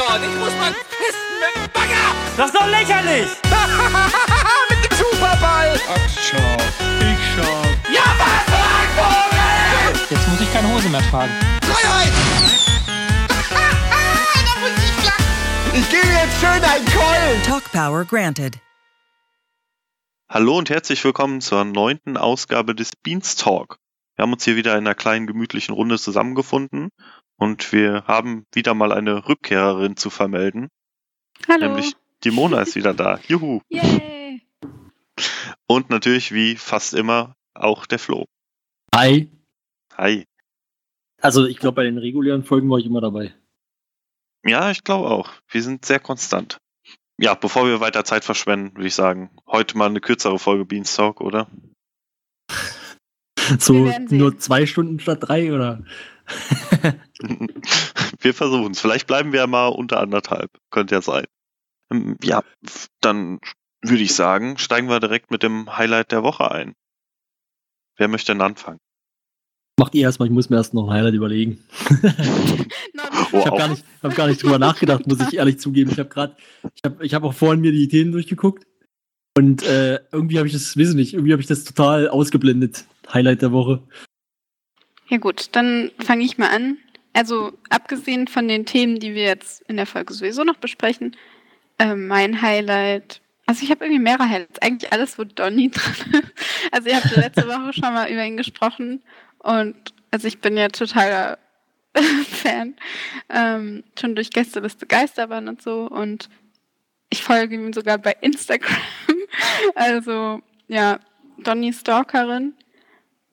dort. Ich muss mal pissen mit dem Bagger. Das ist doch lächerlich! mit dem Superball. Ach, schau. Ich schau. Ja, was, Vogel? Jetzt muss ich keine Hose mehr tragen. Freiheit. da muss ich lachen. Ich gebe jetzt schön einen Keulen. Talk Power granted. Hallo und herzlich willkommen zur neunten Ausgabe des Beanstalk. Wir haben uns hier wieder in einer kleinen gemütlichen Runde zusammengefunden und wir haben wieder mal eine Rückkehrerin zu vermelden. Hallo. Nämlich die Mona ist wieder da. Juhu. Yay. Und natürlich wie fast immer auch der Flo. Hi. Hi. Also ich glaube, bei den regulären Folgen war ich immer dabei. Ja, ich glaube auch. Wir sind sehr konstant. Ja, bevor wir weiter Zeit verschwenden, würde ich sagen, heute mal eine kürzere Folge Beanstalk, oder? So nur zwei Stunden statt drei oder? wir versuchen es. Vielleicht bleiben wir ja mal unter anderthalb. Könnte ja sein. Ähm, Ja, dann würde ich sagen, steigen wir direkt mit dem Highlight der Woche ein. Wer möchte denn anfangen? Macht ihr erstmal, ich muss mir erst noch ein Highlight überlegen. Ich habe gar nicht, hab gar nicht drüber nachgedacht, muss ich ehrlich zugeben. Ich habe gerade, ich habe ich hab auch vorhin mir die Themen durchgeguckt und äh, irgendwie habe ich das, ich nicht, irgendwie habe ich das total ausgeblendet. Highlight der Woche. Ja gut, dann fange ich mal an. Also abgesehen von den Themen, die wir jetzt in der Folge sowieso noch besprechen, äh, mein Highlight. Also ich habe irgendwie mehrere Highlights. Eigentlich alles, wo Donny drin ist. Also ihr habt letzte Woche schon mal über ihn gesprochen und also ich bin ja totaler Fan. Ähm, schon durch Gästeliste Geisterbahn und so und ich folge ihm sogar bei Instagram. Also ja, Donny Stalkerin.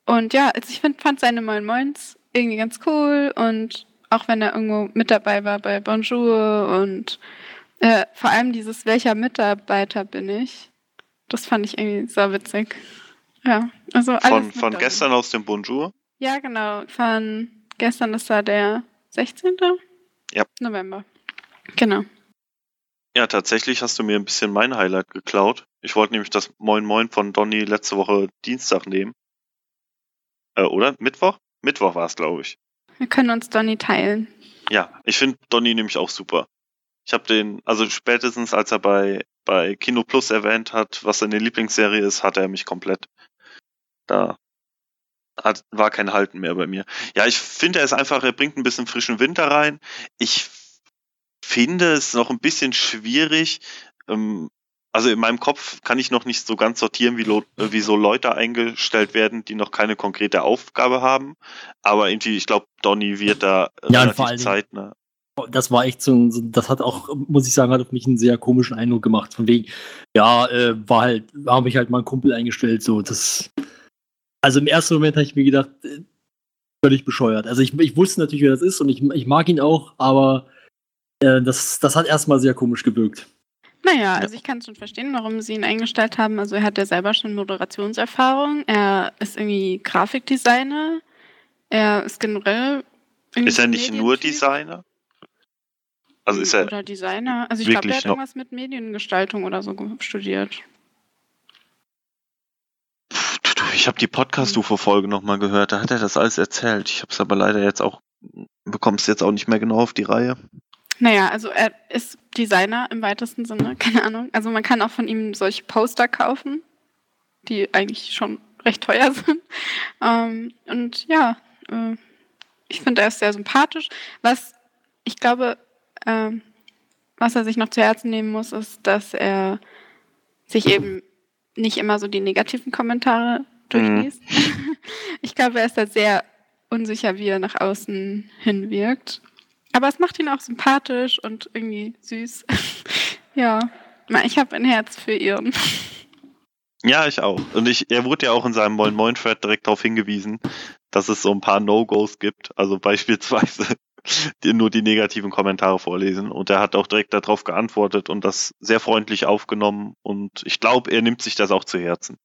Und ja, also ich find, fand seine Moin Moins irgendwie ganz cool und auch wenn er irgendwo mit dabei war bei Bonjour und äh, vor allem dieses welcher Mitarbeiter bin ich, das fand ich irgendwie so witzig. Ja, also alles Von, von gestern aus dem Bonjour? Ja, genau, von gestern ist da der 16. Ja. November. Genau. Ja, tatsächlich hast du mir ein bisschen mein Highlight geklaut. Ich wollte nämlich das Moin Moin von Donny letzte Woche Dienstag nehmen. Äh, oder? Mittwoch? Mittwoch war es, glaube ich. Wir können uns Donny teilen. Ja, ich finde Donny nämlich auch super. Ich habe den, also spätestens als er bei, bei Kino Plus erwähnt hat, was seine Lieblingsserie ist, hat er mich komplett. Da hat, war kein Halten mehr bei mir. Ja, ich finde, er ist einfach, er bringt ein bisschen frischen Winter rein. Ich finde es noch ein bisschen schwierig. Ähm, also in meinem Kopf kann ich noch nicht so ganz sortieren, wie, äh, wie so Leute eingestellt werden, die noch keine konkrete Aufgabe haben. Aber irgendwie, ich glaube, Donny wird da Ja, und relativ zeitnah. Das war echt so, ein- so, das hat auch, muss ich sagen, hat auf mich einen sehr komischen Eindruck gemacht. Von wegen, ja, äh, war halt, habe ich halt mal einen Kumpel eingestellt, so, das. Also im ersten Moment habe ich mir gedacht, äh, völlig bescheuert. Also ich, ich wusste natürlich, wer das ist und ich, ich mag ihn auch, aber äh, das, das hat erstmal sehr komisch gewirkt. Naja, also ich kann schon verstehen, warum sie ihn eingestellt haben. Also er hat ja selber schon Moderationserfahrung. Er ist irgendwie Grafikdesigner. Er ist generell. Ist er nicht nur. Designer? Also ist er, Oder Designer. Also ich glaube, er hat irgendwas mit Mediengestaltung oder so studiert. ich habe die Podcast-UFO-Folge nochmal gehört, da hat er das alles erzählt. Ich habe es aber leider jetzt auch, bekommst jetzt auch nicht mehr genau auf die Reihe. Naja, also er ist Designer im weitesten Sinne, keine Ahnung. Also man kann auch von ihm solche Poster kaufen, die eigentlich schon recht teuer sind. Ähm, und ja, äh, ich finde, er ist sehr sympathisch. Was ich glaube, ähm, was er sich noch zu Herzen nehmen muss, ist, dass er sich eben nicht immer so die negativen Kommentare durchliest. Ich glaube, er ist da sehr unsicher, wie er nach außen hin wirkt. Aber es macht ihn auch sympathisch und irgendwie süß. ja, ich habe ein Herz für ihn. Ja, ich auch. Und ich, er wurde ja auch in seinem Moin Moin Thread direkt darauf hingewiesen, dass es so ein paar No-Gos gibt. Also beispielsweise die nur die negativen Kommentare vorlesen. Und er hat auch direkt darauf geantwortet und das sehr freundlich aufgenommen. Und ich glaube, er nimmt sich das auch zu Herzen.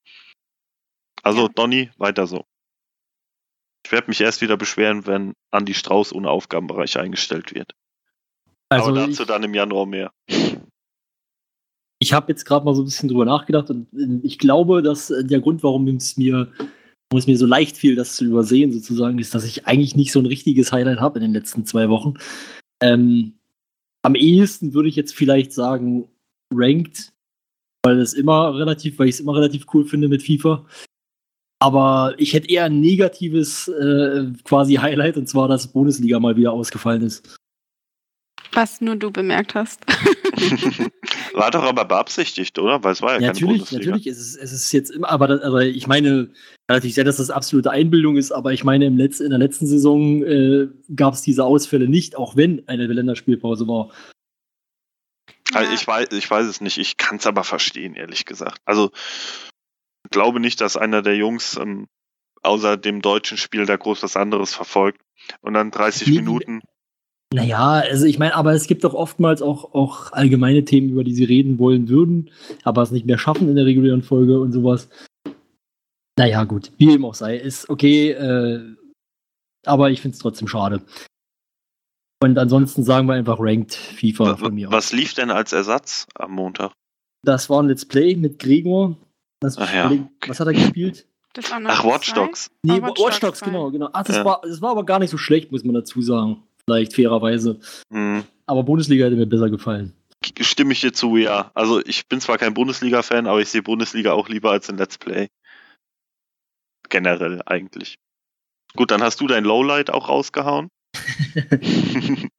Also, Ja. Donny, weiter so. Ich werde mich erst wieder beschweren, wenn Andy Strauß ohne Aufgabenbereich eingestellt wird. Also Aber dazu ich, dann im Januar mehr. ich habe jetzt gerade mal so ein bisschen drüber nachgedacht und äh, ich glaube, dass äh, der Grund, warum es mir, warum es mir so leicht fiel, das zu übersehen, sozusagen, ist, dass ich eigentlich nicht so ein richtiges Highlight habe in den letzten zwei Wochen. Ähm, am ehesten würde ich jetzt vielleicht sagen, Ranked, weil es immer relativ, weil ich es immer relativ cool finde mit FIFA. Aber ich hätte eher ein negatives äh, quasi Highlight, und zwar, dass Bundesliga mal wieder ausgefallen ist. Was nur du bemerkt hast. War doch aber beabsichtigt, oder? Weil es war ja, Ja, keine natürlich, Bundesliga. natürlich ist es, es ist jetzt immer, aber, das, aber ich meine, natürlich sehr, dass das absolute Einbildung ist, aber ich meine, im Letz-, in der letzten Saison äh, gab es diese Ausfälle nicht, auch wenn eine Länderspielpause war. Also ich, weiß, ich weiß es nicht, ich kann es aber verstehen, ehrlich gesagt. Also glaube nicht, dass einer der Jungs ähm, außer dem deutschen Spiel da groß was anderes verfolgt und dann 30 Nee, Minuten. Naja, also ich meine, aber es gibt doch oftmals auch, auch allgemeine Themen, über die sie reden wollen würden, aber es nicht mehr schaffen in der regulären Folge und sowas. Naja, gut, wie dem auch sei, ist okay, äh, aber ich finde es trotzdem schade. Und ansonsten sagen wir einfach Ranked FIFA Wa- von mir aus. Was lief denn als Ersatz am Montag? Das war ein Let's Play mit Gregor. Das, Ach ja. Was hat er gespielt? Ach. Watch Dogs. Nee, Ah, Watch Watch Dogs Dogs, zwei. genau, genau. Ach, das, Ja. war, das war aber gar nicht so schlecht, muss man dazu sagen. Vielleicht fairerweise. Hm. Aber Bundesliga hätte mir besser gefallen. Stimme ich dir zu, ja. Also ich bin zwar kein Bundesliga-Fan, aber ich sehe Bundesliga auch lieber als ein Let's Play. Generell eigentlich. Gut, dann hast du dein Lowlight auch rausgehauen.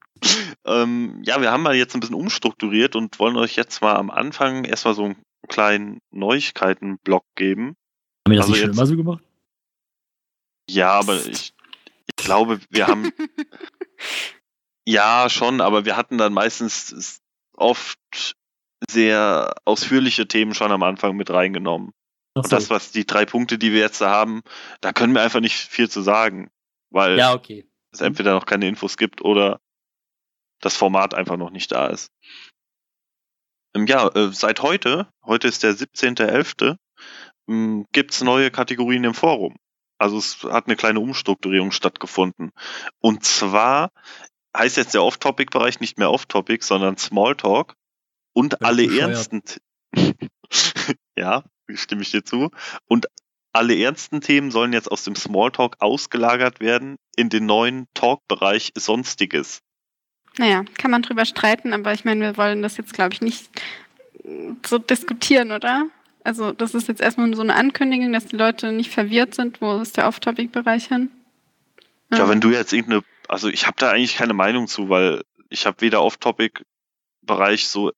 ähm, ja, wir haben mal jetzt ein bisschen umstrukturiert und wollen euch jetzt mal am Anfang erstmal so einen kleinen Neuigkeiten-Block geben. Haben wir das Also nicht schon immer so gemacht? Ja, aber ich, ich glaube, wir haben. ja, schon, aber wir hatten dann meistens oft sehr ausführliche Themen schon am Anfang mit reingenommen. Und das, was die drei Punkte, die wir jetzt da haben, da können wir einfach nicht viel zu sagen, weil ja, okay. es entweder noch keine Infos gibt oder das Format einfach noch nicht da ist. Ähm, Ja, äh, seit heute, heute ist der 17.11., ähm, gibt's neue Kategorien im Forum. Also es hat eine kleine Umstrukturierung stattgefunden. Und zwar heißt jetzt der Off-Topic-Bereich nicht mehr Off-Topic, sondern Smalltalk. Und Völlig alle ernsten, ja, stimme ich dir zu. Und alle ernsten Themen sollen jetzt aus dem Smalltalk ausgelagert werden in den neuen Talk-Bereich Sonstiges. Naja, kann man drüber streiten, aber ich meine, wir wollen das jetzt, glaube ich, nicht so diskutieren, oder? Also, das ist jetzt erstmal nur so eine Ankündigung, dass die Leute nicht verwirrt sind, wo ist der Off-Topic-Bereich hin? Ja, wenn du jetzt irgendeine, also ich habe da eigentlich keine Meinung zu, weil ich habe weder Off-Topic-Bereich so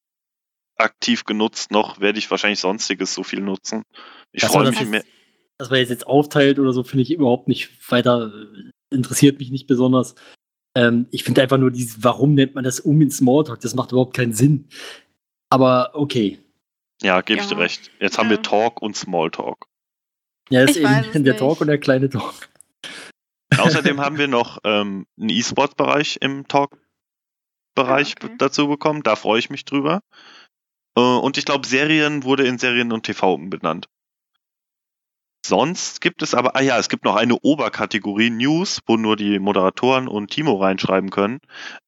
aktiv genutzt, noch werde ich wahrscheinlich sonstiges so viel nutzen. Ich freue mich das- mehr. Dass man jetzt, jetzt aufteilt oder so, finde ich überhaupt nicht weiter, äh, interessiert mich nicht besonders. Ähm, ich finde einfach nur dieses, warum nennt man das um in Smalltalk? Das macht überhaupt keinen Sinn. Aber okay. Ja, gebe ich Ja. dir recht. Jetzt haben Ja. wir Talk und Smalltalk. Ja, das Ich ist eben der nicht. Talk und der kleine Talk. Außerdem haben wir noch ähm, einen E-Sport-Bereich im Talk-Bereich Ah, okay. dazu bekommen. Da freue ich mich drüber. Äh, und ich glaube, Serien wurde in Serien und TV umbenannt. Sonst gibt es aber, ah ja, es gibt noch eine Oberkategorie News, wo nur die Moderatoren und Timo reinschreiben können.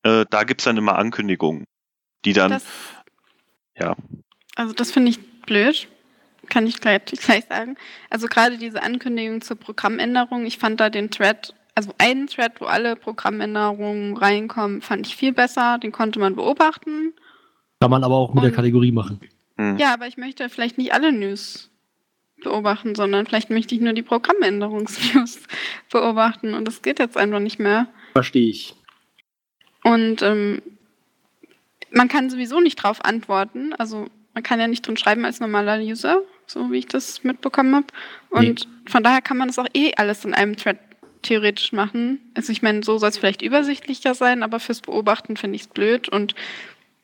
Äh, da gibt's dann immer Ankündigungen, die dann, Das, ja. Also, das finde ich blöd. Kann ich gleich, gleich sagen. Also, gerade diese Ankündigung zur Programmänderung, ich fand da den Thread, also einen Thread, wo alle Programmänderungen reinkommen, fand ich viel besser. Den konnte man beobachten. Kann man aber auch mit der Und- Kategorie machen. hm, Ja, aber ich möchte vielleicht nicht alle News beobachten, sondern vielleicht möchte ich nur die Programmänderungsnews beobachten. Und das geht jetzt einfach nicht mehr. Verstehe ich. Und ähm, man kann sowieso nicht drauf antworten. Also man kann ja nicht drin schreiben als normaler User, so wie ich das mitbekommen habe. Und von daher kann man das auch eh alles in einem Thread theoretisch machen. Also ich meine, so soll es vielleicht übersichtlicher sein, aber fürs Beobachten finde ich es blöd. Und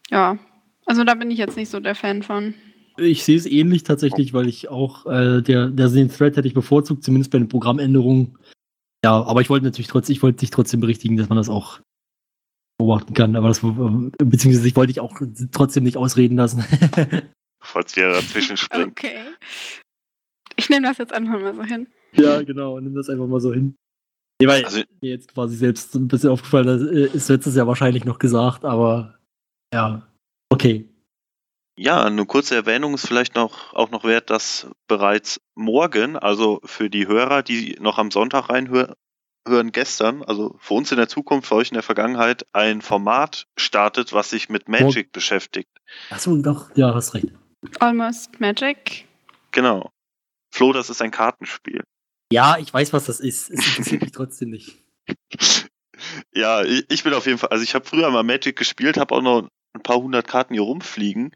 ja, also da bin ich jetzt nicht so der Fan von. Ich sehe es ähnlich tatsächlich, weil ich auch äh, der, der den Thread hätte ich bevorzugt, zumindest bei den Programmänderungen. Ja, aber ich wollte natürlich trotzdem, ich wollte dich trotzdem berichtigen, dass man das auch beobachten kann. Aber das äh, beziehungsweise ich wollte dich auch trotzdem nicht ausreden lassen. falls wir dazwischen springen. Okay. Ich nehme das jetzt einfach mal so hin. ja, genau, nimm das einfach mal so hin. Nee, weil Also, mir jetzt quasi selbst ein bisschen aufgefallen, das äh, ist letztes Jahr wahrscheinlich noch gesagt, aber ja, okay. Ja, eine kurze Erwähnung ist vielleicht noch auch noch wert, dass bereits morgen, also für die Hörer, die noch am Sonntag reinhören, hören gestern, also für uns in der Zukunft, für euch in der Vergangenheit, ein Format startet, was sich mit Magic beschäftigt. Achso, doch, ja, hast recht. Almost Magic. Genau. Flo, das ist ein Kartenspiel. Ja, ich weiß, was das ist. Es interessiert mich trotzdem nicht. Ja, ich, ich bin auf jeden Fall, also ich habe früher mal Magic gespielt, habe auch noch ein paar hundert Karten hier rumfliegen,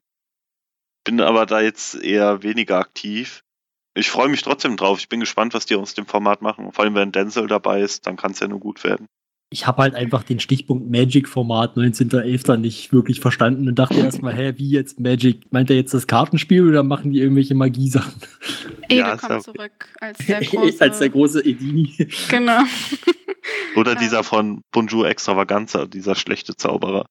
bin aber da jetzt eher weniger aktiv. Ich freue mich trotzdem drauf. Ich bin gespannt, was die aus dem Format machen. Vor allem, wenn Denzel dabei ist, dann kann es ja nur gut werden. Ich habe halt einfach den Stichpunkt Magic-Format 19.11. nicht wirklich verstanden und dachte erstmal, hä, wie jetzt Magic? Meint er jetzt das Kartenspiel oder machen die irgendwelche Magiesachen? Ede Ja, kommt zurück als der große. Als der große Edini. genau. Oder Ja. dieser von Bonjour Extravaganza, dieser schlechte Zauberer.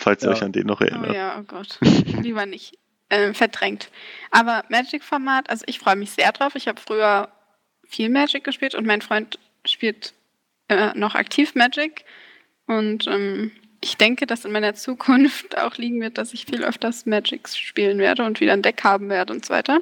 Falls ihr Ja. euch an den noch Oh erinnert. ja, oh Gott. Lieber nicht. Ähm, verdrängt. Aber Magic-Format, also ich freue mich sehr drauf. Ich habe früher viel Magic gespielt und mein Freund spielt äh, noch aktiv Magic. Und ähm, ich denke, dass in meiner Zukunft auch liegen wird, dass ich viel öfters Magic spielen werde und wieder ein Deck haben werde und so weiter.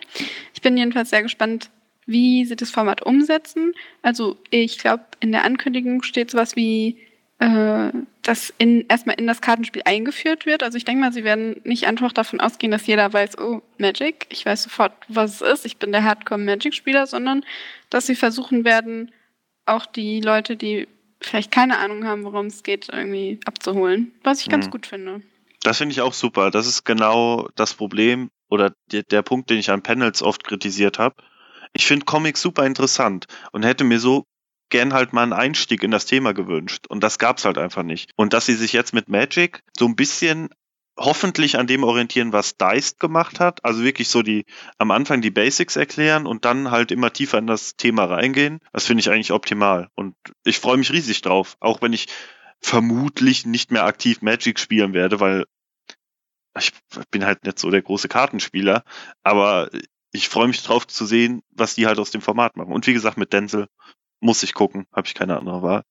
Ich bin jedenfalls sehr gespannt, wie sie das Format umsetzen. Also ich glaube, in der Ankündigung steht sowas wie äh, das in, erstmal in das Kartenspiel eingeführt wird. Also ich denke mal, sie werden nicht einfach davon ausgehen, dass jeder weiß, oh, Magic, ich weiß sofort, was es ist, ich bin der Hardcore-Magic-Spieler, sondern dass sie versuchen werden, auch die Leute, die vielleicht keine Ahnung haben, worum es geht, irgendwie abzuholen. Was ich ganz Mhm. gut finde. Das finde ich auch super. Das ist genau das Problem oder der, der Punkt, den ich an Panels oft kritisiert habe. Ich finde Comics super interessant und hätte mir so gern halt mal einen Einstieg in das Thema gewünscht. Und das gab's halt einfach nicht. Und dass sie sich jetzt mit Magic so ein bisschen hoffentlich an dem orientieren, was Deist gemacht hat. Also wirklich so die am Anfang die Basics erklären und dann halt immer tiefer in das Thema reingehen. Das finde ich eigentlich optimal. Und ich freue mich riesig drauf. Auch wenn ich vermutlich nicht mehr aktiv Magic spielen werde, weil ich bin halt nicht so der große Kartenspieler, aber ich freue mich drauf zu sehen, was die halt aus dem Format machen. Und wie gesagt, mit Denzel muss ich gucken, habe ich keine andere Wahl.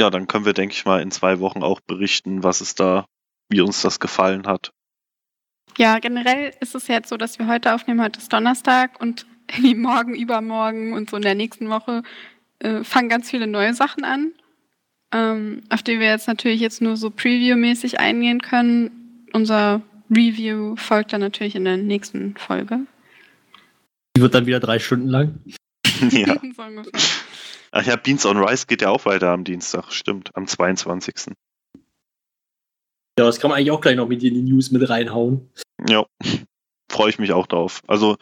Ja, dann können wir, denke ich mal, in zwei Wochen auch berichten, was es da, wie uns das gefallen hat. Ja, generell ist es jetzt so, dass wir heute aufnehmen, heute ist Donnerstag und irgendwie morgen, übermorgen und so in der nächsten Woche äh, fangen ganz viele neue Sachen an, ähm, auf die wir jetzt natürlich jetzt nur so Preview-mäßig eingehen können. Unser Review folgt dann natürlich in der nächsten Folge. Die wird dann wieder drei Stunden lang. ja. so ungefähr. Ach ja, Beans on Rice geht ja auch weiter am Dienstag, stimmt, am 22. Ja, das kann man eigentlich auch gleich noch mit in die News mit reinhauen. Ja, freue ich mich auch drauf. Also,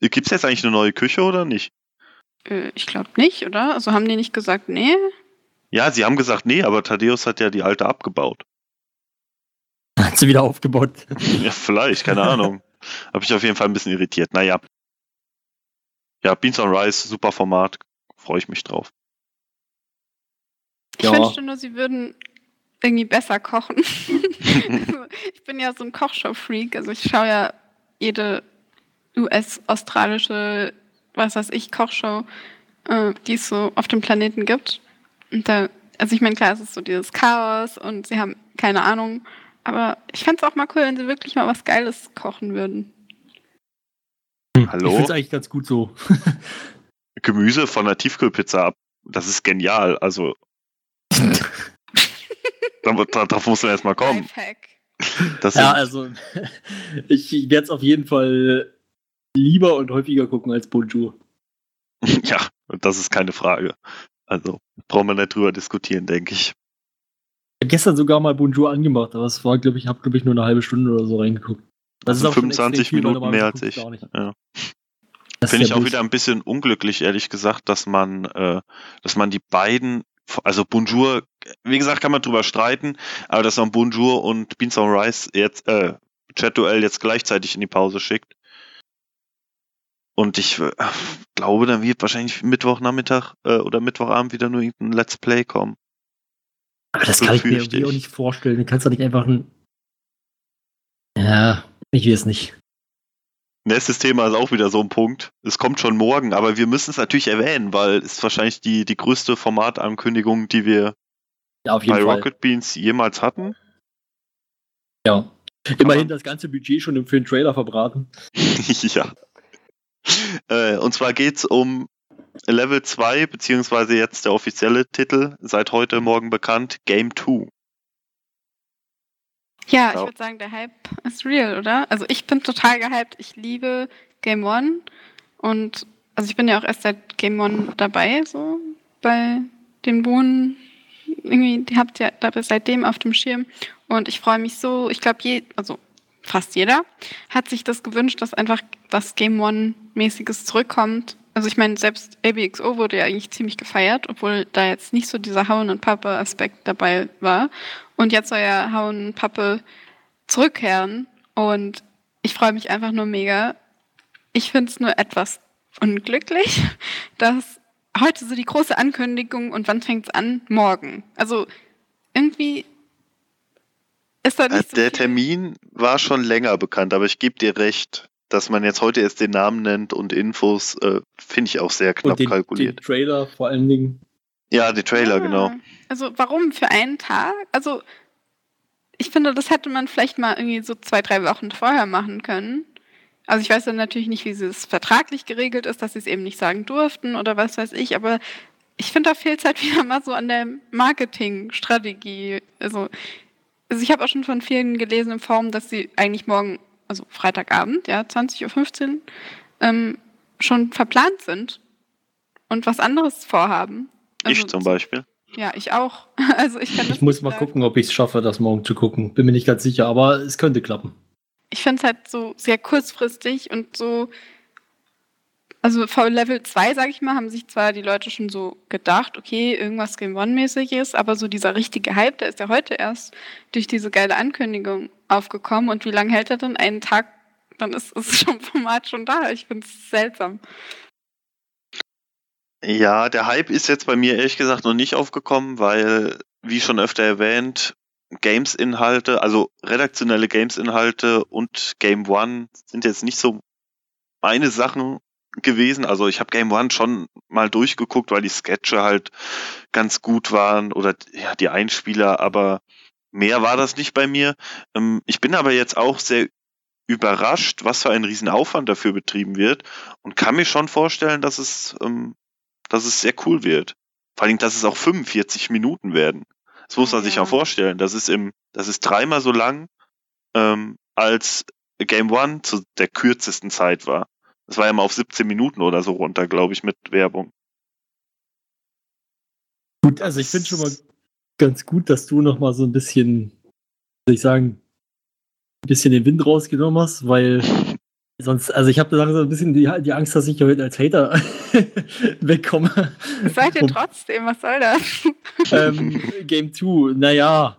gibt's jetzt eigentlich eine neue Küche oder nicht? Äh, ich glaube nicht, oder? Also haben die nicht gesagt, nee? Ja, sie haben gesagt, nee, aber Thaddeus hat ja die alte abgebaut. Hat sie wieder aufgebaut. Ja, vielleicht, keine Ahnung. Habe ich auf jeden Fall ein bisschen irritiert. Naja. Ja, Beans on Rice, super Format. Freue ich mich drauf. Ich Ja. wünschte nur, sie würden irgendwie besser kochen. also, ich bin ja so ein Kochshow-Freak. Also ich schaue ja jede US-australische, was weiß ich, Kochshow, äh, die es so auf dem Planeten gibt. Und da, also ich meine, klar, es ist so dieses Chaos und sie haben keine Ahnung. Aber ich fände es auch mal cool, wenn sie wirklich mal was Geiles kochen würden. Hallo? Ich finde es eigentlich ganz gut so. Gemüse von der Tiefkühlpizza ab. Das ist genial. Also, da- da- darauf muss man erstmal kommen. Das Ja, also ich, ich werde es auf jeden Fall lieber und häufiger gucken als Bonjour. ja, das ist keine Frage. Also, brauchen wir nicht drüber diskutieren, denke ich. Ich habe gestern sogar mal Bonjour angemacht, aber es war, glaube ich, habe, glaube ich, nur eine halbe Stunde oder so reingeguckt. Also auch schon 25 extrem viel, weil Minuten mehr als nicht. Ja. Finde ich auch wieder ein bisschen unglücklich, ehrlich gesagt, dass man, äh, dass man die beiden, also Bonjour, wie gesagt, kann man drüber streiten, aber dass man Bonjour und Beans on Rice jetzt, äh, Chat-Duell jetzt gleichzeitig in die Pause schickt. Und ich äh, glaube, dann wird wahrscheinlich Mittwochnachmittag äh, oder Mittwochabend wieder nur irgendein Let's Play kommen. Aber das so kann ich mir irgendwie auch ich. nicht vorstellen. Du kannst doch nicht einfach ein. Ja, ich will es nicht. Nächstes Thema ist auch wieder so ein Punkt. Es kommt schon morgen, aber wir müssen es natürlich erwähnen, weil es ist wahrscheinlich die, die größte Formatankündigung, die wir Ja, bei Fall. Rocket Beans jemals hatten. Ja. Immerhin das ganze Budget schon für den Trailer verbraten. ja. Äh, und zwar geht's um Level 2, beziehungsweise jetzt der offizielle Titel, seit heute Morgen bekannt, Game 2. Ja, ich würde sagen, der Hype ist real, oder? Also ich bin total gehypt. Ich liebe Game One. Und also ich bin ja auch erst seit Game One dabei, so bei den Bohnen. Irgendwie, die habt ihr da seitdem auf dem Schirm. Und ich freue mich so, ich glaube, je, also fast jeder hat sich das gewünscht, dass einfach was Game One-mäßiges zurückkommt. Also ich meine, selbst ABXO wurde ja eigentlich ziemlich gefeiert, obwohl da jetzt nicht so dieser Hauen- und Pappe-Aspekt dabei war. Und jetzt soll ja Hauen und Pappe zurückkehren. Und ich freue mich einfach nur mega. Ich finde es nur etwas unglücklich, dass heute so die große Ankündigung und wann fängt es an? Morgen. Also irgendwie ist da Äh, nicht so Der viel- Termin war schon länger bekannt, aber ich gebe dir recht, dass man jetzt heute erst den Namen nennt und Infos, äh, finde ich auch sehr knapp Und den, den kalkuliert. Trailer vor allen Dingen. Ja, die Trailer, Ja. genau. Also warum für einen Tag? Also ich finde, das hätte man vielleicht mal irgendwie so zwei, drei Wochen vorher machen können. Also ich weiß dann natürlich nicht, wie es vertraglich geregelt ist, dass sie es eben nicht sagen durften oder was weiß ich, aber ich finde, da fehlt es halt wieder mal so an der Marketingstrategie. Also, also ich habe auch schon von vielen gelesen im Forum, dass sie eigentlich morgen, also Freitagabend, ja, 20.15 Uhr, ähm, schon verplant sind und was anderes vorhaben. Also ich zum Beispiel. ja, ich auch. Also ich kann Ich muss mal sagen. gucken, ob ich es schaffe, das morgen zu gucken. Bin mir nicht ganz sicher, aber es könnte klappen. Ich finde es halt so sehr kurzfristig und so. Also vor Level 2, sag ich mal, haben sich zwar die Leute schon so gedacht, okay, irgendwas Game One-mäßiges, aber so dieser richtige Hype, der ist ja heute erst durch diese geile Ankündigung aufgekommen. Und wie lange hält er denn? Einen Tag, dann ist ist schon Format schon da. Ich finde es seltsam. Ja, der Hype ist jetzt bei mir ehrlich gesagt noch nicht aufgekommen, weil, wie schon öfter erwähnt, Games-Inhalte, also redaktionelle Games-Inhalte und Game One sind jetzt nicht so meine Sachen gewesen. Also ich habe Game One schon mal durchgeguckt, weil die Sketche halt ganz gut waren oder ja, die Einspieler, aber mehr war das nicht bei mir. Ähm, ich bin aber jetzt auch sehr überrascht, was für ein Riesenaufwand dafür betrieben wird und kann mir schon vorstellen, dass es ähm, dass es sehr cool wird. Vor allem, dass es auch 45 Minuten werden. Das muss man sich Ja. auch vorstellen. Das ist im, das ist dreimal so lang, ähm, als Game One zu der kürzesten Zeit war. Das war ja mal auf 17 Minuten oder so runter, glaube ich, mit Werbung. Gut, also ich finde schon mal ganz gut, dass du noch mal so ein bisschen, soll ich sagen, ein bisschen den Wind rausgenommen hast, weil sonst, also ich habe langsam ein bisschen die, die Angst, dass ich heute als Hater wegkomme. Seid ihr trotzdem, was soll das? ähm, Game 2, naja,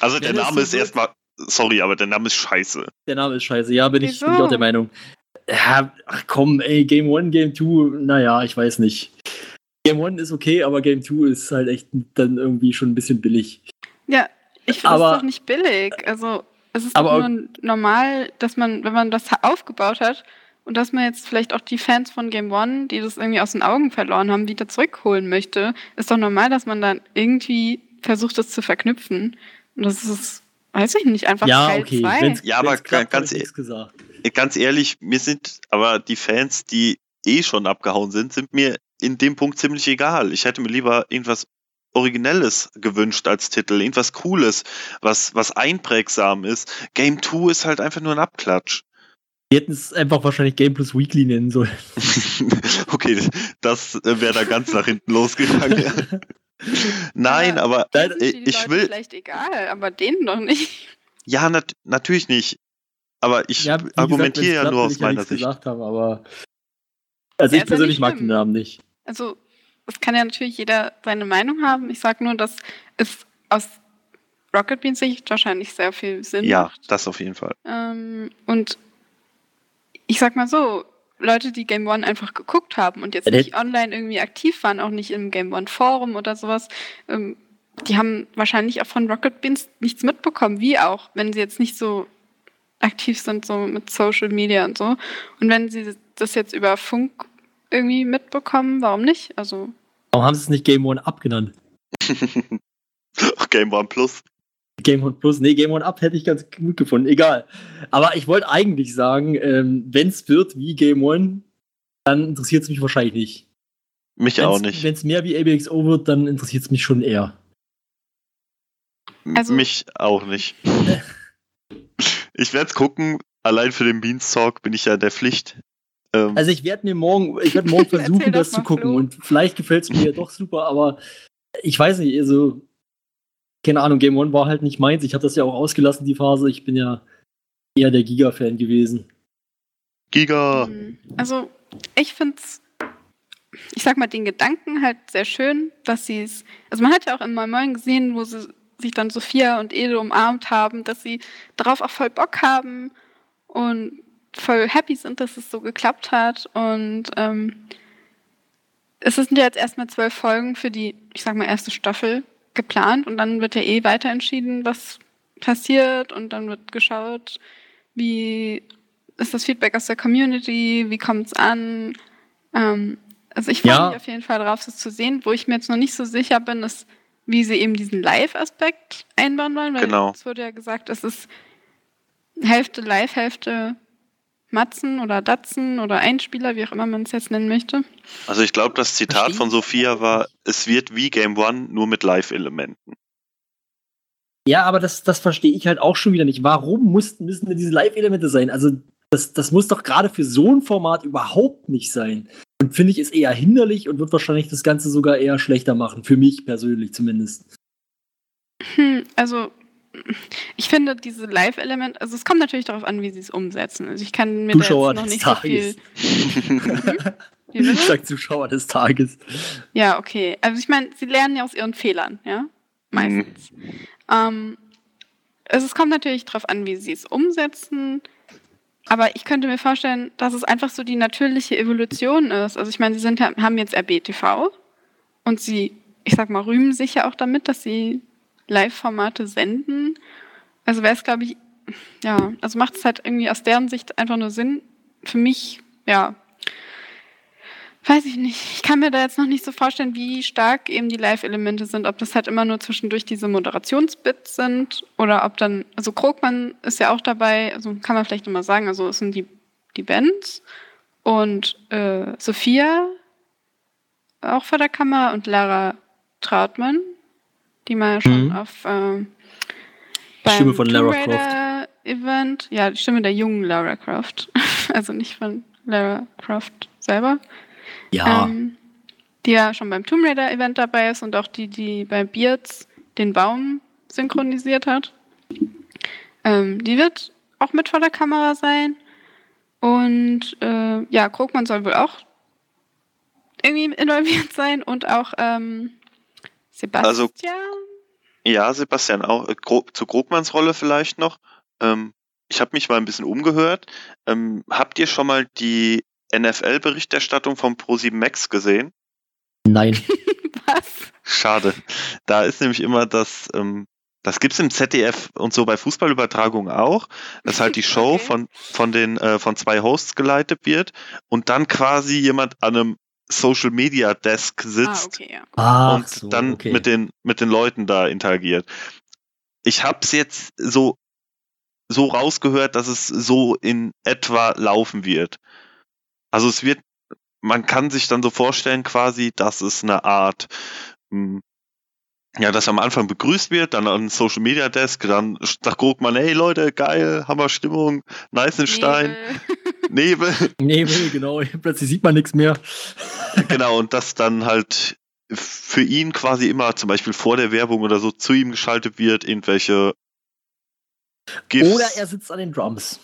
Also der Name so ist erstmal, sorry, aber der Name ist scheiße. der Name ist scheiße. Ja, bin ich, bin ich auch der Meinung. Ja, ach komm, ey, Game 1, Game 2, naja, ich weiß nicht. Game 1 ist okay, aber Game 2 ist halt echt dann irgendwie schon ein bisschen billig. Ja, ich finde das doch nicht billig. Also es ist Aber- doch nur normal, dass man, wenn man das aufgebaut hat und dass man jetzt vielleicht auch die Fans von Game One, die das irgendwie aus den Augen verloren haben, wieder zurückholen möchte, ist doch normal, dass man dann irgendwie versucht, das zu verknüpfen. Und das ist, weiß ich nicht, einfach ja, Teil okay. wenn's- Ja, aber ganz hab ich e- gesagt. Ganz ehrlich, mir sind aber die Fans, die eh schon abgehauen sind, sind mir in dem Punkt ziemlich egal. Ich hätte mir lieber irgendwas Originelles gewünscht als Titel, irgendwas Cooles, was, was einprägsam ist. Game 2 ist halt einfach nur ein Abklatsch. Die hätten es einfach wahrscheinlich Game Plus Weekly nennen sollen. okay, das wäre da ganz nach hinten losgegangen. Nein, Ja. aber äh, die ich Leute will, vielleicht egal, aber denen doch nicht. ja, nat natürlich nicht. Aber ich Ja, gesagt, argumentiere ja nur aus ich ja meiner nichts Sicht. gesagt haben, aber also Ja, ich ja persönlich mag den Namen nicht. Also, es kann ja natürlich jeder seine Meinung haben. Ich sage nur, dass es aus Rocket Beans Sicht wahrscheinlich sehr viel Sinn Ja, macht. das auf jeden Fall. Ähm, und ich sag mal so, Leute, die Game One einfach geguckt haben und jetzt Ja, der- nicht online irgendwie aktiv waren, auch nicht im Game One Forum oder sowas, ähm, die haben wahrscheinlich auch von Rocket Beans nichts mitbekommen, wie auch, wenn sie jetzt nicht so aktiv sind, so mit Social Media und so. Und wenn sie das jetzt über Funk irgendwie mitbekommen, warum nicht? Also, Warum haben sie es nicht Game One Up genannt? Game One Plus. Game One Plus, nee, Game One Up hätte ich ganz gut gefunden, egal. Aber ich wollte eigentlich sagen, ähm, wenn es wird wie Game One, dann interessiert es mich wahrscheinlich nicht. Mich auch nicht. Wenn es mehr wie ABXO wird, dann interessiert es mich schon eher. Also- mich auch nicht. ich werde es gucken. Allein für den Beanstalk bin ich ja in der Pflicht. Ähm, Also ich werde mir morgen, ich werde morgen versuchen, das zu gucken. Flo. Und vielleicht gefällt es mir ja doch super, aber ich weiß nicht, also keine Ahnung, Game One war halt nicht meins. Ich habe das ja auch ausgelassen, die Phase. Ich bin ja eher der Giga-Fan gewesen. Giga. Mhm. Also, ich finde es, ich sag mal, den Gedanken halt sehr schön, dass sie es, also man hat ja auch in Moin Moin gesehen, wo sie sich dann Sophia und Ede umarmt haben, dass sie darauf auch voll Bock haben und voll happy sind, dass es so geklappt hat. Und ähm, es sind ja jetzt erstmal zwölf Folgen für die, ich sag mal, erste Staffel geplant und dann wird ja eh weiter entschieden, was passiert und dann wird geschaut, wie ist das Feedback aus der Community, wie kommt es an. Ähm, also ich freue Ja. mich auf jeden Fall drauf, das zu sehen. Wo ich mir jetzt noch nicht so sicher bin, ist, wie sie eben diesen Live-Aspekt einbauen wollen, weil Genau. es wurde ja gesagt, es ist Hälfte Live, Hälfte Matzen oder Datzen oder Einspieler, wie auch immer man es jetzt nennen möchte. Also ich glaube, das Zitat Verstehe. von Sophia war, es wird wie Game One, nur mit Live-Elementen. Ja, aber das, das verstehe ich halt auch schon wieder nicht. Warum mussten, müssen denn diese Live-Elemente sein? Also, das, das muss doch gerade für so ein Format überhaupt nicht sein. Und finde ich, ist eher hinderlich und wird wahrscheinlich das Ganze sogar eher schlechter machen. Für mich persönlich zumindest. Hm, also ich finde diese Live-Element, also es kommt natürlich darauf an, wie sie es umsetzen. Also ich kann mir Zuschauer da jetzt noch des nicht so viel. Tages. Wie bitte? Ich sag Zuschauer des Tages. Ja, okay. Also ich meine, sie lernen ja aus ihren Fehlern, ja? Meistens. Ähm, also es kommt natürlich darauf an, wie sie es umsetzen. Aber ich könnte mir vorstellen, dass es einfach so die natürliche Evolution ist. Also ich meine, sie sind, haben jetzt RBTV und sie, ich sag mal, rühmen sich ja auch damit, dass sie Live-Formate senden. Also wäre es, glaube ich, ja, also macht es halt irgendwie aus deren Sicht einfach nur Sinn. Für mich, ja, weiß ich nicht. Ich kann mir da jetzt noch nicht so vorstellen, wie stark eben die Live-Elemente sind. Ob das halt immer nur zwischendurch diese Moderationsbits sind oder ob dann, also Krogmann ist ja auch dabei, also kann man vielleicht immer sagen, also es sind die, die Bands und äh, Sophia auch vor der Kamera und Lara Trautmann, die man ja schon Mhm. auf Die Stimme von Lara Raider Event, ja, die Stimme der jungen Lara Croft, also nicht von Lara Croft selber. Ja, Ähm, die ja schon beim Tomb Raider Event dabei ist und auch die, die bei Beards den Baum synchronisiert hat. Ähm, die wird auch mit vor der Kamera sein. Und äh, ja, Krogmann soll wohl auch irgendwie involviert sein und auch ähm, Sebastian. Also- Ja, Sebastian, auch äh, zu Krogmanns Rolle vielleicht noch. Ähm, ich habe mich mal ein bisschen umgehört. Ähm, habt ihr schon mal die NFL-Berichterstattung vom Pro7 Max gesehen? nein. Was? Schade. Da ist nämlich immer das, ähm, das gibt's im ZDF und so bei Fußballübertragungen auch, dass halt die Show Okay. von, von den, äh, von zwei Hosts geleitet wird und dann quasi jemand an einem Social Media Desk Ah, sitzt okay, ja. Ach und so, dann okay. mit den mit den Leuten da interagiert. Ich hab's jetzt so so rausgehört, dass es so in etwa laufen wird. Also es wird, man kann sich dann so vorstellen quasi, dass es eine Art hm, ja, dass am Anfang begrüßt wird, dann an Social Media Desk, dann sagt Krugmann, hey Leute, geil, Hammer Stimmung, Neißenstein, Nebel. Nebel, Nebel, genau. Plötzlich sieht man nichts mehr. Genau, und das dann halt für ihn quasi immer zum Beispiel vor der Werbung oder so zu ihm geschaltet wird, irgendwelche GIFs. Oder er sitzt an den Drums.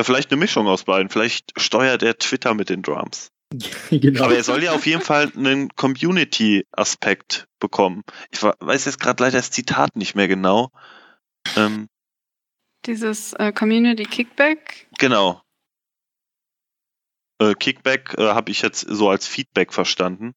Ja, vielleicht eine Mischung aus beiden. Vielleicht steuert er Twitter mit den Drums. genau. Aber er soll ja auf jeden Fall einen Community-Aspekt bekommen. Ich weiß jetzt gerade leider das Zitat nicht mehr genau. Ähm, Dieses äh, Community Kickback. genau. Äh, Kickback äh, habe ich jetzt so als Feedback verstanden.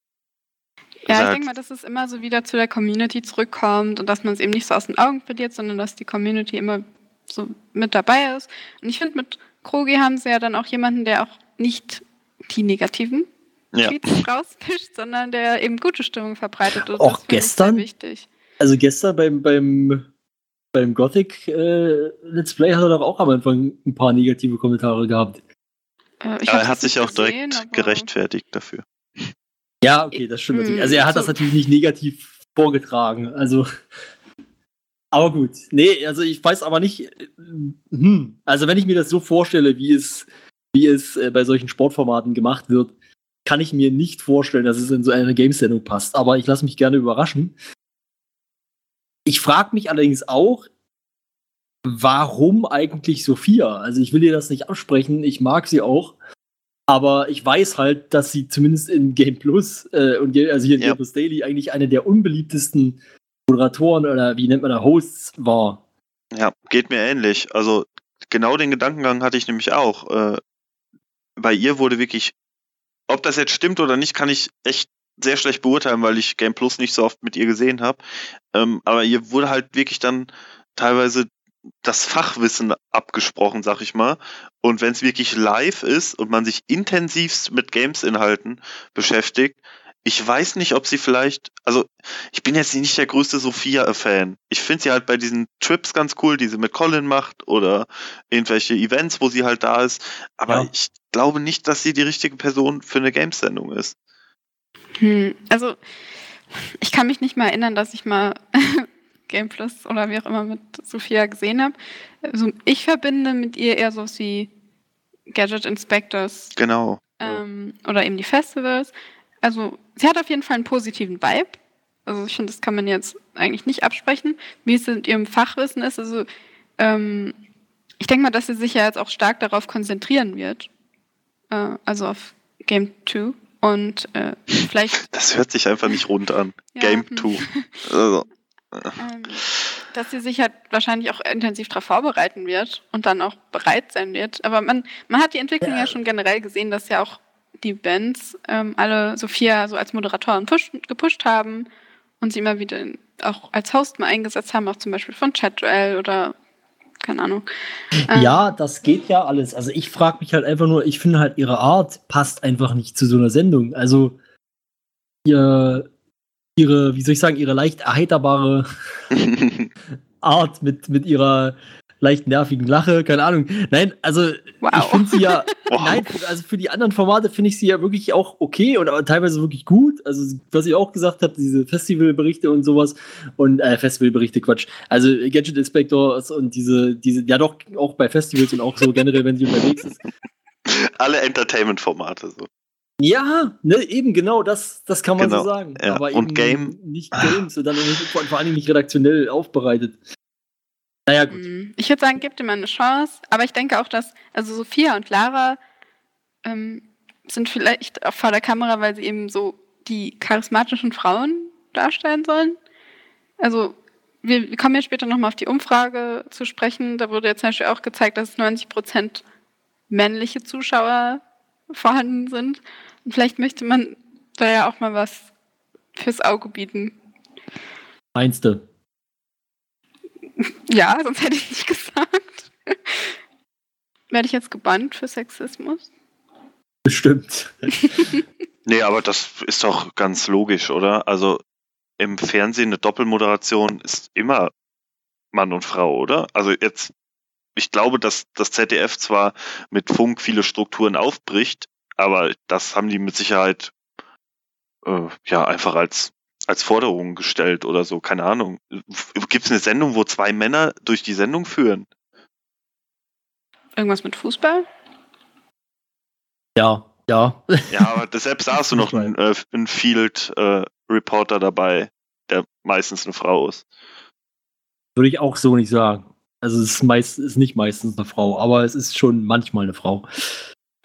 Ja, ich denke mal, dass es immer so wieder zu der Community zurückkommt und dass man es eben nicht so aus den Augen verliert, sondern dass die Community immer so mit dabei ist. Und ich finde, mit Krogi haben sie ja dann auch jemanden, der auch nicht die negativen Ja. Tweets rauspischt, sondern der eben gute Stimmung verbreitet. Und Auch das gestern? Wichtig. Also gestern beim, beim, beim Gothic äh, Let's Play hat er doch auch am Anfang ein paar negative Kommentare gehabt. Äh, hab er hat das sich auch direkt gesehen, aber- gerechtfertigt dafür. Ja, okay, das stimmt natürlich. Hm, Also er hat das so- natürlich nicht negativ vorgetragen. Also. Aber gut. Nee, also ich weiß aber nicht. äh, Hm, also wenn ich mir das so vorstelle, wie es, wie es äh, bei solchen Sportformaten gemacht wird, kann ich mir nicht vorstellen, dass es in so eine Games-Sendung passt. Aber ich lasse mich gerne überraschen. Ich frage mich allerdings auch, warum eigentlich Sophia? Also ich will ihr das nicht absprechen, ich mag sie auch. Aber ich weiß halt, dass sie zumindest in Game Plus äh, und also hier in Ja. Game Plus Daily eigentlich eine der unbeliebtesten Moderatoren oder wie nennt man da Hosts war. Ja, geht mir ähnlich. Also genau den Gedankengang hatte ich nämlich auch. Äh, bei ihr wurde wirklich, ob das jetzt stimmt oder nicht, kann ich echt sehr schlecht beurteilen, weil ich Game Plus nicht so oft mit ihr gesehen habe. Ähm, aber ihr wurde halt wirklich dann teilweise das Fachwissen abgesprochen, sag ich mal. Und wenn es wirklich live ist und man sich intensivst mit Games-Inhalten beschäftigt, ich weiß nicht, ob sie vielleicht, also ich bin jetzt nicht der größte Sophia-Fan. Ich finde sie halt bei diesen Trips ganz cool, die sie mit Colin macht oder irgendwelche Events, wo sie halt da ist. Aber Ja. ich glaube nicht, dass sie die richtige Person für eine Games-Sendung ist. Hm, also, ich kann mich nicht mal erinnern, dass ich mal Game Plus oder wie auch immer mit Sophia gesehen habe. Also, ich verbinde mit ihr eher so wie Gadget Inspectors Genau. ähm, oder eben die Festivals. Also, sie hat auf jeden Fall einen positiven Vibe. Also, ich finde, das kann man jetzt eigentlich nicht absprechen, wie es in ihrem Fachwissen ist. Also, ähm, ich denke mal, dass sie sich ja jetzt auch stark darauf konzentrieren wird. Äh, also auf Game 2. Und äh, vielleicht Das hört sich einfach nicht rund an. Ja, Game hm. 2. Also, ähm, dass sie sich halt wahrscheinlich auch intensiv darauf vorbereiten wird und dann auch bereit sein wird. Aber man, man hat die Entwicklung ja. Ja. schon generell gesehen, dass ja auch die Bands ähm, alle Sophia so als Moderatorin push, gepusht haben und sie immer wieder auch als Host mal eingesetzt haben, auch zum Beispiel von Chatduel oder keine Ahnung. Ähm, Ja, das geht ja alles. Also ich frage mich halt einfach nur, ich finde halt ihre Art passt einfach nicht zu so einer Sendung. Also ihr, ihre, wie soll ich sagen, ihre leicht erheiterbare Art mit, mit ihrer leicht nervigen Lache, keine Ahnung. Nein, also ich Wow. finde sie ja, Wow. nein, also für die anderen Formate finde ich sie ja wirklich auch okay und aber teilweise wirklich gut. Also was ich auch gesagt habe, diese Festivalberichte und sowas und äh, Festivalberichte, Quatsch. Also Gadget Inspectors und diese, diese, ja doch auch bei Festivals und auch so generell, wenn sie unterwegs ist. Alle Entertainment-Formate. So. Ja, ne, eben genau, das, das kann man Genau, so sagen. ja. Aber Und eben Game- nicht Games und dann vor, allem nicht redaktionell aufbereitet. Naja, gut. Mm, Ich würde sagen, gebt ihm eine Chance, aber ich denke auch, dass, also Sophia und Lara ähm, sind vielleicht auch vor der Kamera, weil sie eben so die charismatischen Frauen darstellen sollen. Also, wir, wir kommen ja später nochmal auf die Umfrage zu sprechen. Da wurde ja zum Beispiel auch gezeigt, dass 90 Prozent männliche Zuschauer vorhanden sind. Und vielleicht möchte man da ja auch mal was fürs Auge bieten. Meinst du? Ja, sonst hätte ich nicht gesagt. Werde ich jetzt gebannt für Sexismus? Bestimmt. Nee, aber das ist doch ganz logisch, oder? Also im Fernsehen eine Doppelmoderation ist immer Mann und Frau, oder? Also jetzt, ich glaube, dass das ZDF zwar mit Funk viele Strukturen aufbricht, aber das haben die mit Sicherheit äh, ja einfach als als Forderung gestellt oder so, keine Ahnung. Gibt es eine Sendung, wo zwei Männer durch die Sendung führen? Irgendwas mit Fußball? Ja, ja. Ja, aber deshalb da hast du noch einen, äh, einen Field-Reporter dabei, der meistens eine Frau ist. Würde ich auch so nicht sagen. Also es ist, meist, ist nicht meistens eine Frau, aber es ist schon manchmal eine Frau.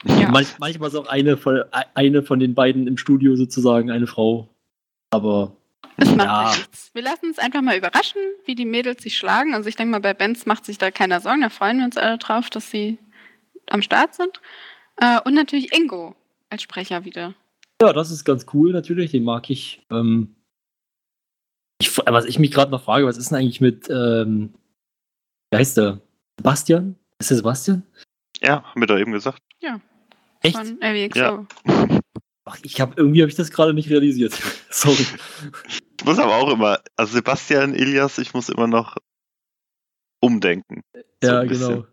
Ja. Manch, manchmal ist auch eine von, eine von den beiden im Studio sozusagen eine Frau. Aber Das macht ja, ja nichts. Wir lassen uns einfach mal überraschen, wie die Mädels sich schlagen. Also ich denke mal, bei Benz macht sich da keiner Sorgen. Da freuen wir uns alle drauf, dass sie am Start sind. Äh, und natürlich Ingo als Sprecher wieder. ja, das ist ganz cool natürlich, den mag ich. Ähm, ich was ich mich gerade noch frage, was ist denn eigentlich mit, ähm, wie heißt der? Sebastian? Ist der Sebastian? Ja, haben wir da eben gesagt. Echt? Von LWXO. Ja. Ach, ich habe irgendwie habe ich das gerade nicht realisiert. Sorry. Ich muss aber auch immer, also Sebastian, Ilias, ich muss immer noch umdenken. So ja, genau.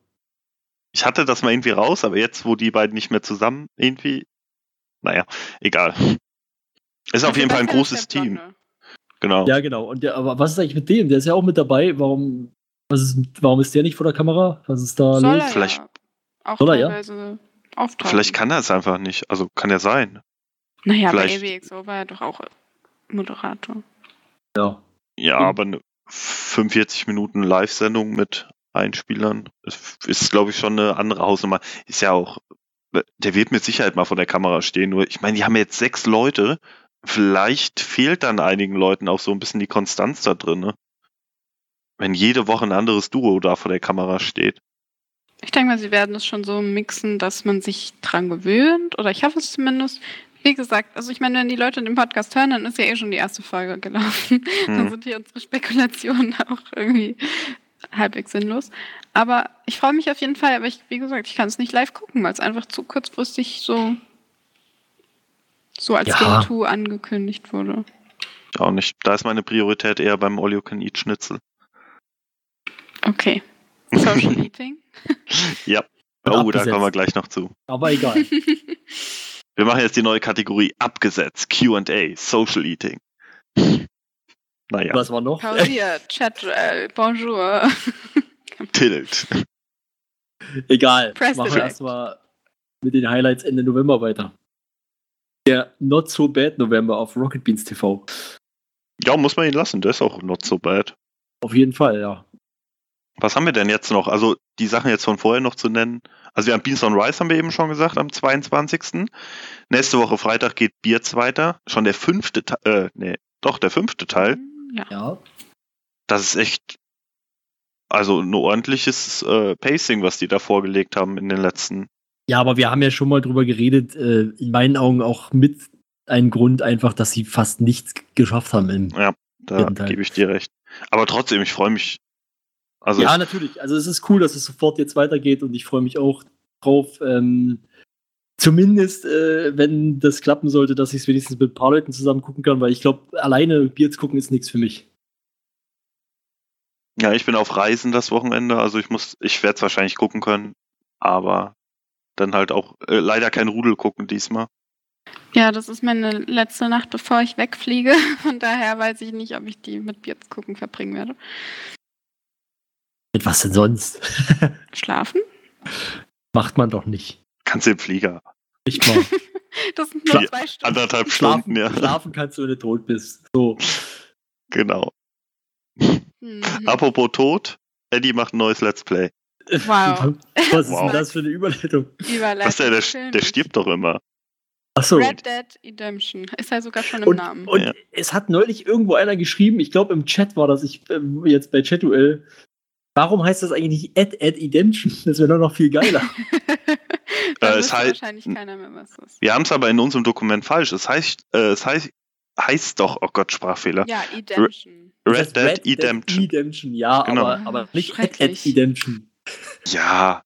Ich hatte das mal irgendwie raus, aber jetzt, wo die beiden nicht mehr zusammen irgendwie, naja, egal. Ist auf jeden Fall ein großes Team. Blonde. Genau. Ja, genau. Und der, aber was ist eigentlich mit dem? Der ist ja auch mit dabei. Warum, ist, warum ist der nicht vor der Kamera? Was ist da Soll los? er Vielleicht- ja auch Soll er, ja? teilweise auftauchen. Vielleicht kann er es einfach nicht. Also kann ja sein. Naja, bei vielleicht- AWXO war er doch auch Moderator. Ja. Ja, Mhm. aber eine 45 Minuten Live-Sendung mit Einspielern ist, ist glaube ich, schon eine andere Hausnummer. Ist ja auch, der wird mit Sicherheit mal vor der Kamera stehen. Nur, ich meine, die haben jetzt sechs Leute. Vielleicht fehlt dann einigen Leuten auch so ein bisschen die Konstanz da drin, ne? Wenn jede Woche ein anderes Duo da vor der Kamera steht. Ich denke mal, sie werden es schon so mixen, dass man sich dran gewöhnt. Oder ich hoffe es zumindest. Wie gesagt, also ich meine, wenn die Leute den Podcast hören, dann ist ja eh schon die erste Folge gelaufen. Dann Hm. sind hier unsere Spekulationen auch irgendwie halbwegs sinnlos. Aber ich freue mich auf jeden Fall. Aber ich, wie gesagt, ich kann es nicht live gucken, weil es einfach zu kurzfristig so, so als Ja. Game 2 angekündigt wurde. Auch nicht. Da ist meine Priorität eher beim All You Can Eat Schnitzel. Okay. Social Eating. ja. Oh, da kommen wir gleich noch zu. Aber egal. Wir machen jetzt die neue Kategorie abgesetzt. Q&A, Social Eating. Naja, Was war noch? Pausiert, Chat, Bonjour. Tilt. Egal. Press Machen wir erstmal mit den Highlights Ende November weiter. Der Not So Bad November auf Rocket Beans TV. Ja, muss man ihn lassen. Der ist auch not so bad. Auf jeden Fall, ja. Was haben wir denn jetzt noch? Also die Sachen jetzt von vorher noch zu nennen. Also wir haben Beans on Rice, haben wir eben schon gesagt, am 22. Nächste Woche Freitag geht Beards weiter. Schon der fünfte Teil, äh, nee, doch, der fünfte Teil. Ja. Ja. Das ist echt, also ein ordentliches äh, Pacing, was die da vorgelegt haben in den letzten. Ja, aber wir haben ja schon mal drüber geredet, äh, in meinen Augen auch mit ein Grund einfach, dass sie fast nichts geschafft haben. Im, Da Vierten Teil. gebe ich dir recht. Aber trotzdem, ich freue mich. Also ja, natürlich. Also es ist cool, dass es sofort jetzt weitergeht und ich freue mich auch drauf. Ähm, zumindest, äh, wenn das klappen sollte, dass ich es wenigstens mit ein paar Leuten zusammen gucken kann, weil ich glaube, alleine Beards gucken ist nichts für mich. Ja, ich bin auf Reisen das Wochenende, also ich muss, ich werde es wahrscheinlich gucken können, aber dann halt auch äh, leider kein Rudel gucken diesmal. ja, das ist meine letzte Nacht, bevor ich wegfliege. Von daher weiß ich nicht, ob ich die mit Bierz gucken verbringen werde. Mit was denn sonst? Schlafen? Macht man doch nicht. Kannst du im Flieger. Nicht mal. Das sind nur zwei Stunden. Anderthalb Schlafen, Stunden, ja. schlafen kannst du, wenn du tot bist. So. Genau. Mhm. Apropos Tod, Eddie macht ein neues Let's Play. Wow. Was ist Wow. denn das für eine Überleitung? Überleitung. Was der, der, der stirbt doch immer. Achso. Red Dead Redemption. Ist ja sogar schon im Und, Namen. und Ja. es hat neulich irgendwo einer geschrieben, ich glaube im Chat war das, ich ähm, jetzt bei Chatuel. Warum heißt das eigentlich nicht Ad Ad Redemption? Das wäre doch noch viel geiler. da Äh, es halt- wahrscheinlich keiner mehr, was das ist. Wir haben es aber in unserem Dokument falsch. Es heißt, äh, es heißt, heißt doch, oh Gott, Sprachfehler. Ja, Redemption. Das Red heißt Dead Redemption. Redemption, ja, Genau. aber, aber nicht Ad Ad. Redemption. Ja.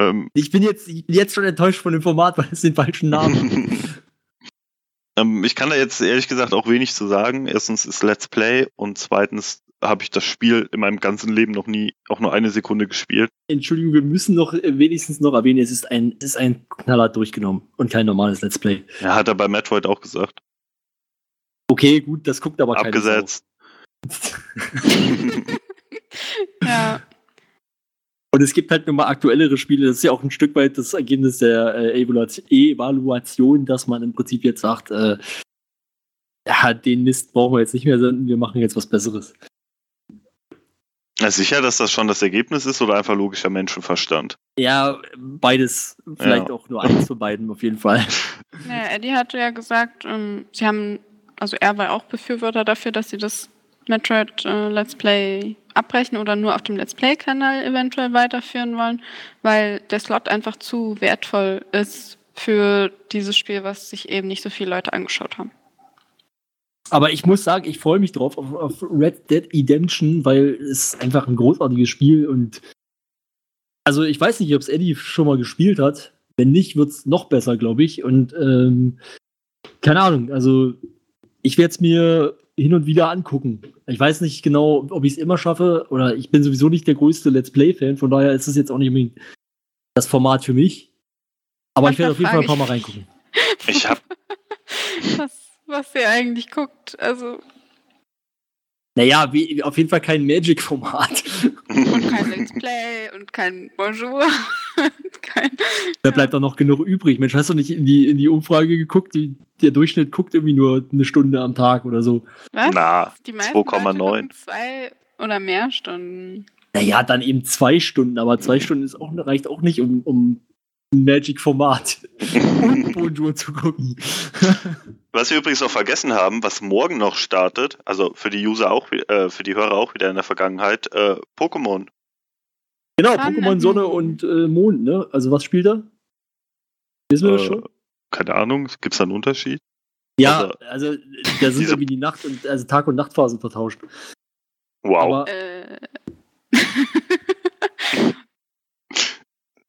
Ähm, Ich bin jetzt, jetzt schon enttäuscht von dem Format, weil es den falschen Namen hat. ähm, ich kann da jetzt ehrlich gesagt auch wenig zu sagen. Erstens ist Let's Play und zweitens habe ich das Spiel in meinem ganzen Leben noch nie auch nur eine Sekunde gespielt. Entschuldigung, wir müssen noch äh, wenigstens noch erwähnen, es ist ein, es ist ein Knaller durchgenommen und kein normales Let's Play. Ja, hat er bei Metroid auch gesagt. Okay, gut, das guckt aber keine Abgesetzt. Ja. Und es gibt halt nochmal aktuellere Spiele. Das ist ja auch ein Stück weit das Ergebnis der äh, Evaluation, dass man im Prinzip jetzt sagt, äh, ja, den Mist brauchen wir jetzt nicht mehr senden, wir machen jetzt was Besseres. Sicher, dass das schon das Ergebnis ist oder einfach logischer Menschenverstand? Ja, beides, vielleicht Ja. auch nur eins von beiden auf jeden Fall. Ja, Eddie hatte ja gesagt, ähm, sie haben, also er war auch Befürworter dafür, dass sie das Metroid äh, Let's Play abbrechen oder nur auf dem Let's Play-Kanal eventuell weiterführen wollen, weil der Slot einfach zu wertvoll ist für dieses Spiel, was sich eben nicht so viele Leute angeschaut haben. Aber ich muss sagen, ich freue mich drauf auf, auf Red Dead Redemption, weil es einfach ein großartiges Spiel und also ich weiß nicht, ob es Eddie schon mal gespielt hat. Wenn nicht, wird es noch besser, glaube ich. Und ähm, keine Ahnung, also ich werde es mir hin und wieder angucken. Ich weiß nicht genau, ob ich es immer schaffe oder ich bin sowieso nicht der größte Let's Play-Fan, von daher ist es jetzt auch nicht unbedingt das Format für mich. Aber ich werde auf jeden Fall ein paar Mal reingucken. Ich hab, was, ihr eigentlich guckt. Also, Naja, wie, auf jeden Fall kein Magic-Format. und kein Let's Play und kein Bonjour. und kein, Da bleibt auch noch genug übrig. Mensch, hast du nicht in die, in die Umfrage geguckt? Die, der Durchschnitt guckt irgendwie nur eine Stunde am Tag oder so. was? Na, Die meisten Leute 2,9. gucken Zwei oder mehr Stunden. Naja, dann eben zwei Stunden, aber zwei Stunden ist auch, reicht auch nicht, um, um Magic-Format und Bonjour zu gucken. Was wir übrigens noch vergessen haben, was morgen noch startet, also für die User auch, äh, für die Hörer auch wieder in der Vergangenheit, äh, Pokémon. Genau, Pokémon Sonne und äh, Mond, ne? Also was spielt er? Wissen wir das Äh, schon? Keine Ahnung, gibt es da einen Unterschied? Ja, also- also da sind Diese- irgendwie die Nacht- und also Tag- und Nachtphasen vertauscht. Wow. Aber Äh,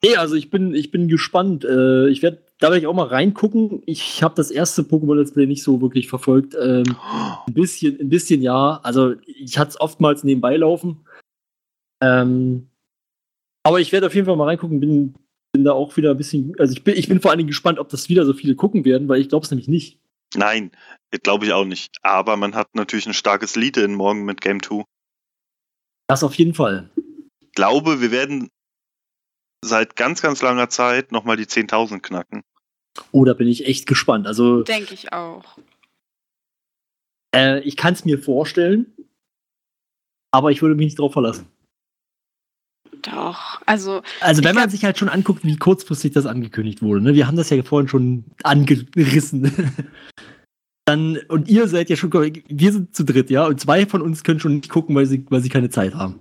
nee, also ich bin, ich bin gespannt. Äh, ich werde da werde ich auch mal reingucken. Ich habe das erste Pokémon Let's Play nicht so wirklich verfolgt. Ähm, ein bisschen, ein bisschen ja. Also ich hatte es oftmals nebenbei laufen. Ähm, aber ich werde auf jeden Fall mal reingucken. Bin, bin da auch wieder ein bisschen. Also ich bin, ich bin vor allen Dingen gespannt, ob das wieder so viele gucken werden, weil ich glaube es nämlich nicht. Nein, glaube ich auch nicht. Aber man hat natürlich ein starkes Lead in morgen mit Game 2. Das auf jeden Fall. Ich glaube, wir werden seit ganz, ganz langer Zeit nochmal die 10.000 knacken. Oh, da bin ich echt gespannt. Also Denke ich auch. äh, ich kann es mir vorstellen, aber ich würde mich nicht drauf verlassen. Doch. Also, Also wenn man sich halt schon anguckt, wie kurzfristig das angekündigt wurde, ne? wir haben das ja vorhin schon angerissen. Dann, und ihr seid ja schon, wir sind zu dritt, ja, und zwei von uns können schon nicht gucken, weil sie, weil sie keine Zeit haben.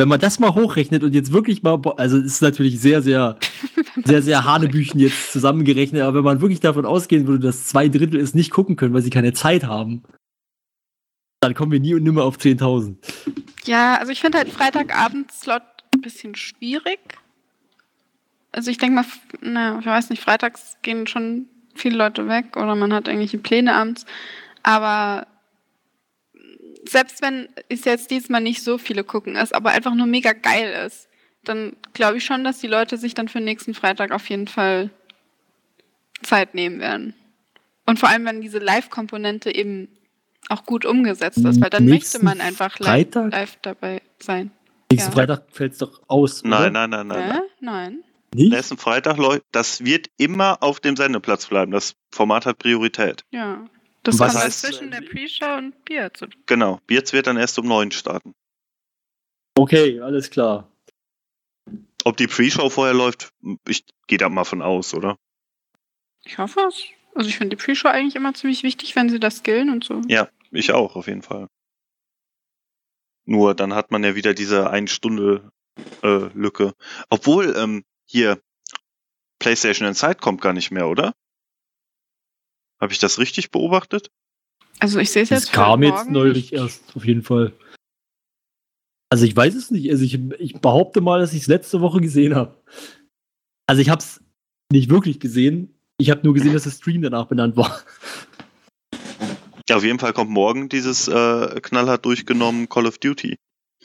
Wenn man das mal hochrechnet und jetzt wirklich mal, also es ist natürlich sehr, sehr, sehr, sehr Hanebüchen jetzt zusammengerechnet, aber wenn man wirklich davon ausgehen würde, dass zwei Drittel es nicht gucken können, weil sie keine Zeit haben, dann kommen wir nie und nimmer auf 10.000. ja, also ich finde halt Freitagabend-Slot ein bisschen schwierig. Also ich denke mal, na, ich weiß nicht, freitags gehen schon viele Leute weg oder man hat irgendwelche Pläne abends. Aber selbst wenn es jetzt diesmal nicht so viele gucken, es aber einfach nur mega geil ist, dann glaube ich schon, dass die Leute sich dann für nächsten Freitag auf jeden Fall Zeit nehmen werden. Und vor allem, wenn diese Live-Komponente eben auch gut umgesetzt ist, weil dann Nächsten möchte man einfach live, live dabei sein. Nächsten Ja. Freitag fällt es doch aus. Nein, oder? nein, nein, nein. nein. Nein. Nicht? Nächsten Freitag, Leute, das wird immer auf dem Sendeplatz bleiben. Das Format hat Priorität. Ja. Das Was kommt heißt, zwischen der Pre-Show und Bier zu Genau. Jetzt wird dann erst um neun starten. Okay, alles klar. Ob die Pre-Show vorher läuft, ich gehe da mal von aus, oder? Ich hoffe es. Also ich finde die Pre-Show eigentlich immer ziemlich wichtig, wenn sie das skillen und so. Ja, ich auch, auf jeden Fall. Nur dann hat man ja wieder diese ein Stunde äh, Lücke. Obwohl, ähm, hier, PlayStation Inside kommt gar nicht mehr, oder? Habe ich das richtig beobachtet? Also ich sehe es jetzt kam für jetzt neulich erst, auf jeden Fall. Also ich weiß es nicht. Also ich, ich behaupte mal, dass ich es letzte Woche gesehen habe. Also ich habe es nicht wirklich gesehen. Ich habe nur gesehen, dass der Stream danach benannt war. Ja, auf jeden Fall kommt morgen dieses äh, knallhart durchgenommen Call of Duty.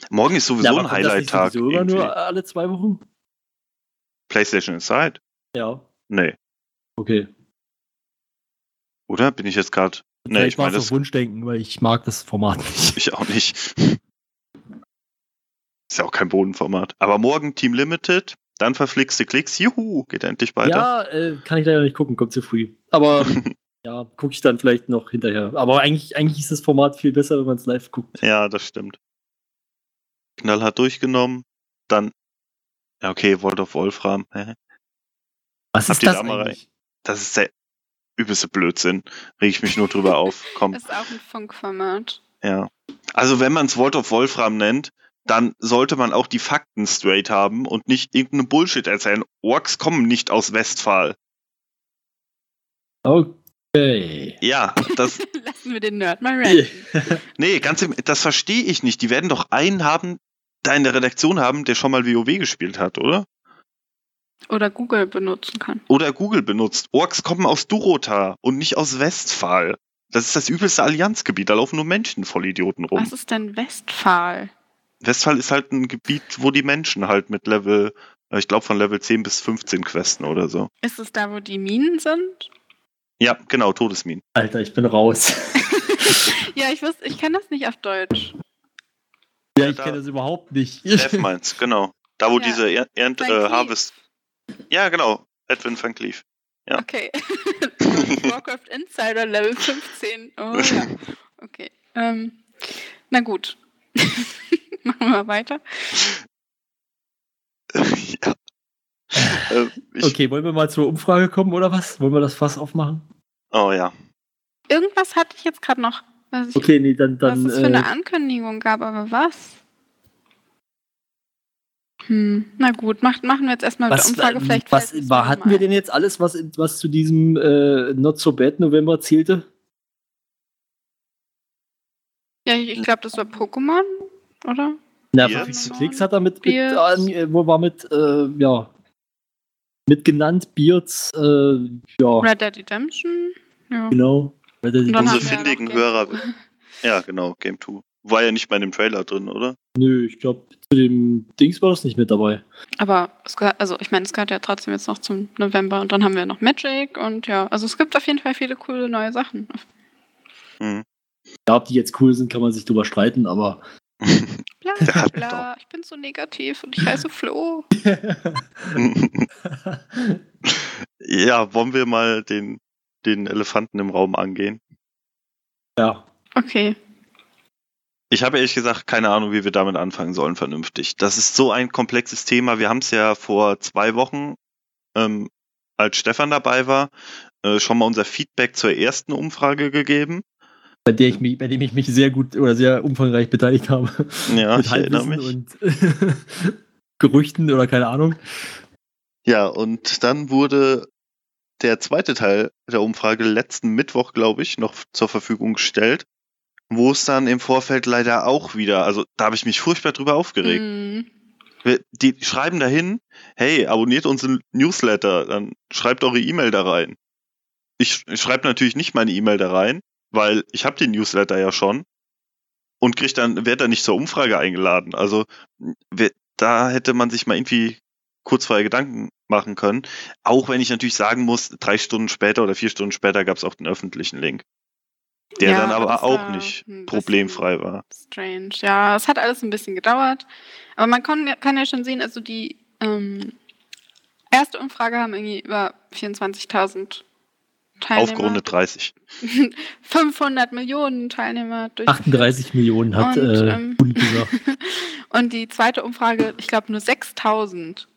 Morgen ist sowieso aber ein Highlight-Tag. irgendwie. nur alle zwei Wochen? PlayStation Inside? Ja. Nee. Okay. Oder? Bin ich jetzt gerade. Nee, ich meine es das Wunschdenken, weil ich mag das Format nicht. ich auch nicht. Ist ja auch kein Bodenformat. Aber morgen Team Limited, dann verflixte Klicks. Juhu, geht endlich weiter. Ja, äh, kann ich leider nicht gucken, kommt zu früh. Aber ja, gucke ich dann vielleicht noch hinterher. Aber eigentlich, eigentlich ist das Format viel besser, wenn man es live guckt. Ja, das stimmt. Knallhart durchgenommen. Dann, ja, okay, World of Wolfram. Was Habt ist das da eigentlich? Das ist der übelste Blödsinn. Reg ich mich nur drüber auf. Komm, Das ist auch ein Funkformat. ja. Also, wenn man es World of Wolfram nennt, dann sollte man auch die Fakten straight haben und nicht irgendeinen Bullshit erzählen. Orks kommen nicht aus Westphal. Okay. Ja, das, Lassen wir den Nerd mal ranten. nee, ganz im, das verstehe ich nicht. Die werden doch einen haben, da in der Redaktion haben, der schon mal WoW gespielt hat, oder? Oder Google benutzen kann. oder Google benutzt. Orks kommen aus Durotar und nicht aus Westphal. Das ist das übelste Allianzgebiet. Da laufen nur Menschen voll Idioten rum. Was ist denn Westphal? Westphal ist halt ein Gebiet, wo die Menschen halt mit Level, äh, ich glaube von Level 10 bis 15 questen oder so. Ist es da, wo die Minen sind? Ja, genau, Todesminen. Alter, ich bin raus. Ja, ich wusste, ich kann das nicht auf Deutsch. ja, ich da- kenne das überhaupt nicht. Deathmines, genau. Da, wo Ja, diese Er- äh. Harvest. Ja, genau. Edwin van Cleef. Ja. Okay. Warcraft Insider Level 15. Oh ja. Okay. Ähm, na gut. Machen wir mal weiter. ja. äh, ich, Okay, wollen wir mal zur Umfrage kommen oder was? Wollen wir das Fass aufmachen? Oh ja. Irgendwas hatte ich jetzt gerade noch, was, ich, Okay, nee, dann, was dann es für äh, eine Ankündigung gab, aber was? Hm, na gut, macht, machen wir jetzt erstmal mit was, der Umfrage. Vielleicht was war, hatten wir denn jetzt alles, was, was zu diesem äh, Not So Bad November zählte? Ja, ich, ich glaube, das war Pokémon, oder? Na, verfickte Klicks hat er mit, mit Beards. an, äh, wo war mit, äh, ja, mit genannt, Beards, äh, ja, Red Dead Redemption. Ja. genau. Der- Und dann Unsere ja findigen Hörer-. Ja, genau, Game 2. War ja nicht mal in dem Trailer drin, oder? Nö, ich glaube, zu dem Dings war das nicht mit dabei. Aber es gehört, also ich meine, es gehört ja trotzdem jetzt noch zum November und dann haben wir noch Magic und ja, also es gibt auf jeden Fall viele coole neue Sachen. Hm. Ja, ob die jetzt cool sind, kann man sich drüber streiten, aber Bla, hat bla, ich bin so negativ und ich heiße Flo. ja, wollen wir mal den, den Elefanten im Raum angehen? ja. Okay. Ich habe ehrlich gesagt keine Ahnung, wie wir damit anfangen sollen, vernünftig. Das ist so ein komplexes Thema. Wir haben es ja vor zwei Wochen, ähm, als Stefan dabei war, äh, schon mal unser Feedback zur ersten Umfrage gegeben. Bei der ich mich, bei dem ich mich sehr gut oder sehr umfangreich beteiligt habe. Ja, Mit ich erinnere Halbwissen mich. und Gerüchten oder keine Ahnung. Ja, und dann wurde der zweite Teil der Umfrage letzten Mittwoch, glaube ich, noch zur Verfügung gestellt, wo es dann im Vorfeld leider auch wieder, also da habe ich mich furchtbar drüber aufgeregt. Hm, Wir- Die schreiben dahin, hey, abonniert unseren Newsletter, dann schreibt eure E-Mail da rein. Ich, ich schreibe natürlich nicht meine E-Mail da rein, weil ich habe den Newsletter ja schon und krieg dann, werde dann nicht zur Umfrage eingeladen. Also wer- da hätte man sich mal irgendwie kurz vorher Gedanken machen können. Auch wenn ich natürlich sagen muss, drei Stunden später oder vier Stunden später gab es auch den öffentlichen Link. Der Ja, dann aber auch nicht problemfrei war. strange. Ja, es hat alles ein bisschen gedauert. Aber man kann, kann ja schon sehen, also die ähm, erste Umfrage haben irgendwie über 24.000 Teilnehmer. Aufgerundet 30. 500 Millionen Teilnehmer durch. 38 Millionen hat Und, äh, ähm, gesagt. Und die zweite Umfrage, ich glaube nur 6000.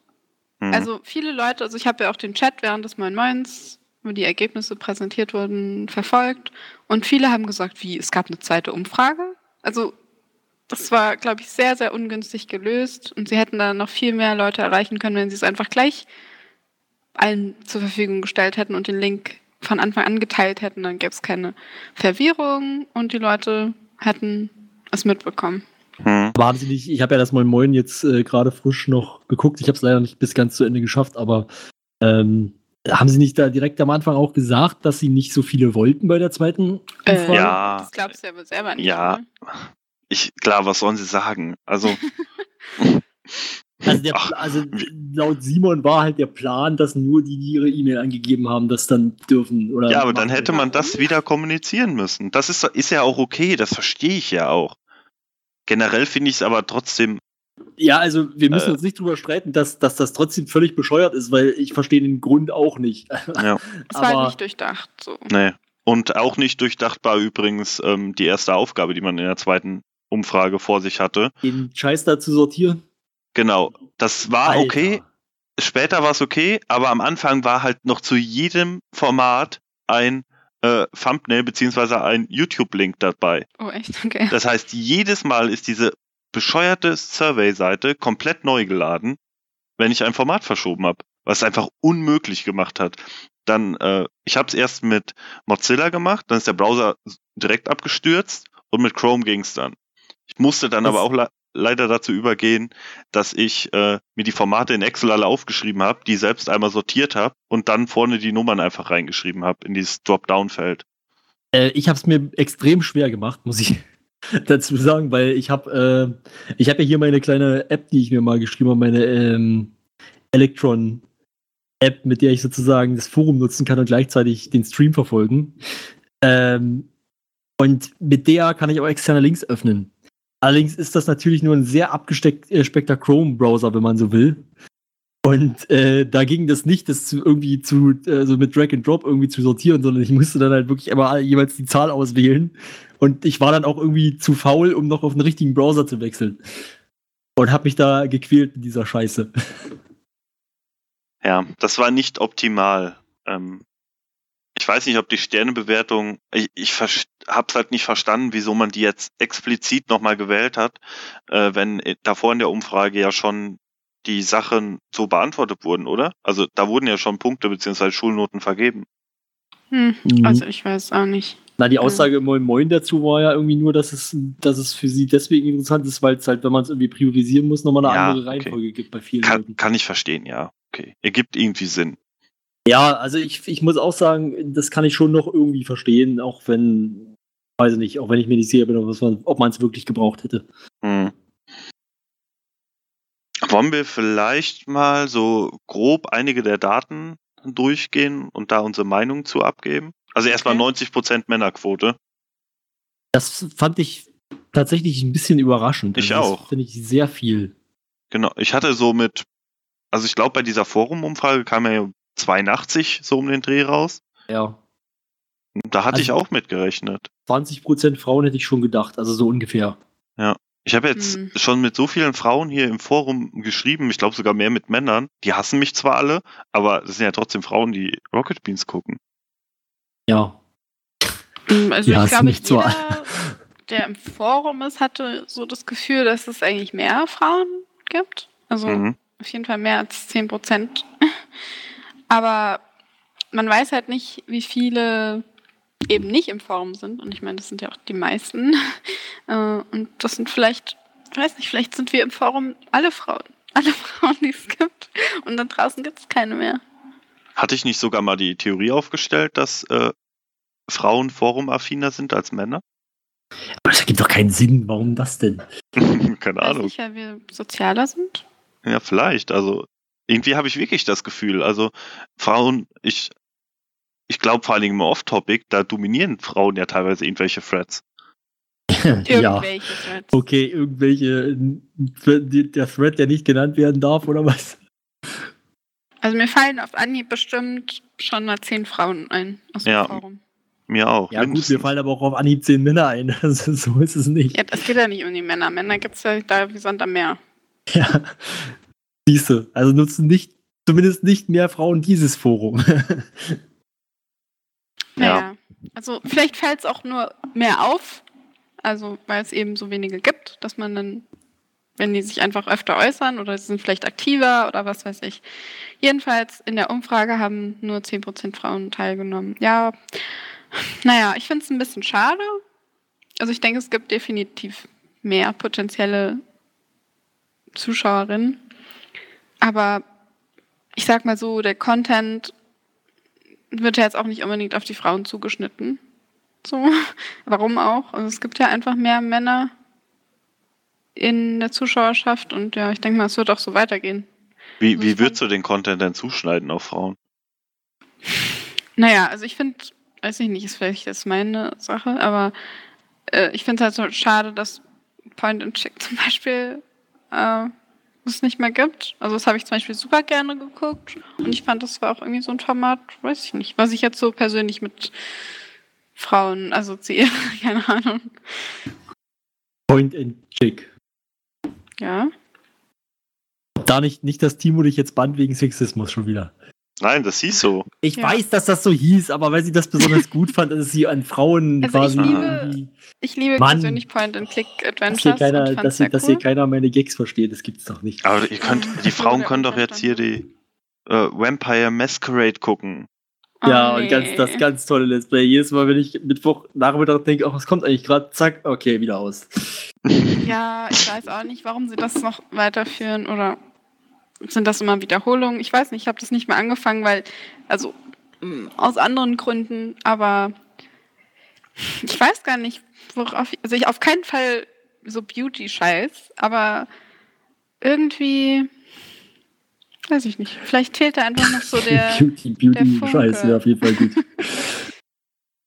Hm. Also viele Leute, also ich habe ja auch den Chat während des Moin Moins, wo die Ergebnisse präsentiert wurden, verfolgt. Und viele haben gesagt, wie, es gab eine zweite Umfrage. Also das war, glaube ich, sehr, sehr ungünstig gelöst. Und sie hätten da noch viel mehr Leute erreichen können, wenn sie es einfach gleich allen zur Verfügung gestellt hätten und den Link von Anfang an geteilt hätten. Dann gäbe es keine Verwirrung und die Leute hätten es mitbekommen. Hm. Wahnsinnig. Ich habe ja das Moin Moin jetzt äh, gerade frisch noch geguckt. Ich habe es leider nicht bis ganz zu Ende geschafft, aber ähm, haben Sie nicht da direkt am Anfang auch gesagt, dass Sie nicht so viele wollten bei der zweiten Äh, Umfrage? Ja. Das glaubst du ja wohl selber nicht. Ja. Ne? Ich, klar, was sollen sie sagen? Also, Also, der, Ach, also laut Simon war halt der Plan, dass nur die, die ihre E-Mail angegeben haben, das dann dürfen. Oder ja, aber dann hätte man das wieder kommunizieren müssen. Das ist, ist ja auch okay, das verstehe ich ja auch. Generell finde ich es aber trotzdem, Ja, also wir müssen Äh. uns nicht drüber streiten, dass, dass das trotzdem völlig bescheuert ist, weil ich verstehe den Grund auch nicht. ja, Es war Aber- halt nicht durchdacht. So. nee. Und auch nicht durchdachtbar übrigens ähm, die erste Aufgabe, die man in der zweiten Umfrage vor sich hatte. Den Scheiß da zu sortieren. Genau, das war Alter. okay. Später war es okay, aber am Anfang war halt noch zu jedem Format ein äh, Thumbnail beziehungsweise ein YouTube-Link dabei. Oh, echt? Okay. Das heißt, jedes Mal ist diese bescheuerte Survey-Seite komplett neu geladen, wenn ich ein Format verschoben habe, was es einfach unmöglich gemacht hat. Dann, äh, ich habe es erst mit Mozilla gemacht, dann ist der Browser direkt abgestürzt und mit Chrome ging es dann. Ich musste dann Das- aber auch le leider dazu übergehen, dass ich äh, mir die Formate in Excel alle aufgeschrieben habe, die selbst einmal sortiert habe und dann vorne die Nummern einfach reingeschrieben habe in dieses Dropdown-Feld. Äh, ich habe es mir extrem schwer gemacht, muss ich dazu sagen, weil ich habe äh, ich habe ja hier meine kleine App, die ich mir mal geschrieben habe, meine ähm, Electron App, mit der ich sozusagen das Forum nutzen kann und gleichzeitig den Stream verfolgen. Ähm, und mit der kann ich auch externe Links öffnen. Allerdings ist das natürlich nur ein sehr abgespeckter Chrome-Browser, wenn man so will. Und äh, da ging das nicht, das zu, irgendwie zu, äh, so mit Drag and Drop irgendwie zu sortieren, sondern ich musste dann halt wirklich immer jeweils die Zahl auswählen. Und ich war dann auch irgendwie zu faul, um noch auf einen richtigen Browser zu wechseln. Und habe mich da gequält in dieser Scheiße. Ja, das war nicht optimal. Ähm, ich weiß nicht, ob die Sternebewertung, ich, ich habe es halt nicht verstanden, wieso man die jetzt explizit nochmal gewählt hat, äh, wenn davor in der Umfrage ja schon die Sachen so beantwortet wurden, oder? Also da wurden ja schon Punkte bzw. Schulnoten vergeben. Hm, Mhm. also ich weiß auch nicht. Na, die. Aussage Moin Moin dazu war ja irgendwie nur, dass es, dass es für sie deswegen interessant ist, weil es halt, wenn man es irgendwie priorisieren muss, nochmal eine Ja, andere okay. Reihenfolge gibt bei vielen Kann, Leuten. kann ich verstehen, ja. Okay. Ergibt irgendwie Sinn. Ja, also ich, ich muss auch sagen, das kann ich schon noch irgendwie verstehen, auch wenn, weiß ich nicht, auch wenn ich mir nicht sicher bin, ob man es wirklich gebraucht hätte. Hm. Wollen wir vielleicht mal so grob einige der Daten durchgehen und da unsere Meinung zu abgeben? Also erstmal Okay. 90% Männerquote. Das fand ich tatsächlich ein bisschen überraschend. Ich Also auch. Das finde ich sehr viel. Genau. Ich hatte so mit, also ich glaube bei dieser Forum-Umfrage kam ja 82 so um den Dreh raus. Ja. Da hatte ich Also- auch mitgerechnet. 20% Frauen hätte ich schon gedacht, also so ungefähr. Ich habe jetzt Hm. schon mit so vielen Frauen hier im Forum geschrieben, ich glaube sogar mehr mit Männern. Die hassen mich zwar alle, aber das sind ja trotzdem Frauen, die Rocket Beans gucken. Ja. Hm, Also Ja, ich glaube, nicht so- jeder, der im Forum ist, hatte so das Gefühl, dass es eigentlich mehr Frauen gibt. Also Mhm. auf jeden Fall mehr als 10 Prozent. Aber man weiß halt nicht, wie viele eben nicht im Forum sind. Und ich meine, das sind ja auch die meisten. Äh, Und das sind vielleicht, ich weiß nicht, vielleicht sind wir im Forum alle Frauen. Alle Frauen, die es gibt. Und da draußen gibt es keine mehr. Hatte ich nicht sogar mal die Theorie aufgestellt, dass äh, Frauen forumaffiner sind als Männer? Aber das ergibt doch keinen Sinn. Warum das denn? Keine Weiß Ahnung. nicht, weil wir sozialer sind. Ja, vielleicht. Also irgendwie habe ich wirklich das Gefühl. Also Frauen, ich, ich glaube vor allen Dingen im Off-Topic, da dominieren Frauen ja teilweise irgendwelche Threads. ja. Irgendwelche Threads. Okay, irgendwelche, der Thread, der nicht genannt werden darf, oder was? Also mir fallen auf Anhieb bestimmt schon mal zehn Frauen ein aus dem Ja. Forum. Mir auch. Ja, gut, mindestens. mir fallen aber auch auf Anhieb zehn Männer ein. Also, so ist es nicht. Ja, es geht ja nicht um die Männer. Männer gibt es ja da wie Sand am Meer. Ja. Siehste, also nutzen nicht, zumindest nicht mehr Frauen dieses Forum. Naja. Also vielleicht fällt es auch nur mehr auf, also weil es eben so wenige gibt, dass man dann, wenn die sich einfach öfter äußern oder sie sind vielleicht aktiver oder was weiß ich. Jedenfalls in der Umfrage haben nur 10% Frauen teilgenommen. Ja, naja, ich finde es ein bisschen schade. Also ich denke, es gibt definitiv mehr potenzielle Zuschauerinnen. Aber ich sag mal so, der Content wird ja jetzt auch nicht unbedingt auf die Frauen zugeschnitten. So, warum auch? Also es gibt ja einfach mehr Männer in der Zuschauerschaft und ja, ich denke mal, es wird auch so weitergehen. Wie, Also wie würdest du den Content denn zuschneiden auf Frauen? Naja, also ich finde, weiß ich nicht, ist vielleicht jetzt meine Sache, aber äh, ich finde es halt so schade, dass Point and Chick zum Beispiel äh, es nicht mehr gibt. Also das habe ich zum Beispiel super gerne geguckt und ich fand, das war auch irgendwie so ein Format, weiß ich nicht, was ich jetzt so persönlich mit Frauen assoziiere, keine Ahnung. Point and Chick. Ja. Da nicht, nicht das Timo dich jetzt band wegen Sexismus schon wieder. Nein, das hieß so. Ich Ja. weiß, dass das so hieß, aber weil sie das besonders gut fand, dass sie an Frauen Also ich quasi liebe- irgendwie- Ich liebe Mann. persönlich Point and Click dass hier, keiner, und dass, hier, sehr dass cool. hier keiner meine Gags versteht, das gibt's doch nicht. Aber ihr könnt, die Frauen können doch jetzt hier die äh, Vampire Masquerade gucken. ja, Oh, und ganz, das nee. ganz tolle Let's Play. Jedes Mal, wenn ich Mittwoch Nachmittag denke, ach, was kommt eigentlich gerade, zack, okay, wieder aus. Ja, ich weiß auch nicht, warum sie das noch weiterführen oder sind das immer Wiederholungen? Ich weiß nicht, ich habe das nicht mehr angefangen, weil, also mm, aus anderen Gründen, aber ich weiß gar nicht, worauf, ich, also ich auf keinen Fall so Beauty-Scheiß, aber irgendwie, Weiß ich nicht. Vielleicht fehlt da einfach noch so der. Beauty, Beauty, der Scheiß, Funke. ja, auf jeden Fall gut.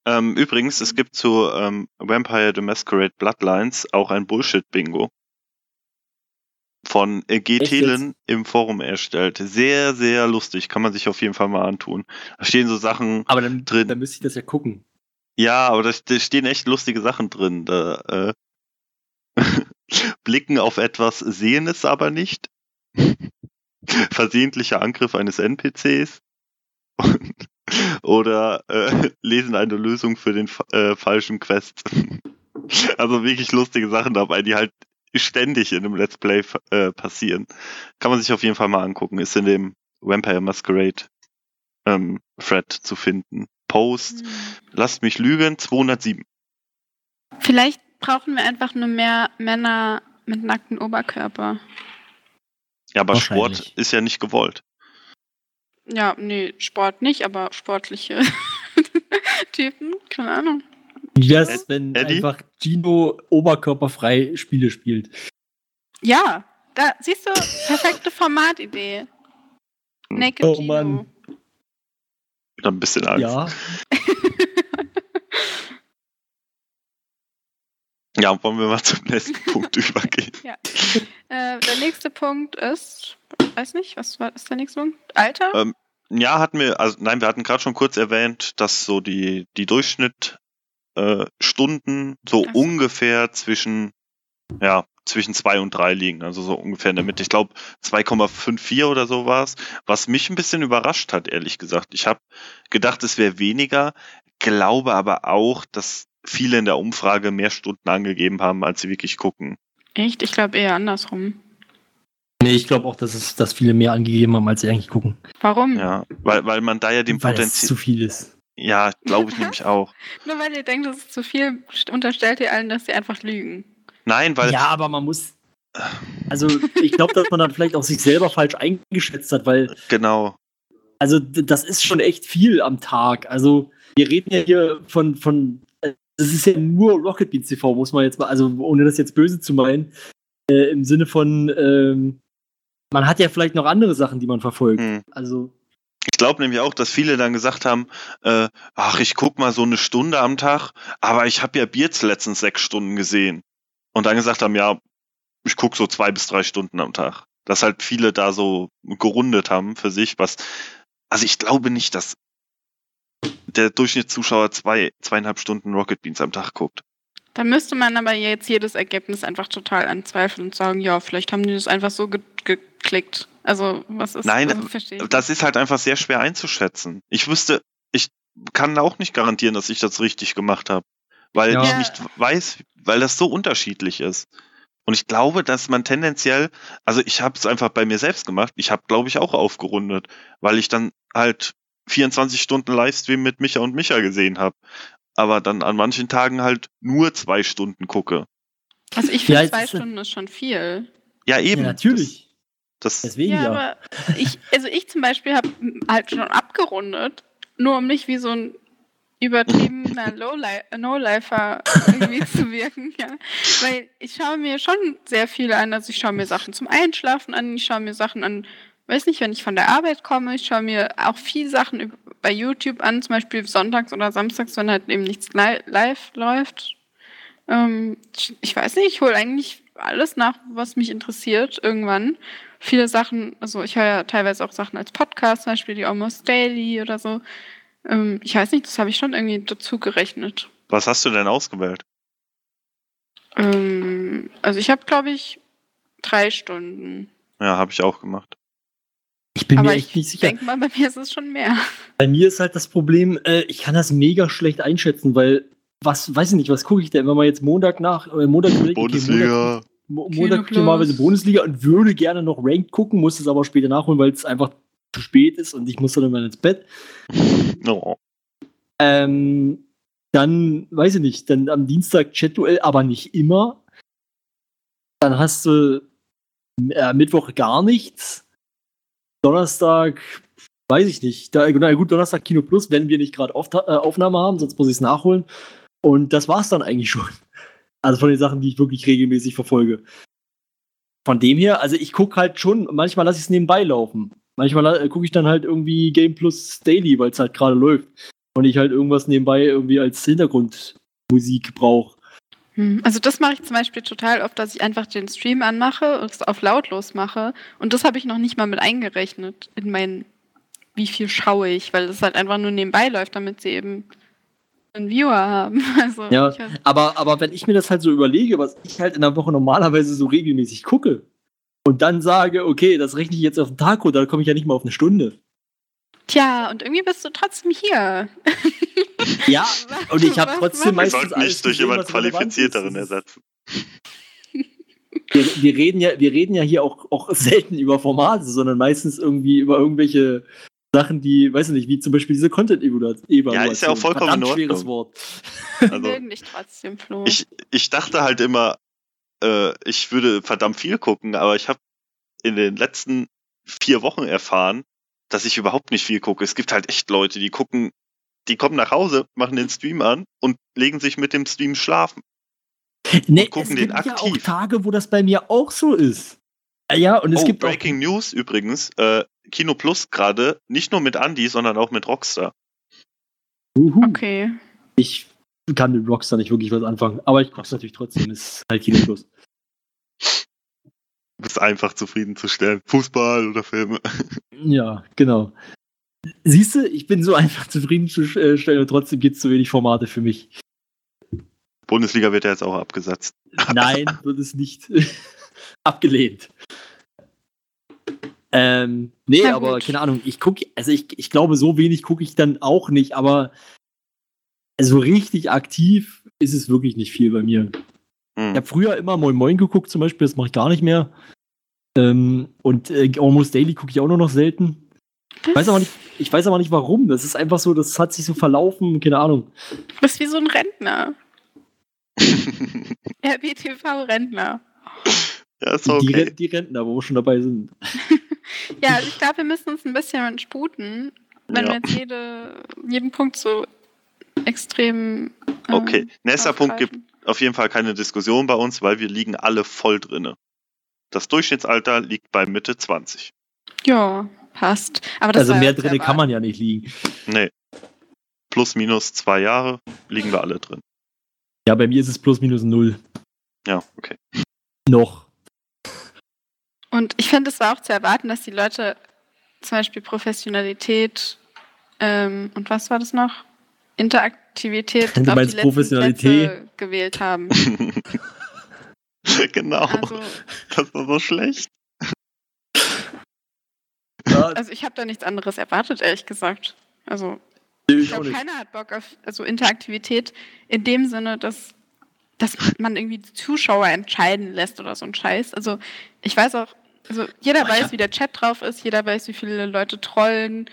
Ähm, übrigens, es gibt zu ähm, Vampire the Masquerade Bloodlines auch ein Bullshit-Bingo. Von äh, G. Echt Thelen im Forum erstellt. Sehr, sehr lustig. Kann man sich auf jeden Fall mal antun. Da stehen so Sachen, Aber dann, Drin. dann müsste ich das ja gucken. ja, aber da, da stehen echt lustige Sachen drin. Da, äh, blicken auf etwas, sehen es aber nicht. Versehentlicher Angriff eines NPCs. Oder äh, lesen eine Lösung für den äh, falschen Quest. also wirklich lustige Sachen dabei, die halt ständig in einem Let's Play äh, passieren. Kann man sich auf jeden Fall mal angucken. Ist in dem Vampire Masquerade ähm, Thread zu finden. Post, Hm. lasst mich lügen, 207. Vielleicht brauchen wir einfach nur mehr Männer mit nackten Oberkörper. Ja, aber. Sport ist ja nicht gewollt. Ja, nee, Sport nicht, aber sportliche Typen, keine Ahnung. Wie wär's, es, wenn Eddie? einfach Gino oberkörperfrei Spiele spielt? Ja, da siehst du, perfekte Formatidee. Naked Oh Gino. Mann. Ich ein bisschen Angst. Ja, Ja, wollen wir mal zum nächsten Punkt übergehen. Äh, der nächste Punkt ist, weiß nicht, was war ist der nächste Punkt? Alter? Ähm, Ja, hatten wir, also nein, wir hatten gerade schon kurz erwähnt, dass so die, die Durchschnitt äh, Stunden so Ach ungefähr zwischen, ja, zwischen zwei und drei liegen, also so ungefähr in der Mitte. Ich glaube 2,54 oder so war es, was mich ein bisschen überrascht hat, ehrlich gesagt. Ich habe gedacht, es wäre weniger, glaube aber auch, dass viele in der Umfrage mehr Stunden angegeben haben, als sie wirklich gucken. Echt? Ich glaube eher andersrum. nee, ich glaube auch, dass es dass viele mehr angegeben haben, als sie eigentlich gucken. Warum? Ja, weil, weil man da ja es Potenzial. zu viel ist. Ja, glaube ich nämlich auch. Nur weil ihr denkt, das ist zu viel, unterstellt ihr allen, dass sie einfach lügen. Nein, weil ja, aber man muss. Also, ich glaube, dass man dann vielleicht auch sich selber falsch eingeschätzt hat, weil, genau. also, das ist schon echt viel am Tag. Also, wir reden ja hier von, von, das ist ja nur Rocket Beans TV, muss man jetzt mal, also, ohne das jetzt böse zu meinen, äh, im Sinne von, ähm, man hat ja vielleicht noch andere Sachen, die man verfolgt. Hm. Also, Ich glaube nämlich auch, dass viele dann gesagt haben, äh, ach, ich guck mal so eine Stunde am Tag, aber ich habe ja Beards letztens sechs Stunden gesehen. Und dann gesagt haben, ja, ich guck so zwei bis drei Stunden am Tag. Dass halt viele da so gerundet haben für sich, was, also ich glaube nicht, dass der Durchschnittszuschauer zwei, zweieinhalb Stunden Rocket Beans am Tag guckt. Da müsste man aber jetzt jedes Ergebnis einfach total anzweifeln und sagen, ja, vielleicht haben die das einfach so geklickt. Also, was ist Nein, also, verstehe ich Das ist halt einfach sehr schwer einzuschätzen. Ich wüsste, ich kann auch nicht garantieren, dass ich das richtig gemacht habe, weil Ja. ich nicht weiß, weil das so unterschiedlich ist. Und ich glaube, dass man tendenziell, also ich habe es einfach bei mir selbst gemacht. Ich habe, glaube ich, auch aufgerundet, weil ich dann halt 24 Stunden Livestream mit Micha und Micha gesehen habe. Aber dann an manchen Tagen halt nur zwei Stunden gucke. Also, ich Ja, finde, es zwei ist- Stunden ist schon viel. Ja, eben. ja, natürlich. Das, Deswegen Ja, ja. aber ich, also ich zum Beispiel habe halt schon abgerundet, nur um nicht wie so ein übertriebener Lowli- No-Lifer irgendwie zu wirken, ja. Weil ich schaue mir schon sehr viele an. Also ich schaue mir Sachen zum Einschlafen an, ich schaue mir Sachen an, weiß nicht, wenn ich von der Arbeit komme, ich schaue mir auch viel Sachen bei YouTube an, zum Beispiel sonntags oder samstags, wenn halt eben nichts li live läuft. Ähm, ich weiß nicht, ich hole eigentlich alles nach, was mich interessiert, irgendwann. Viele Sachen, also ich höre ja teilweise auch Sachen als Podcast, zum Beispiel die Almost Daily oder so. Ähm, ich weiß nicht, das habe ich schon irgendwie dazu gerechnet. was hast du denn ausgewählt? Ähm, also ich habe, glaube ich, drei Stunden. Ja, habe ich auch gemacht. Ich bin Aber mir echt ich nicht sicher. denke mal, bei mir ist es schon mehr. Bei mir ist halt das Problem, äh, ich kann das mega schlecht einschätzen, weil, was, weiß ich nicht, was gucke ich denn, wenn man jetzt Montag nach, äh, Montag, Bundesliga. Montag Plus. normalerweise Bundesliga und würde gerne noch Ranked gucken, muss es aber später nachholen, weil es einfach zu spät ist und ich muss dann immer ins Bett. Oh. Ähm, dann, weiß ich nicht, dann am Dienstag Chat-Duell, aber nicht immer. Dann hast du äh, Mittwoch gar nichts. Donnerstag, weiß ich nicht. Da, na gut, Donnerstag Kino Plus, wenn wir nicht gerade äh, Aufnahme haben, sonst muss ich es nachholen. Und das war's dann eigentlich schon. Also von den Sachen, die ich wirklich regelmäßig verfolge. Von dem her, also ich gucke halt schon, manchmal lasse ich es nebenbei laufen. Manchmal äh, gucke ich dann halt irgendwie Game Plus Daily, weil es halt gerade läuft. Und ich halt irgendwas nebenbei irgendwie als Hintergrundmusik brauche. Hm, Also das mache ich zum Beispiel total oft, dass ich einfach den Stream anmache und es auf lautlos mache. Und das habe ich noch nicht mal mit eingerechnet in mein, wie viel schaue ich, weil es halt einfach nur nebenbei läuft, damit sie eben einen Viewer haben. Also Ja, Aber, aber wenn ich mir das halt so überlege, was ich halt in der Woche normalerweise so regelmäßig gucke und dann sage, okay, das rechne ich jetzt auf den Tag runter, dann komme ich ja nicht mal auf eine Stunde. Tja, und irgendwie bist du trotzdem hier. Ja, und ich habe trotzdem machen Wir meistens sollten nicht durch gesehen, jemand was relevant Qualifizierteren ersetzen. Wir, wir, reden ja, wir reden ja hier auch, auch selten über Formate, sondern meistens irgendwie über irgendwelche Sachen, die, weiß ich nicht, wie zum Beispiel diese Content-Evaluation. Ja, ist ja auch vollkommen Verdammt in schweres Ordnung. Wort. Wir Also, dich trotzdem, Flo. ich, ich dachte halt immer, äh, ich würde verdammt viel gucken, aber ich habe in den letzten vier Wochen erfahren, dass ich überhaupt nicht viel gucke. Es gibt halt echt Leute, die gucken, die kommen nach Hause, machen den Stream an und legen sich mit dem Stream schlafen. Nee, gucken es den gibt ja auch aktiv. Tage, wo das bei mir auch so ist. Ja, und es oh, gibt Breaking News übrigens, äh, Kino Plus gerade, nicht nur mit Andy, sondern auch mit Rockstar. auch. Uhu. okay. Ich kann mit Rockstar nicht wirklich was anfangen, aber ich gucke es natürlich trotzdem. Es ist halt Kino Plus. Du bist einfach zufriedenzustellen. Fußball oder Filme. Ja, genau. Siehst du, ich bin so einfach zufriedenzustellen und trotzdem gibt es zu wenig Formate für mich. Bundesliga wird ja jetzt auch abgesetzt. Nein, wird es nicht. Abgelehnt. Ähm, nee, Na aber gut. keine Ahnung, ich gucke, also ich, ich glaube, so wenig gucke ich dann auch nicht, aber so richtig aktiv ist es wirklich nicht viel bei mir. Ich Hm. habe früher immer Moin Moin geguckt, zum Beispiel, das mache ich gar nicht mehr. Ähm, und äh, Almost Daily gucke ich auch nur noch selten. Ich weiß, aber nicht, ich weiß aber nicht warum. Das ist einfach so, das hat sich so verlaufen, keine Ahnung. Du bist wie so ein Rentner. RBTV-Rentner. Ja, ist Die, okay. Ren- die Rentner, wo wir schon dabei sind. Ja, also ich glaube, wir müssen uns ein bisschen sputen, wenn Ja. wir jetzt jede, jeden Punkt so extrem. ähm, Okay, nächster Punkt gibt auf jeden Fall keine Diskussion bei uns, weil wir liegen alle voll drinne. Das Durchschnittsalter liegt bei Mitte 20. Ja, passt. Aber das Also mehr drinne kann man ja nicht liegen. Nee. Plus minus zwei Jahre liegen wir alle drin. Ja, bei mir ist es plus minus null. Ja, okay. Noch. Und ich finde, es war auch zu erwarten, dass die Leute zum Beispiel Professionalität ähm, und was war das noch? Interaktivität Du auf meinst die letzten Professionalität? Plätze gewählt haben. genau. Also, Das war so schlecht. Also ich habe da nichts anderes erwartet, ehrlich gesagt. Also ich Ich glaube, keiner hat Bock auf also Interaktivität in dem Sinne, dass, dass man irgendwie die Zuschauer entscheiden lässt oder so ein Scheiß. Also ich weiß auch, also jeder Oh, weiß, ja. wie der Chat drauf ist, jeder weiß, wie viele Leute trollen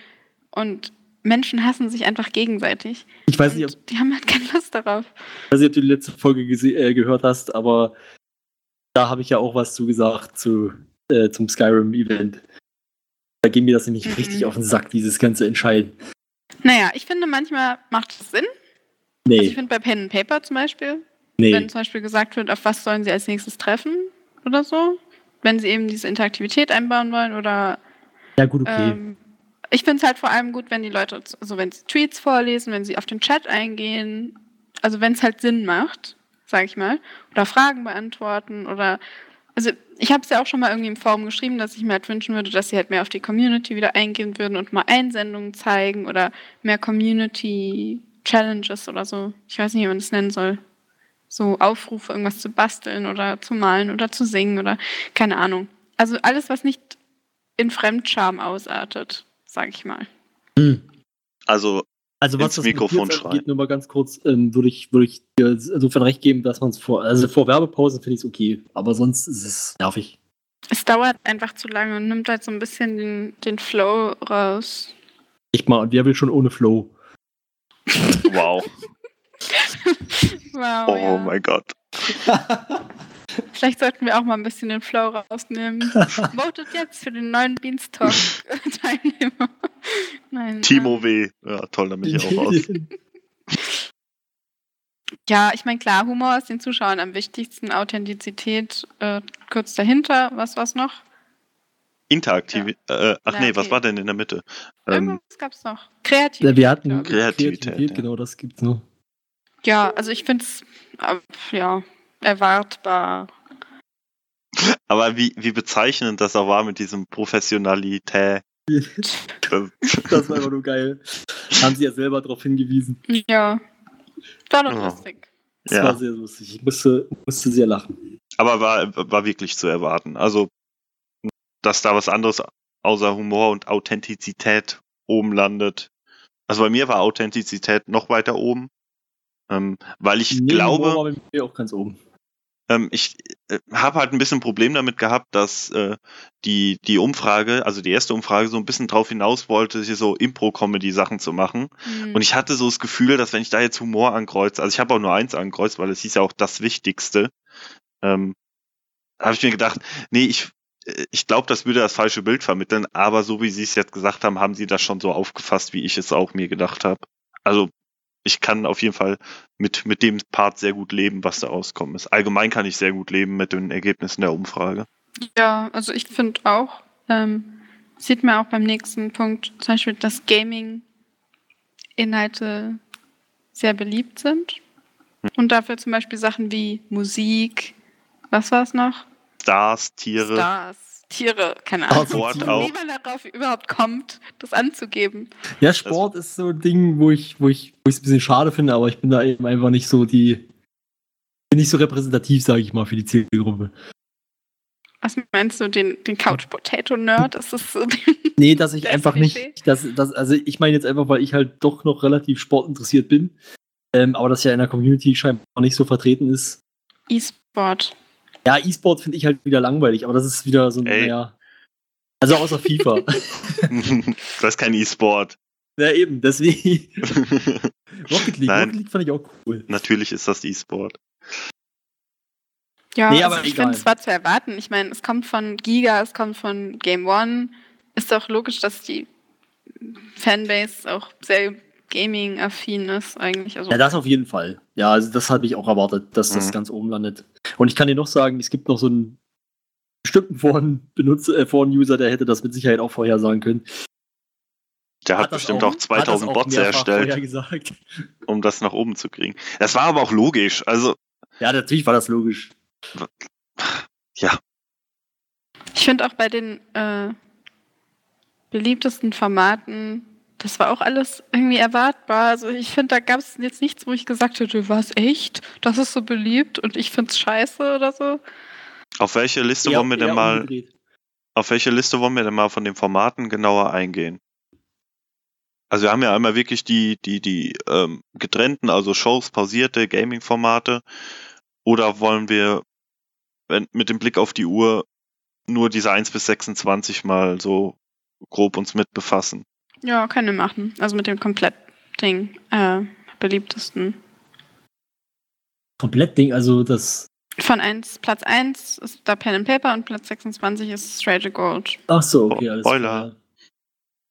und Menschen hassen sich einfach gegenseitig. Ich weiß nicht, ob, die haben halt keine Lust darauf. ich weiß nicht, ob du die letzte Folge äh, gehört hast, aber da habe ich ja auch was zu gesagt zu, äh, zum Skyrim-Event. Da ging mir das nämlich Mhm. richtig auf den Sack, dieses ganze Entscheiden. Naja, ich finde, manchmal macht es Sinn. Also ich Nee, finde bei Pen and Paper zum Beispiel, nee. wenn zum Beispiel gesagt wird, auf was sollen sie als nächstes treffen oder so, wenn sie eben diese Interaktivität einbauen wollen oder Ja, gut, okay. ähm, ich finde es halt vor allem gut, wenn die Leute, also wenn sie Tweets vorlesen, wenn sie auf den Chat eingehen, also wenn es halt Sinn macht, sage ich mal, oder Fragen beantworten oder also ich habe es ja auch schon mal irgendwie im Forum geschrieben, dass ich mir halt wünschen würde, dass sie halt mehr auf die Community wieder eingehen würden und mal Einsendungen zeigen oder mehr Community Challenges oder so. Ich weiß nicht, wie man das nennen soll. So Aufrufe, irgendwas zu basteln oder zu malen oder zu singen oder keine Ahnung. Also alles, was nicht in Fremdscham ausartet, sag ich mal. Hm. Also, Also was ins das Mikrofon schreien. nur mal ganz kurz, ähm, würde ich, würde ich dir insofern recht geben, dass man es vor, also vor Werbepausen finde ich es okay, aber sonst ist es nervig. Es dauert einfach zu lange und nimmt halt so ein bisschen den, den Flow raus. Echt mal, und wer will schon ohne Flow? wow. Wow, Oh ja. mein Gott. Vielleicht sollten wir auch mal ein bisschen den Flow rausnehmen. Votet jetzt für den neuen Beanstalk-Teilnehmer. Nein. Timo W. Ja, toll, da bin ich auch raus. Ja, ich meine, klar, Humor ist den Zuschauern am wichtigsten, Authentizität äh, kurz dahinter. Was war's noch? Interaktive. Äh, ach Ja, nee, was okay. war denn in der Mitte? Ähm, Irgendwas gab's noch. Kreativ. Ja, wir hatten ich. Kreativität, ja. genau, das gibt's noch. Ja, also ich finde es ja erwartbar. aber wie, wie bezeichnend das auch war mit diesem Professionalität. Das, Das war einfach nur geil. Haben sie ja selber darauf hingewiesen. Ja. War doch lustig. Das Ja. war sehr lustig. Ich musste, musste sehr lachen. aber war, war wirklich zu erwarten. Also, dass da was anderes außer Humor und Authentizität oben landet. Also bei mir war Authentizität noch weiter oben. Ähm, weil ich Nee, glaube. War bei mir auch ganz oben. Ähm, ich äh, habe halt ein bisschen Problem damit gehabt, dass äh, die, die Umfrage, also die erste Umfrage, so ein bisschen drauf hinaus wollte, hier so Impro-Comedy-Sachen zu machen. Hm. Und ich hatte so das Gefühl, dass wenn ich da jetzt Humor ankreuze, also ich habe auch nur eins ankreuzt, weil es hieß ja auch das Wichtigste, ähm, habe ich mir gedacht, nee, ich, äh, ich glaube, das würde das falsche Bild vermitteln, aber so wie Sie es jetzt gesagt haben, haben Sie das schon so aufgefasst, wie ich es auch mir gedacht habe. Also ich kann auf jeden Fall mit, mit dem Part sehr gut leben, was da rauskommen ist. Allgemein kann ich sehr gut leben mit den Ergebnissen der Umfrage. Ja, also ich finde auch, ähm, sieht man auch beim nächsten Punkt, zum Beispiel, dass Gaming-Inhalte sehr beliebt sind. Und dafür zum Beispiel Sachen wie Musik, was war es noch? Stars, Tiere, Stars, Tiere, keine Ahnung. Sport. Wie man darauf überhaupt kommt, das anzugeben. Ja, Sport ist so ein Ding, wo ich, wo ich, wo ich es ein bisschen schade finde, aber ich bin da eben einfach nicht so die, bin nicht so repräsentativ, sage ich mal, für die Zielgruppe. Was meinst du, den, den Couch Potato Nerd? Ist das so? Nee, dass ich einfach nicht, das, das, also ich meine jetzt einfach, weil ich halt doch noch relativ sportinteressiert bin, ähm, aber das ja in der Community scheinbar nicht so vertreten ist. E-Sport. Ja, E-Sport finde ich halt wieder langweilig, aber das ist wieder so ein, naja. Also außer FIFA. das ist kein E-Sport. ja, eben, deswegen. Rocket League, Nein. Rocket League fand ich auch cool. Natürlich ist das E-Sport. Ja, Nee, also aber ich finde, es war zu erwarten. Ich meine, es kommt von Giga, es kommt von Game One. Ist doch logisch, dass die Fanbase auch sehr Gaming-affin ist eigentlich. Also, Ja, das auf jeden Fall. Ja, also das habe ich auch erwartet, dass das Mhm. ganz oben landet. Und ich kann dir noch sagen, es gibt noch so einen bestimmten Foren-Benutzer, äh, Foren-User, der hätte das mit Sicherheit auch vorhersagen können. Der hat, das bestimmt auch, hat das 2000 auch Bots erstellt, um das nach oben zu kriegen. Das war aber auch logisch. Also, Ja, natürlich war das logisch. ja, ich finde auch bei den äh, beliebtesten Formaten, das war auch alles irgendwie erwartbar. Also ich finde, da gab es jetzt nichts, wo ich gesagt hätte, was echt? Das ist so beliebt und ich finde es scheiße oder so. auf welche Liste wollen wir denn mal, umgedreht. auf welche Liste wollen wir denn mal von den Formaten genauer eingehen? Also wir haben ja einmal wirklich die, die, die ähm, getrennten, also Shows, pausierte Gaming-Formate. Oder wollen wir wenn, mit dem Blick auf die Uhr nur diese 1 bis 26 mal so grob uns mit befassen? Ja, können wir machen. Also mit dem Komplettding, äh, beliebtesten. Komplett Ding, also das. Von 1, Platz 1 ist da Pen and Paper und Platz 26 ist Straight to Gold. Ach so, okay, Oh, alles Spoiler. klar.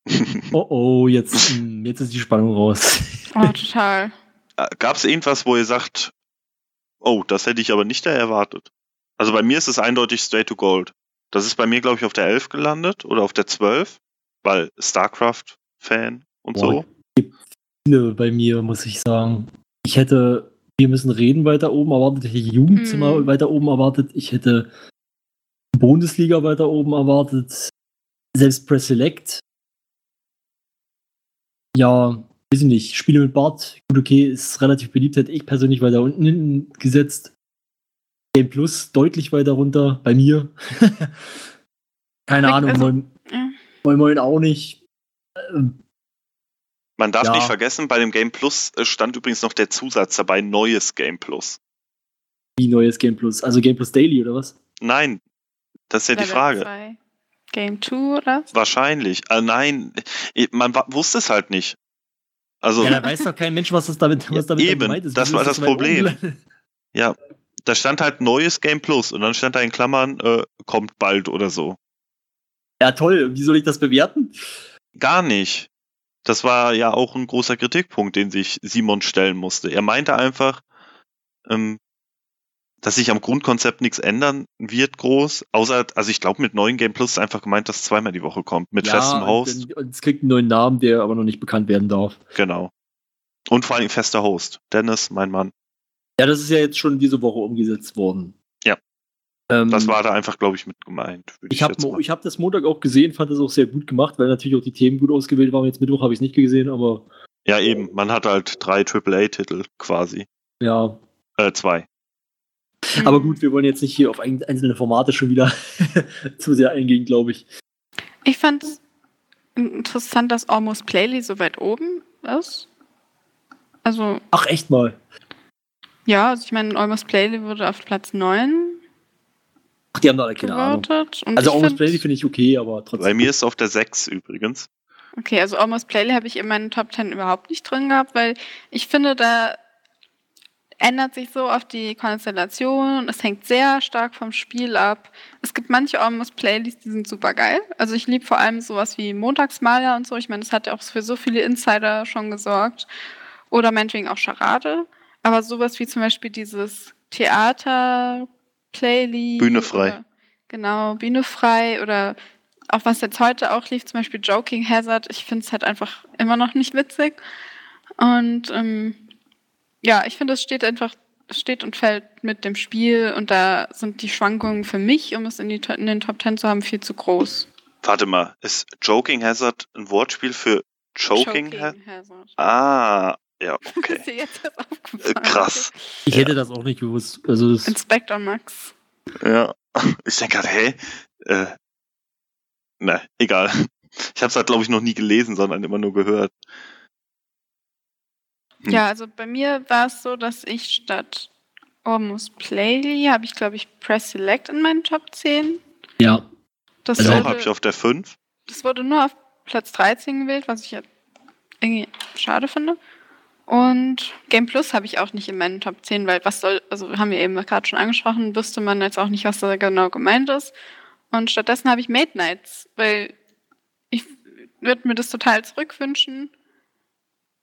Oh oh, jetzt, hm, jetzt ist die Spannung raus. Oh, total. Gab es irgendwas, wo ihr sagt, oh, das hätte ich aber nicht da erwartet? Also bei mir ist es eindeutig Straight to Gold. Das ist bei mir, glaube ich, auf der 11 gelandet oder auf der 12, weil StarCraft-Fan und Boah, so. Viele bei mir, muss ich sagen. Ich hätte, wir müssen reden weiter oben erwartet, ich hätte Jugendzimmer Mhm. weiter oben erwartet, ich hätte Bundesliga weiter oben erwartet, selbst Press Select. Ja, weiß ich nicht, Spiele mit Bart, gut, okay, ist relativ beliebt, hätte ich persönlich weiter unten hinten gesetzt. Game Plus deutlich weiter runter, bei mir. Keine Also, Ahnung, ja. Moin, moin auch nicht. Ähm, Man darf Ja. nicht vergessen, bei dem Game Plus äh, stand übrigens noch der Zusatz dabei, neues Game Plus. Wie neues Game Plus? Also Game Plus Daily oder was? Nein, das ist ja die Level Frage. zwei. Game 2 oder? Wahrscheinlich. Äh, nein, äh, man wusste es halt nicht. Also, Ja, da weiß doch kein Mensch, was das damit, was damit eben, gemeint ist. das Wieso war das oben Problem. ja, da stand halt neues Game Plus und dann stand da in Klammern, äh, kommt bald oder so. Ja, toll. Wie soll ich das bewerten? Gar nicht. Das war ja auch ein großer Kritikpunkt, den sich Simon stellen musste. Er meinte einfach, ähm, dass sich am Grundkonzept nichts ändern wird groß. Außer, also ich glaube, mit neuen Game Plus ist einfach gemeint, dass es zweimal die Woche kommt. Mit festem Host. Und, und es kriegt einen neuen Namen, der aber noch nicht bekannt werden darf. Genau. Und vor allem fester Host. Dennis, mein Mann. Ja, das ist ja jetzt schon diese Woche umgesetzt worden. Ähm, Das war da einfach, glaube ich, mit gemeint. würd ich habe ich hab das Montag auch gesehen, fand das auch sehr gut gemacht, weil natürlich auch die Themen gut ausgewählt waren. Jetzt Mittwoch habe ich es nicht gesehen, aber Ja, eben. Man hat halt drei AAA-Titel quasi. ja. Äh, zwei. Aber gut, wir wollen jetzt nicht hier auf ein- einzelne Formate schon wieder zu sehr eingehen, glaube ich. Ich fand es interessant, dass Almost Playly so weit oben ist. Also, Ach, echt mal. ja, also ich meine, Almost Playly wurde auf Platz 9 Ach, die haben da alle keine Ahnung. gewotet. Und Also Almost find- Playly finde ich okay, aber trotzdem. Bei mir ist es auf der 6 übrigens. Okay, also Almost Playly habe ich in meinen Top 10 überhaupt nicht drin gehabt, weil ich finde, da ändert sich so auf die Konstellation und es hängt sehr stark vom Spiel ab. Es gibt manche Almost Playlists, die sind super geil. Also ich liebe vor allem sowas wie Montagsmaler und so. Ich meine, das hat ja auch für so viele Insider schon gesorgt. Oder meinetwegen auch Charade. Aber sowas wie zum Beispiel dieses Theater-Playlist. Bühne frei. Oder, genau, Bühne frei oder auch was jetzt heute auch lief, zum Beispiel Joking Hazard, ich finde es halt einfach immer noch nicht witzig. Und ähm, ja, ich finde, es steht einfach, steht und fällt mit dem Spiel und da sind die Schwankungen für mich, um es in, die, in den Top 10 zu haben, viel zu groß. Warte mal, ist Joking Hazard ein Wortspiel für Choking, Hazard? Hazard. Ah, ja, okay. Ist dir jetzt erst Äh, aufgefallen? krass. Ich hätte das auch nicht gewusst. Also das, Inspector Max. Ja. Ich denke gerade, hä? Äh, na, egal. Ich habe es halt, glaube ich, noch nie gelesen, sondern immer nur gehört. Hm. Ja, also bei mir war es so, dass ich statt Almost Playly habe ich, glaube ich, Press Select in meinen Top 10. ja. Das, Also Genau, wurde, habe ich auf der 5. das wurde nur auf Platz 13 gewählt, was ich ja irgendwie schade finde. Und Game Plus habe ich auch nicht in meinen Top 10, weil was soll, also haben wir eben gerade schon angesprochen, wusste man jetzt auch nicht, was da genau gemeint ist. Und stattdessen habe ich Made Nights, weil ich würde mir das total zurückwünschen.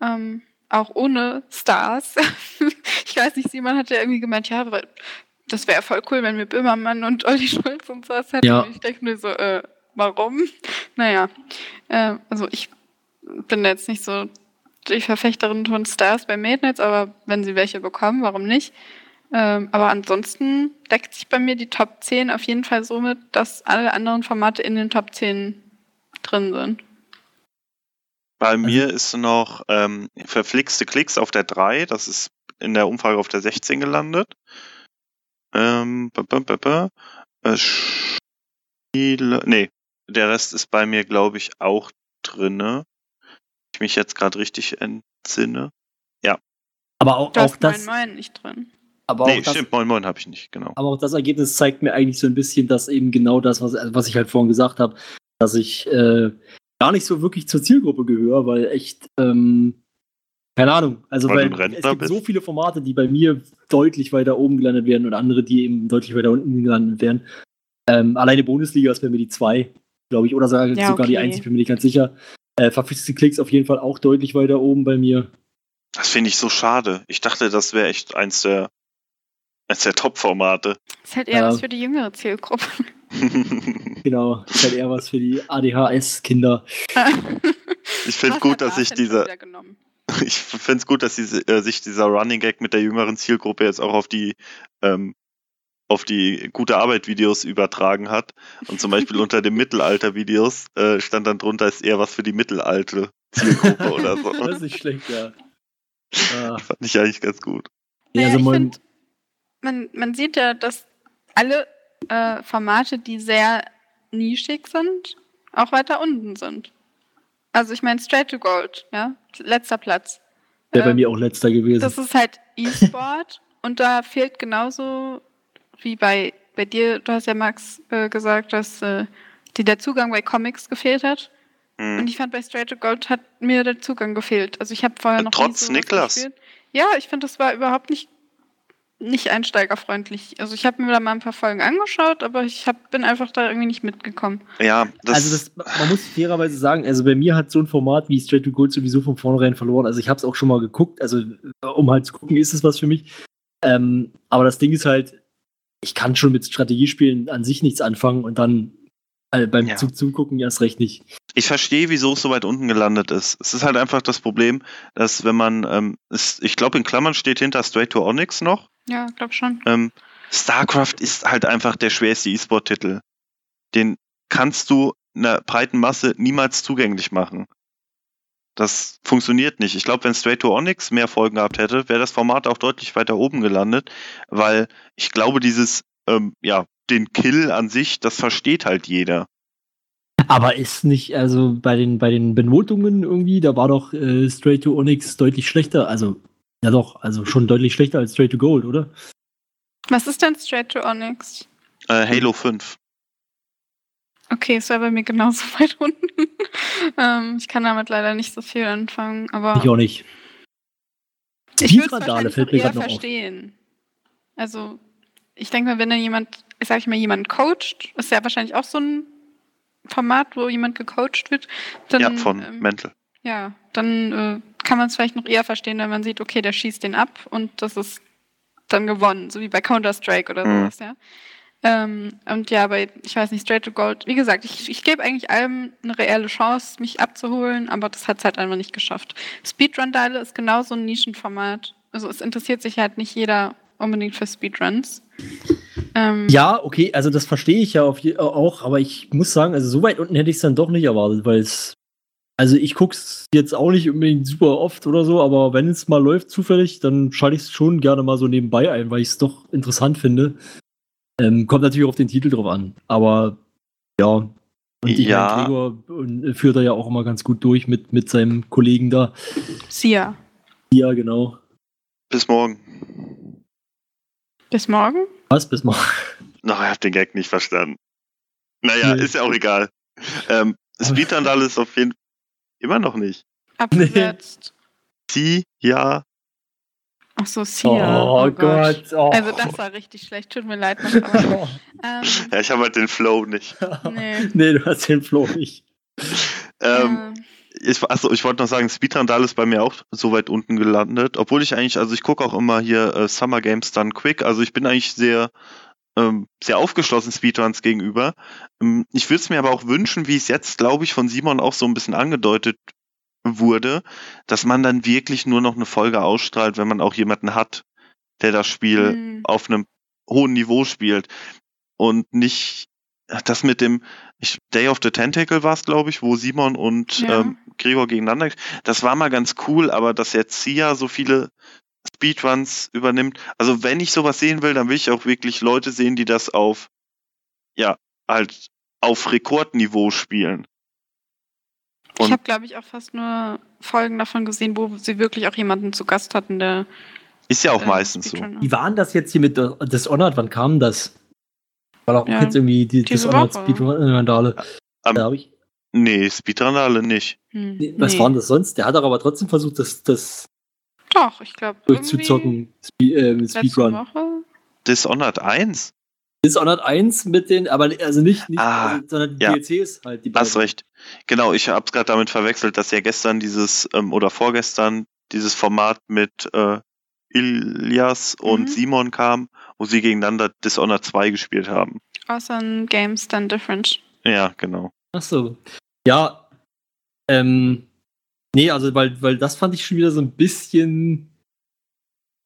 Ähm, auch ohne Stars. ich weiß nicht, Simon hat ja irgendwie gemeint, ja, weil das wäre voll cool, wenn wir Böhmermann und Olli Schulz und sowas hätten. Ja. Und Ich denke mir so, äh, warum? Naja, äh, also ich bin da jetzt nicht so die Verfechterin von Stars bei Made Nights, aber wenn sie welche bekommen, warum nicht? Ähm, aber ansonsten deckt sich bei mir die Top 10 auf jeden Fall so mit, dass alle anderen Formate in den Top 10 drin sind. Bei mir ist noch ähm, verflixte Klicks auf der 3. Das ist in der Umfrage auf der 16 gelandet. Ähm, ba, ba, ba. Äh, Spiele. Nee, der Rest ist bei mir, glaube ich, auch drinne. Ich mich jetzt gerade richtig entsinne. Aber auch, Du auch das, Moin Moin nicht drin. aber nee, auch das, stimmt, Moin Moin habe ich nicht, genau. aber auch das Ergebnis zeigt mir eigentlich so ein bisschen, dass eben genau das, was, was ich halt vorhin gesagt habe, dass ich äh, gar nicht so wirklich zur Zielgruppe gehöre, weil echt, ähm, keine Ahnung, also Weil weil, es gibt bist? so viele Formate, die bei mir deutlich weiter oben gelandet werden und andere, die eben deutlich weiter unten gelandet werden. Ähm, alleine Bundesliga ist bei mir die 2, glaube ich, oder sogar, Ja, sogar die okay. 1, ich bin mir nicht ganz sicher. Äh, Verpflichtete Klicks auf jeden Fall auch deutlich weiter oben bei mir. Das finde ich so schade. Ich dachte, das wäre echt eins der, eins der Top-Formate. Ist halt eher Ja. was für die jüngere Zielgruppe. Genau, ist halt eher was für die ADHS-Kinder. Ich finde gut, dass sich dieser, ich finde es gut, dass diese, äh, sich dieser Running Gag mit der jüngeren Zielgruppe jetzt auch auf die ähm, auf die gute Arbeit Videos übertragen hat und zum Beispiel unter den Mittelalter Videos äh, stand dann drunter ist eher was für die mittelalte Zielgruppe oder so. Das ist nicht schlecht, ja. Ah, Fand ich eigentlich ganz gut. Naja, also ich find, man, man sieht ja, dass alle äh, Formate, die sehr nischig sind, auch weiter unten sind. Also ich meine Straight to Gold, ja, letzter Platz. wäre bei Ähm, mir auch letzter gewesen. Das ist halt E-Sport und da fehlt genauso wie bei, bei dir, du hast ja Max äh, gesagt, dass äh, dir der Zugang bei Comics gefehlt hat. Und Hm. ich fand bei Straight to Gold hat mir der Zugang gefehlt. Also ich habe vorher noch Trotz nie sowas Niklas. gespielt. Ja, ich finde, das war überhaupt nicht nicht einsteigerfreundlich. Also ich habe mir da mal ein paar Folgen angeschaut, aber ich hab, bin einfach da irgendwie nicht mitgekommen. Ja, das, also das, man muss fairerweise sagen, also bei mir hat so ein Format wie Straight to Gold sowieso von vornherein verloren. Also ich habe es auch schon mal geguckt, also um halt zu gucken, ist es was für mich. Ähm, aber das Ding ist halt, ich kann schon mit Strategiespielen an sich nichts anfangen und dann äh, beim Ja. zu Zugucken erst recht nicht. Ich verstehe, wieso es so weit unten gelandet ist. Es ist halt einfach das Problem, dass wenn man, ähm, es, ich glaube in Klammern steht hinter Straight to Onyx noch, Ja, glaub schon. ähm, StarCraft ist halt einfach der schwerste E-Sport-Titel. Den kannst du einer breiten Masse niemals zugänglich machen. Das funktioniert nicht. Ich glaube, wenn Straight to Onyx mehr Folgen gehabt hätte, wäre das Format auch deutlich weiter oben gelandet, weil ich glaube, dieses, ähm, ja, den Kill an sich, das versteht halt jeder. Aber ist nicht, also bei den, bei den Benotungen irgendwie, da war doch äh, Straight to Onyx deutlich schlechter. Also, ja doch, also schon deutlich schlechter als Straight to Gold, oder? Was ist denn Straight to Onyx? Äh, Halo 5. Okay, es war bei mir genauso weit unten. ähm, ich kann damit leider nicht so viel anfangen, aber Ich auch nicht. ich Die würde es Randale wahrscheinlich fällt noch mir eher noch auf. verstehen. Also, ich denke mal, wenn dann jemand, sag ich mal, jemand coacht, ist ja wahrscheinlich auch so ein Format, wo jemand gecoacht wird, dann, ja, von ähm, Mental. ja, dann äh, kann man es vielleicht noch eher verstehen, wenn man sieht, okay, der schießt den ab und das ist dann gewonnen, so wie bei Counter-Strike oder Mhm. sowas, ja. Ähm, und ja, bei, ich weiß nicht, Straight to Gold, wie gesagt, ich, ich gebe eigentlich allem eine reelle Chance, mich abzuholen, aber das hat es halt einfach nicht geschafft. Speedrun-Diale ist genauso ein Nischenformat. Also es interessiert sich halt nicht jeder unbedingt für Speedruns. Ähm, Ja, okay, also das verstehe ich ja je, auch, aber ich muss sagen, also so weit unten hätte ich es dann doch nicht erwartet, weil es. Also ich guck's jetzt auch nicht unbedingt super oft oder so, aber wenn es mal läuft zufällig, dann schalte ich es schon gerne mal so nebenbei ein, weil ich es doch interessant finde. Ähm, kommt natürlich auf den Titel drauf an, aber ja. Und ich Ja. mein, Gregor äh, führt er ja auch immer ganz gut durch mit, mit seinem Kollegen da. Sia. Ja, genau. Bis morgen. Bis morgen? Was bis mal. Na, ich hab den Gag nicht verstanden. Naja, Nee. ist ja auch egal. Ähm, Speedrun ist auf jeden immer noch nicht. Abgesetzt. Sie, ja, Ach so, Sia. Oh, Gott. Oh. Also das war richtig schlecht, tut mir leid. noch, Aber, ähm, ja, ich habe halt den Flow nicht. nee. nee, du hast den Flow nicht. Ähm, ich, achso, ich wollte noch sagen, Speedrandal ist bei mir auch so weit unten gelandet, obwohl ich eigentlich, also ich gucke auch immer hier äh, Summer Games Done Quick, also ich bin eigentlich sehr, ähm, sehr aufgeschlossen Speedruns gegenüber. Ähm, ich würde es mir aber auch wünschen, wie es jetzt, glaube ich, von Simon auch so ein bisschen angedeutet wurde, dass man dann wirklich nur noch eine Folge ausstrahlt, wenn man auch jemanden hat, der das Spiel Hm. auf einem hohen Niveau spielt und nicht das mit dem ich, Day of the Tentacle war es, glaube ich, wo Simon und Ja. ähm, Gregor gegeneinander. Das war mal ganz cool, aber dass jetzt Sia so viele Speedruns übernimmt. Also wenn ich sowas sehen will, dann will ich auch wirklich Leute sehen, die das auf ja halt auf Rekordniveau spielen. Ich Und- habe, glaube ich, auch fast nur Folgen davon gesehen, wo sie wirklich auch jemanden zu Gast hatten, der. Ist ja auch äh, meistens so. Speedrunner. Wie war denn das jetzt hier mit der- Dishonored? Wann kam das? War doch Ja, jetzt irgendwie die diese Dishonored Woche. Speedrun-Randale. Am- Da hab ich. Nee, Speedrandale nicht. Hm, Was nee. war denn das sonst? Der hat doch aber trotzdem versucht, das, das Doch, ich glaube. durchzuzocken. Spe äh, Speedrun. Woche. Dishonored 1? Dishonored 1 mit den, aber also nicht, nicht Ah, also, sondern die ja. DLCs halt. Die Hast beiden. recht. Genau, ich hab's gerade damit verwechselt, dass ja gestern dieses, ähm, oder vorgestern dieses Format mit äh, Ilias und Mhm. Simon kam, wo sie gegeneinander Dishonored 2 gespielt haben. Awesome Games Done Different. Ja, genau. Ach so. Ja. Ähm, nee, also weil, weil das fand ich schon wieder so ein bisschen.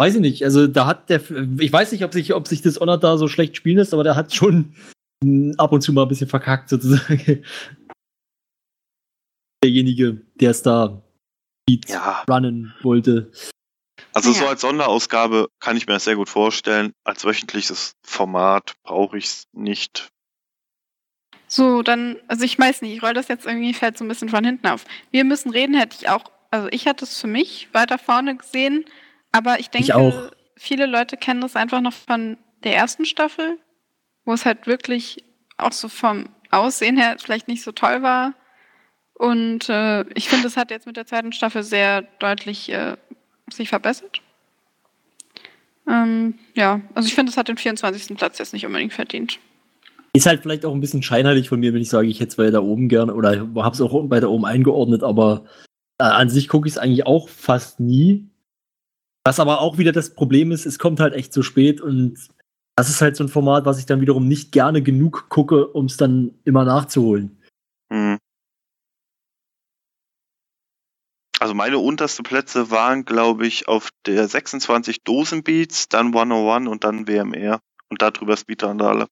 Weiß ich nicht. Also da hat der. Ich weiß nicht, ob sich, ob sich das Honor da so schlecht spielen lässt, aber der hat schon mm, ab und zu mal ein bisschen verkackt, sozusagen. Derjenige, der es da Ja, runnen wollte. also so als Sonderausgabe kann ich mir das sehr gut vorstellen. Als wöchentliches Format brauche ich es nicht. So, dann, also ich weiß nicht, ich roll das jetzt irgendwie, fällt so ein bisschen von hinten auf. Wir müssen reden, hätte ich auch, also ich hatte es für mich weiter vorne gesehen, aber ich denke, auch. viele Leute kennen das einfach noch von der ersten Staffel, wo es halt wirklich auch so vom Aussehen her vielleicht nicht so toll war. Und äh, ich finde, es hat jetzt mit der zweiten Staffel sehr deutlich äh, sich verbessert. Ähm, ja, also ich finde, es hat den 24. Platz jetzt nicht unbedingt verdient. Ist halt vielleicht auch ein bisschen scheinheilig von mir, wenn ich sage, ich hätte es weiter oben gerne oder habe es auch weiter oben eingeordnet, aber äh, an sich gucke ich es eigentlich auch fast nie. Was aber auch wieder das Problem ist, es kommt halt echt zu spät und das ist halt so ein Format, was ich dann wiederum nicht gerne genug gucke, um es dann immer nachzuholen. Hm. Also meine unterste Plätze waren, glaube ich, auf der 26 Dosenbeats, dann 101 und dann WMR. Und darüber Speedrandale.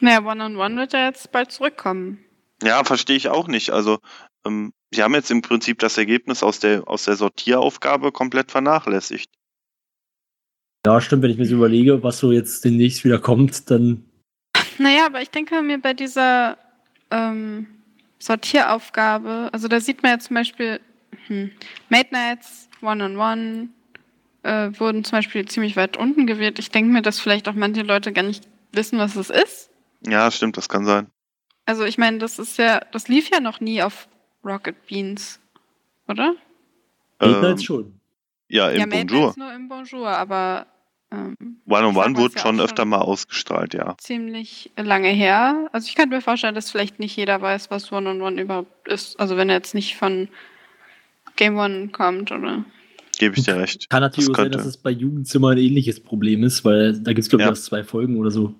Naja, One-on-One wird ja jetzt bald zurückkommen. Ja, verstehe ich auch nicht. Also, ähm, sie haben jetzt im Prinzip das Ergebnis aus der, aus der Sortieraufgabe komplett vernachlässigt. Ja, stimmt, wenn ich mir so überlege, was so jetzt demnächst wieder kommt, dann. Naja, aber ich denke mir bei dieser ähm, Sortieraufgabe, also da sieht man ja zum Beispiel, hm, Mate Nights, One-on-One, äh, wurden zum Beispiel ziemlich weit unten gewählt. Ich denke mir, dass vielleicht auch manche Leute gar nicht wissen, was es ist. Ja, stimmt, das kann sein. Also ich meine, das ist ja, das lief ja noch nie auf Rocket Beans, oder? Late Ähm, schon. ja, im ja, Bonjour. Nur im Bonjour, aber ähm, One on One wurde ja schon öfter schon- mal ausgestrahlt, ja. ziemlich lange her. Also ich könnte mir vorstellen, dass vielleicht nicht jeder weiß, was One-on-One überhaupt ist. Also wenn er jetzt nicht von Game One kommt oder. Gebe ich dir recht. Kann natürlich das auch sein, dass es bei Jugendzimmer ein ähnliches Problem ist, weil da gibt es, glaube ich, Ja. erst zwei Folgen oder so.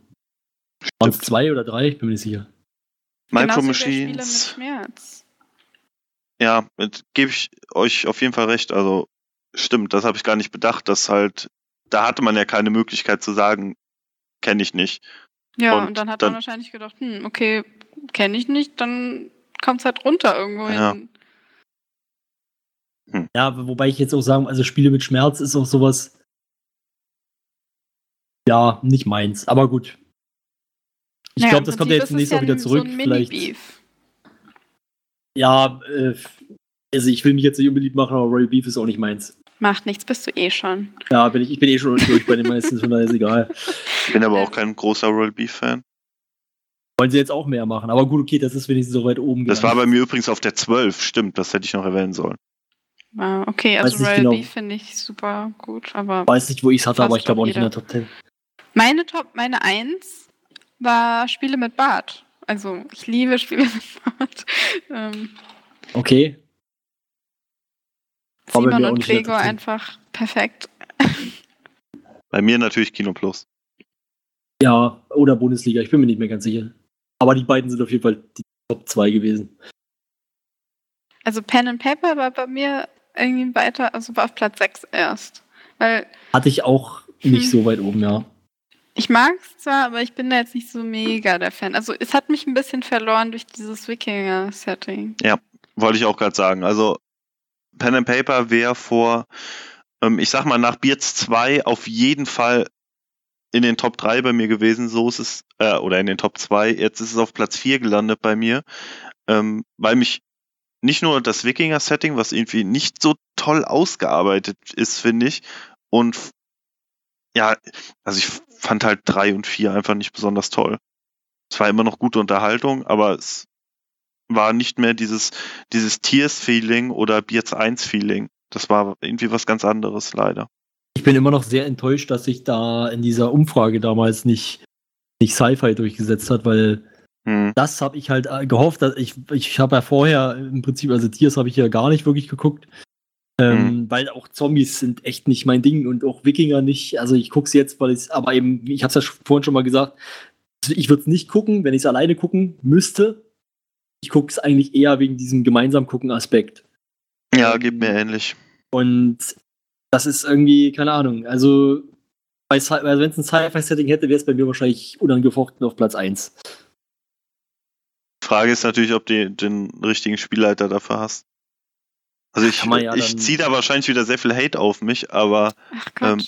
Waren es zwei oder drei? Ich bin mir nicht sicher. Micro bei Spiele mit Machines. Schmerz. Ja, gebe ich euch auf jeden Fall recht. Also stimmt, das habe ich gar nicht bedacht, dass halt, da hatte man ja keine Möglichkeit zu sagen, kenne ich nicht. Ja, Und und, dann hat dann- man wahrscheinlich gedacht, hm, okay, kenne ich nicht, dann kommt es halt runter irgendwo Ja. hin. Ja, wobei ich jetzt auch sagen, also Spiele mit Schmerz ist auch sowas. Ja, nicht meins, aber gut. Ich Naja, glaube, das kommt ja jetzt demnächst auch wieder zurück. So ein Vielleicht. Ja, äh, also ich will mich jetzt nicht unbeliebt machen, aber Royal Beef ist auch nicht meins. Macht nichts, bist du eh schon. Ja, bin ich, ich bin eh schon durch bei den meisten, von daher ist egal. Bin aber auch kein großer Royal Beef Fan. Wollen sie jetzt auch mehr machen, aber gut, okay, das ist wenigstens so weit oben. Das war gelandet. bei mir übrigens auf der 12, stimmt, das hätte ich noch erwähnen sollen. Wow, okay, also Royal genau. Beef finde ich super gut, aber weiß nicht, wo ich es hatte, aber ich glaube auch nicht in der. Top 10. meine Top, meine Eins war Spiele mit Bart. Also ich liebe Spiele mit Bart. Ähm, Okay. Simon und Gregor Top 10. einfach perfekt. Bei mir natürlich Kino Plus. Ja, oder Bundesliga, ich bin mir nicht mehr ganz sicher. Aber die beiden sind auf jeden Fall die Top 2 gewesen. Also Pen and Paper war bei mir irgendwie weiter, also war auf Platz 6 erst. Weil Hatte ich auch nicht Hm. so weit oben, ja. Ich mag es zwar, aber ich bin da jetzt nicht so mega der Fan. Also es hat mich ein bisschen verloren durch dieses Wikinger-Setting. Wollte ich auch gerade sagen. Also Pen and Paper wäre vor, ähm, ich sag mal, nach Beards 2 auf jeden Fall in den Top 3 bei mir gewesen. So ist es, äh, oder in den Top 2. Jetzt ist es auf Platz 4 gelandet bei mir, ähm, weil mich nicht nur das Wikinger-Setting, was irgendwie nicht so toll ausgearbeitet ist, finde ich, und ja, also ich fand halt 3 und 4 einfach nicht besonders toll. Es war immer noch gute Unterhaltung, aber es war nicht mehr dieses, dieses Tears-Feeling oder Beards 1-Feeling. Das war irgendwie was ganz anderes, leider. Ich bin immer noch sehr enttäuscht, dass sich da in dieser Umfrage damals nicht, nicht Sci-Fi durchgesetzt hat, weil Hm. das habe ich halt äh, gehofft, dass ich, ich habe ja vorher im Prinzip, also Tiers habe ich ja gar nicht wirklich geguckt. Ähm, Weil auch Zombies sind echt nicht mein Ding und auch Wikinger nicht. Also ich gucke es jetzt, weil ich aber eben, ich habe es ja vorhin schon mal gesagt, ich würde es nicht gucken, wenn ich es alleine gucken müsste. Ich gucke es eigentlich eher wegen diesem gemeinsam gucken Aspekt. Ja, geht mir ähnlich. Und das ist irgendwie, keine Ahnung, also, also wenn es ein Sci-Fi-Setting hätte, wäre es bei mir wahrscheinlich unangefochten auf Platz 1. Frage ist natürlich, ob du den richtigen Spielleiter dafür hast. Also ich, man ja ich ziehe da wahrscheinlich wieder sehr viel Hate auf mich, aber. Ähm,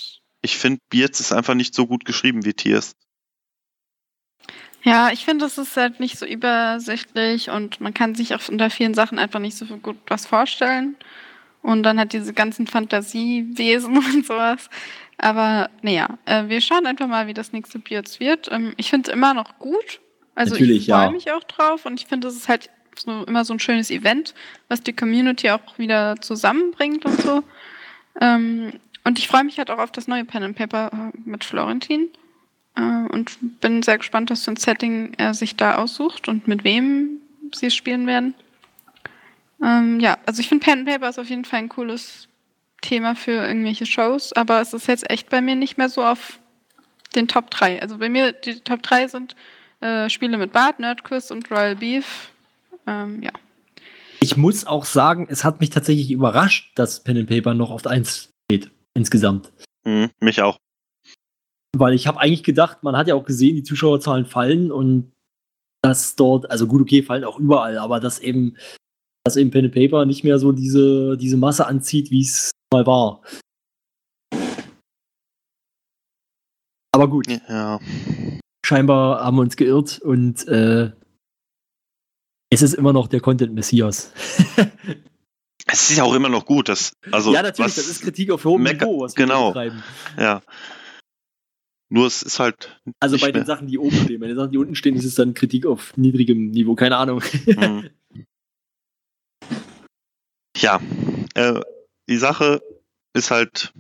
ich finde, Beards ist einfach nicht so gut geschrieben wie Tears. Ja, ich finde, es ist halt nicht so übersichtlich und man kann sich auch unter vielen Sachen einfach nicht so gut was vorstellen. Und dann hat diese ganzen Fantasiewesen und sowas. Aber naja, äh, wir schauen einfach mal, wie das nächste Beards wird. Ähm, ich finde es immer noch gut. Also Natürlich, ich freue ja. mich auch drauf und ich finde, es ist halt so immer so ein schönes Event, was die Community auch wieder zusammenbringt und so. Ähm, und ich freue mich halt auch auf das neue Pen and Paper äh, mit Florentin. Äh, und bin sehr gespannt, was für ein Setting er sich da aussucht und mit wem sie spielen werden. Ähm, ja, also ich finde Pen and Paper ist auf jeden Fall ein cooles Thema für irgendwelche Shows, aber es ist jetzt echt bei mir nicht mehr so auf den Top 3. Also bei mir, die Top 3 sind äh, Spiele mit Bart, Nerdquiz und Royal Beef. Ähm, ja. Ich muss auch sagen, es hat mich tatsächlich überrascht, dass Pen and Paper noch auf 1 steht, insgesamt. Hm, mich auch. Weil ich habe eigentlich gedacht, man hat ja auch gesehen, die Zuschauerzahlen fallen und dass dort, also gut, okay, fallen auch überall, aber dass eben, dass eben Pen and Paper nicht mehr so diese, diese Masse anzieht, wie es mal war. Aber gut, Ja. scheinbar haben wir uns geirrt und äh, es ist immer noch der Content Messias. Es ist ja auch immer noch gut, dass, also, ja, natürlich, das ist Kritik auf hohem Mecker- Niveau, was wir genau. hier betreiben. ja. Nur es ist halt, Also bei den mehr. Sachen, die oben stehen. Bei den Sachen, die unten stehen, ist es dann Kritik auf niedrigem Niveau. Keine Ahnung. hm. ja, äh, die Sache ist halt,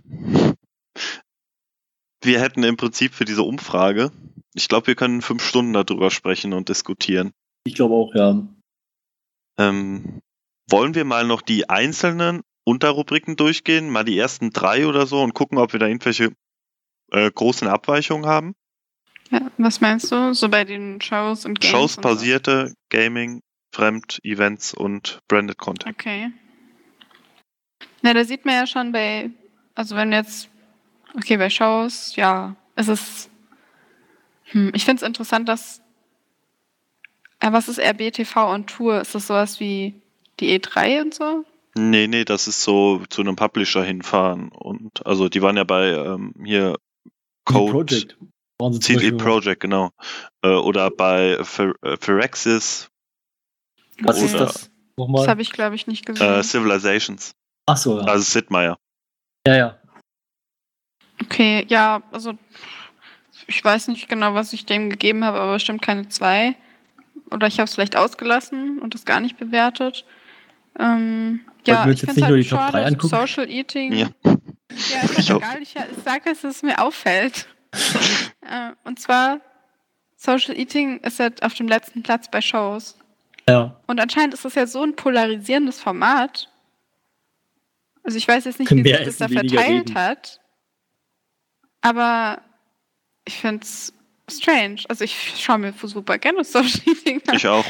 wir hätten im Prinzip für diese Umfrage, ich glaube, wir können fünf Stunden darüber sprechen und diskutieren. Ich glaube auch, ja. Ähm, wollen wir mal noch die einzelnen Unterrubriken durchgehen, mal die ersten drei oder so und gucken, ob wir da irgendwelche äh, großen Abweichungen haben? ja. Was meinst du? So bei den Shows und Games? Shows, und so? basierte Gaming, Fremd, Events und Branded Content. Okay. Na, da sieht man ja schon bei, also wenn jetzt, okay, bei Shows, ja, es ist, hm, ich finde es interessant, dass, ja, was ist RBTV on Tour? Ist das sowas wie die E3 und so? Nee, nee, das ist so zu einem Publisher hinfahren und also die waren ja bei ähm, hier Code Project. CD Projekt, genau. Äh, oder bei äh, Phyrexis, Was ist oder- das? Das Nochmal. habe ich, glaube ich, nicht gesehen. äh, Civilizations. Achso, ja. Also Sid Meier. ja, ja. Okay, ja, also ich weiß nicht genau, was ich dem gegeben habe, aber bestimmt keine zwei. Oder ich habe es vielleicht ausgelassen und es gar nicht bewertet. Ähm, ja, ich jetzt finde nicht nur halt schade, angucken? Social Eating. Ja. Ja, ist Ich halt egal. Ich, ich sage, dass es mir auffällt. äh, und zwar, Social Eating ist halt auf dem letzten Platz bei Shows. ja. Und anscheinend ist das ja so ein polarisierendes Format. Also ich weiß jetzt nicht, wie sich das da verteilt reden. hat. Aber ich finde es strange. Also ich schaue mir super gerne Social Eating an. Ich auch.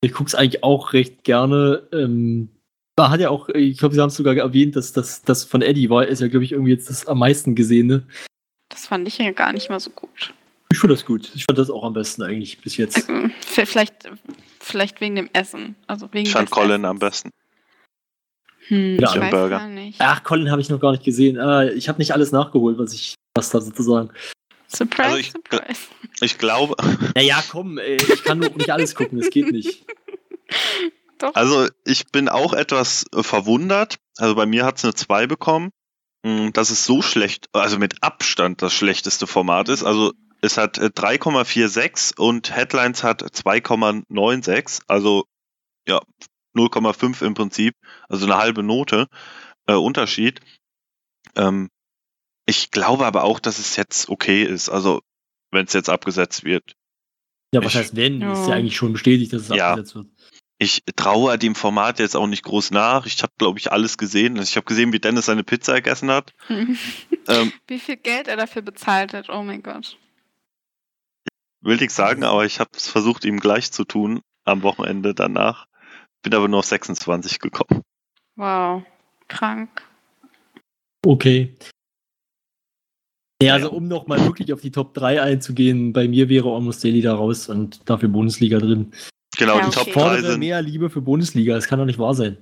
Ich gucke es eigentlich auch recht gerne. Ähm, da hat ja auch, ich glaube, Sie haben es sogar erwähnt, dass das das von Eddie war, ist ja, glaube ich, irgendwie jetzt das am meisten gesehene. Das fand ich ja gar nicht mal so gut. Ich fand das gut. Ich fand das auch am besten eigentlich bis jetzt. Ähm, Vielleicht, vielleicht wegen dem Essen. Also wegen Ich fand Colin Essens. am besten. Hm, Ja, ich weiß Burger. gar nicht. Ach, Colin habe ich noch gar nicht gesehen. Ah, ich habe nicht alles nachgeholt, was ich was da sozusagen. Surprise, Also ich- surprise. Ich glaube, Naja, komm, ey, ich kann doch nicht alles gucken, das geht nicht. Doch. also ich bin auch etwas äh, verwundert. Also bei mir hat es eine 2 bekommen. Mh, Dass es so schlecht, also mit Abstand das schlechteste Format ist. Also es hat äh, 3,46 und Headlines hat 2,96. Also ja, 0,5 im Prinzip. Also eine halbe Note äh, Unterschied. Ähm, ich glaube aber auch, dass es jetzt okay ist. Also wenn es jetzt abgesetzt wird. Ja, was Ich- heißt wenn? Ja. Ist ja eigentlich schon bestätigt, dass es Ja. abgesetzt wird. Ich traue dem Format jetzt auch nicht groß nach. Ich habe, glaube ich, alles gesehen. Also ich habe gesehen, wie Dennis seine Pizza gegessen hat. Ähm, Wie viel Geld er dafür bezahlt hat, oh mein Gott. will ich sagen, aber ich habe es versucht, ihm gleich zu tun am Wochenende danach. Bin aber nur auf 26 gekommen. Wow. Krank. Okay. Ja, also um nochmal wirklich auf die Top 3 einzugehen, bei mir wäre Almost Daily da raus und dafür Bundesliga drin. Genau, Ja, die okay. Top 3 Fordere sind. mehr Liebe für Bundesliga, das kann doch nicht wahr sein.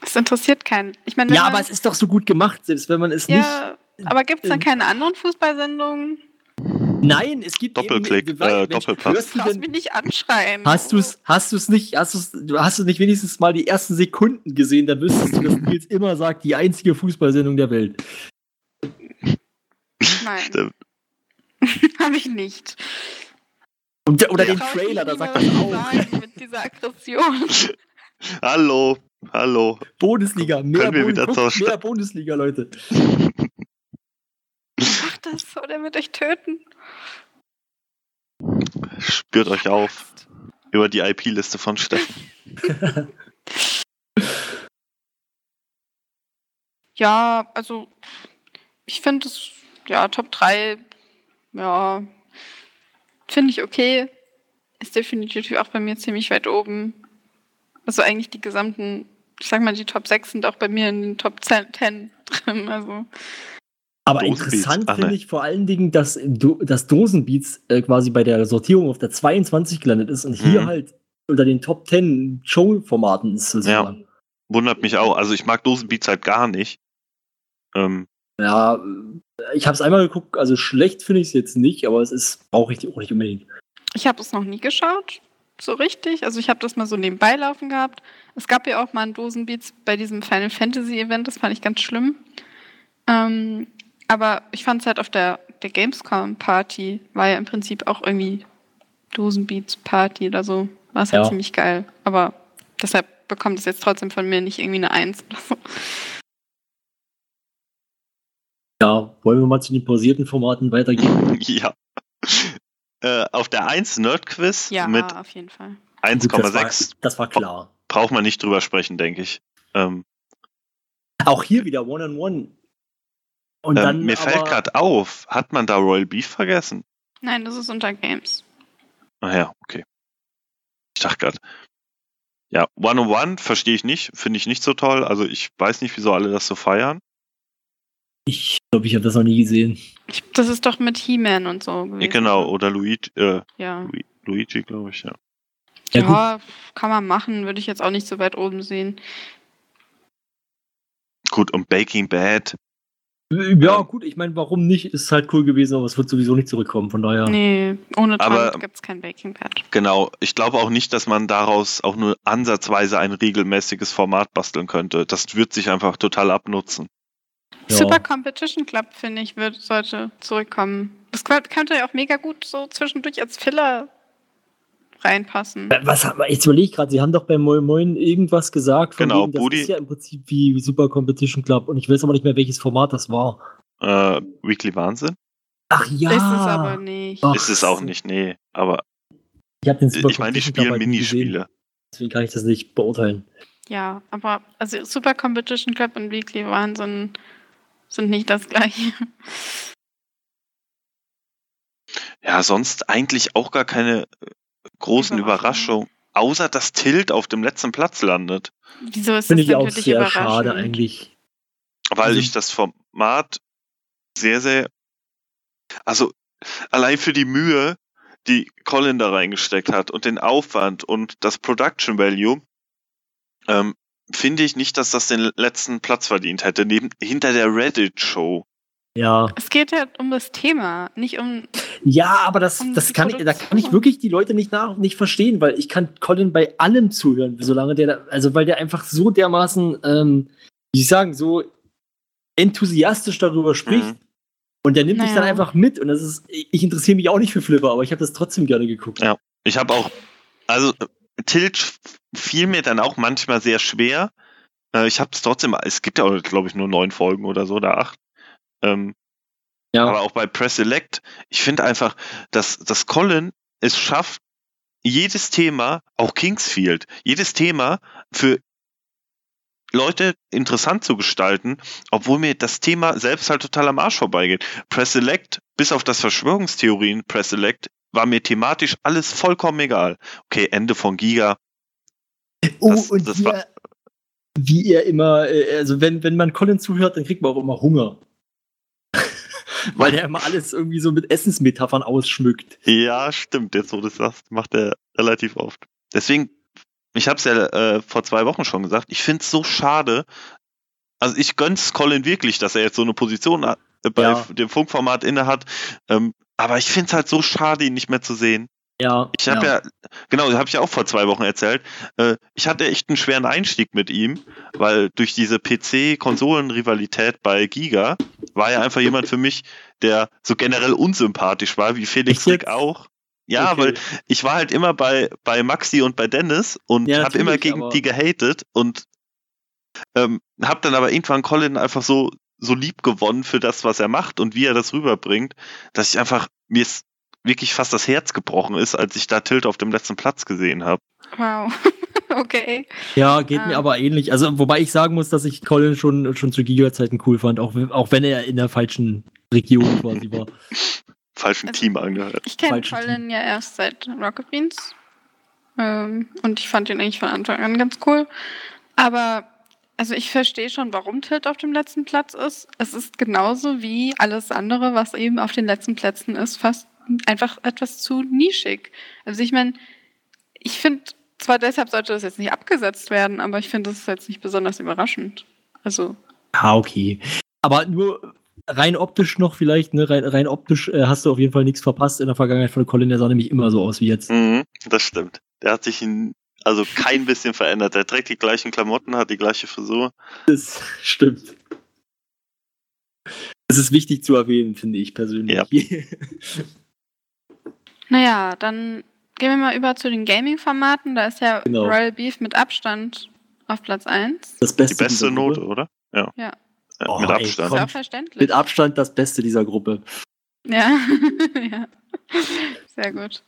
Das interessiert keinen. Ich meine, Ja, aber es ist doch so gut gemacht, selbst wenn man es ja, aber gibt es dann ähm, keine anderen Fußballsendungen? nicht. Nein, es gibt Doppelklick, eben, äh, Doppelpass. hörst du Lass denn- mich nicht anschreien. Hast du es hast du's nicht, hast du's, du hast du nicht wenigstens mal die ersten Sekunden gesehen, dann wüsstest du, dass Nils immer sagt, die einzige Fußballsendung der Welt. Nein, Stimmt. habe ich nicht. Und, oder den Trailer, da sagt das auch. Mit dieser Aggression. Hallo, hallo. Bundesliga, mehr, Können wir Bund- wieder mehr Bundesliga, Leute. Macht das oder wird euch töten? Spürt euch auf über die IP-Liste von Steffen. Ja, also ich finde es, ja, Top 3 ja, finde ich okay. Ist definitiv auch bei mir ziemlich weit oben. Also eigentlich die gesamten, ich sag mal, die Top 6 sind auch bei mir in den Top 10, 10 drin. Also Aber Dosenbeats, interessant finde ne. ich vor allen Dingen, dass, Do dass Dosenbeats äh, quasi bei der Sortierung auf der 22 gelandet ist und hier Mhm. halt unter den Top 10 Show-Formaten ist. sozusagen. Wundert mich auch. Also ich mag Dosenbeats halt gar nicht. Ähm, Ja, ich habe es einmal geguckt, also schlecht finde ich es jetzt nicht, aber es ist brauche ich auch nicht unbedingt. ich habe es noch nie geschaut, so richtig. Also ich habe das mal so nebenbei laufen gehabt. Es gab ja auch mal einen Dosenbeats bei diesem Final Fantasy Event, das fand ich ganz schlimm. Ähm, aber ich fand es halt auf der, der Gamescom Party, war ja im Prinzip auch irgendwie Dosenbeats Party oder so. War es halt Ja. ziemlich geil. Aber deshalb bekommt es jetzt trotzdem von mir nicht irgendwie eine Eins oder so. Ja, wollen wir mal zu den pausierten Formaten weitergehen? ja. Äh, auf der 1 Nerdquiz Ja, mit auf jeden Fall. Gut, das, war, 1,6 das war klar. braucht man nicht drüber sprechen, denke ich. Ähm, Auch hier wieder One-on-One. Und ähm, dann mir fällt gerade auf, hat man da Royal Beef vergessen? Nein, das ist unter Games. Ah ja, okay. Ich dachte gerade. Ja, One-on-One verstehe ich nicht, finde ich nicht so toll. Also ich weiß nicht, wieso alle das so feiern. Ich glaube, ich habe das noch nie gesehen. Ich, das ist doch mit He-Man und so gewesen. Ja, genau, oder Luigi, äh, Ja. Lu- Luigi, glaube ich, ja. Ja, Ja, kann man machen, würde ich jetzt auch nicht so weit oben sehen. Gut, und Baking Bad, Ja, gut, ich meine, warum nicht? Ist halt cool gewesen, aber es wird sowieso nicht zurückkommen, von daher. Nee, ohne Trump gibt es kein Baking Pad. genau. Ich glaube auch nicht, dass man daraus auch nur ansatzweise ein regelmäßiges Format basteln könnte. Das wird sich einfach total abnutzen. Ja. Super Competition Club, finde ich, wird, sollte zurückkommen. Das kö- könnte ja auch mega gut so zwischendurch als Filler reinpassen. Was haben wir? Jetzt überlege ich gerade, Sie haben doch bei Moin Moin irgendwas gesagt. Von Genau, wegen, das Budi. ist ja im Prinzip wie Super Competition Club und ich weiß aber nicht mehr, welches Format das war. Äh, Weekly Wahnsinn? Ach ja. Ist es aber nicht. Ach Ist es auch nicht, nee. Aber Ich habe den Super ich meine, die spielen halt Minispiele. Deswegen kann ich das nicht beurteilen. Ja, aber also Super Competition Club und Weekly Wahnsinn sind nicht das gleiche. Ja, sonst eigentlich auch gar keine äh, großen Überraschung. Überraschungen. Außer dass Tilt auf dem letzten Platz landet. Wieso ist Finde das ich auch sehr schade eigentlich. Weil Also- ich das Format sehr, sehr. Also allein für die Mühe, die Colin da reingesteckt hat und den Aufwand und das Production Value, ähm, finde ich nicht, dass das den letzten Platz verdient hätte, neben, hinter der Reddit-Show. Ja. Es geht ja um das Thema, nicht um. Ja, aber das, Um das kann, ich- da kann ich wirklich die Leute nicht nach, nicht verstehen, weil ich kann Colin bei allem zuhören, solange der, da- also weil der einfach so dermaßen, ähm, wie ich sagen, so enthusiastisch darüber spricht. Mhm. Und der nimmt mich Naja. dann einfach mit und das ist, ich interessiere mich auch nicht für Flipper, aber ich habe das trotzdem gerne geguckt. Ja. Ich habe auch, also Tilt fiel mir dann auch manchmal sehr schwer. Äh, ich habe es trotzdem, es gibt ja, glaube ich, nur neun Folgen oder so, oder acht. Ähm, Ja. Aber auch bei Press Select, ich finde einfach, dass, dass Colin es schafft, jedes Thema, auch Kingsfield, jedes Thema für Leute interessant zu gestalten, obwohl mir das Thema selbst halt total am Arsch vorbeigeht. Press Select, bis auf das Verschwörungstheorien Press Select, war mir thematisch alles vollkommen egal. Okay, Ende von Giga. Oh, Das- und das wie, war- er, wie er immer, äh, also wenn, wenn man Colin zuhört, dann kriegt man auch immer Hunger. Weil der immer alles irgendwie so mit Essensmetaphern ausschmückt. Ja, stimmt. Jetzt, wo du das sagst, macht er relativ oft. Deswegen, ich habe es ja äh, vor zwei Wochen schon gesagt, ich finde es so schade. Also ich gönn's Colin wirklich, dass er jetzt so eine Position äh, bei Ja. dem Funkformat inne hat. Ähm, aber ich finde es halt so schade, ihn nicht mehr zu sehen. Ja. Ich habe ja. genau, habe ich ja auch vor zwei Wochen erzählt. Äh, ich hatte echt einen schweren Einstieg mit ihm, weil durch diese PC-Konsolen-Rivalität bei Giga war er einfach jemand für mich, der so generell unsympathisch war, wie Felix jetzt? auch. Ja, Okay. weil ich war halt immer bei, bei Maxi und bei Dennis und Ja, habe immer gegen aber- die gehatet und ähm, habe dann aber irgendwann Colin einfach so, so lieb gewonnen für das, was er macht und wie er das rüberbringt, dass ich einfach, mir ist wirklich fast das Herz gebrochen ist, als ich da Tilt auf dem letzten Platz gesehen habe. Wow. okay. Ja, geht Ah. mir aber ähnlich. Also, wobei ich sagen muss, dass ich Colin schon, schon zu Giga-Zeiten cool fand, auch, wenn- auch wenn er in der falschen Region quasi war. falschen Also- Team angehört. Ich kenne Colin ja erst seit Rocket Beans. Ähm, und ich fand ihn eigentlich von Anfang an ganz cool. Aber, also ich verstehe schon, warum Tilt auf dem letzten Platz ist. Es ist genauso wie alles andere, was eben auf den letzten Plätzen ist, fast einfach etwas zu nischig. Also ich meine, ich finde, zwar deshalb sollte das jetzt nicht abgesetzt werden, aber ich finde, das ist jetzt nicht besonders überraschend. Also, Ah, okay. Aber nur rein optisch noch vielleicht, ne? Rein, rein optisch äh, hast du auf jeden Fall nichts verpasst in der Vergangenheit von Colin. Der sah nämlich immer so aus wie jetzt. Mhm, das stimmt. Der hat sich in, also kein bisschen verändert. Der trägt die gleichen Klamotten, hat die gleiche Frisur. Das stimmt. Das ist wichtig zu erwähnen, finde ich persönlich. Ja. naja, dann gehen wir mal über zu den Gaming-Formaten. Da ist ja Genau. Royal Beef mit Abstand auf Platz 1. Das Die Beste beste dieser Note, oder? Ja. Ja. Ja, Oh, mit ey, Abstand. Ist komm. ja auch verständlich. Mit Abstand das Beste dieser Gruppe. Ja, ja. Sehr gut.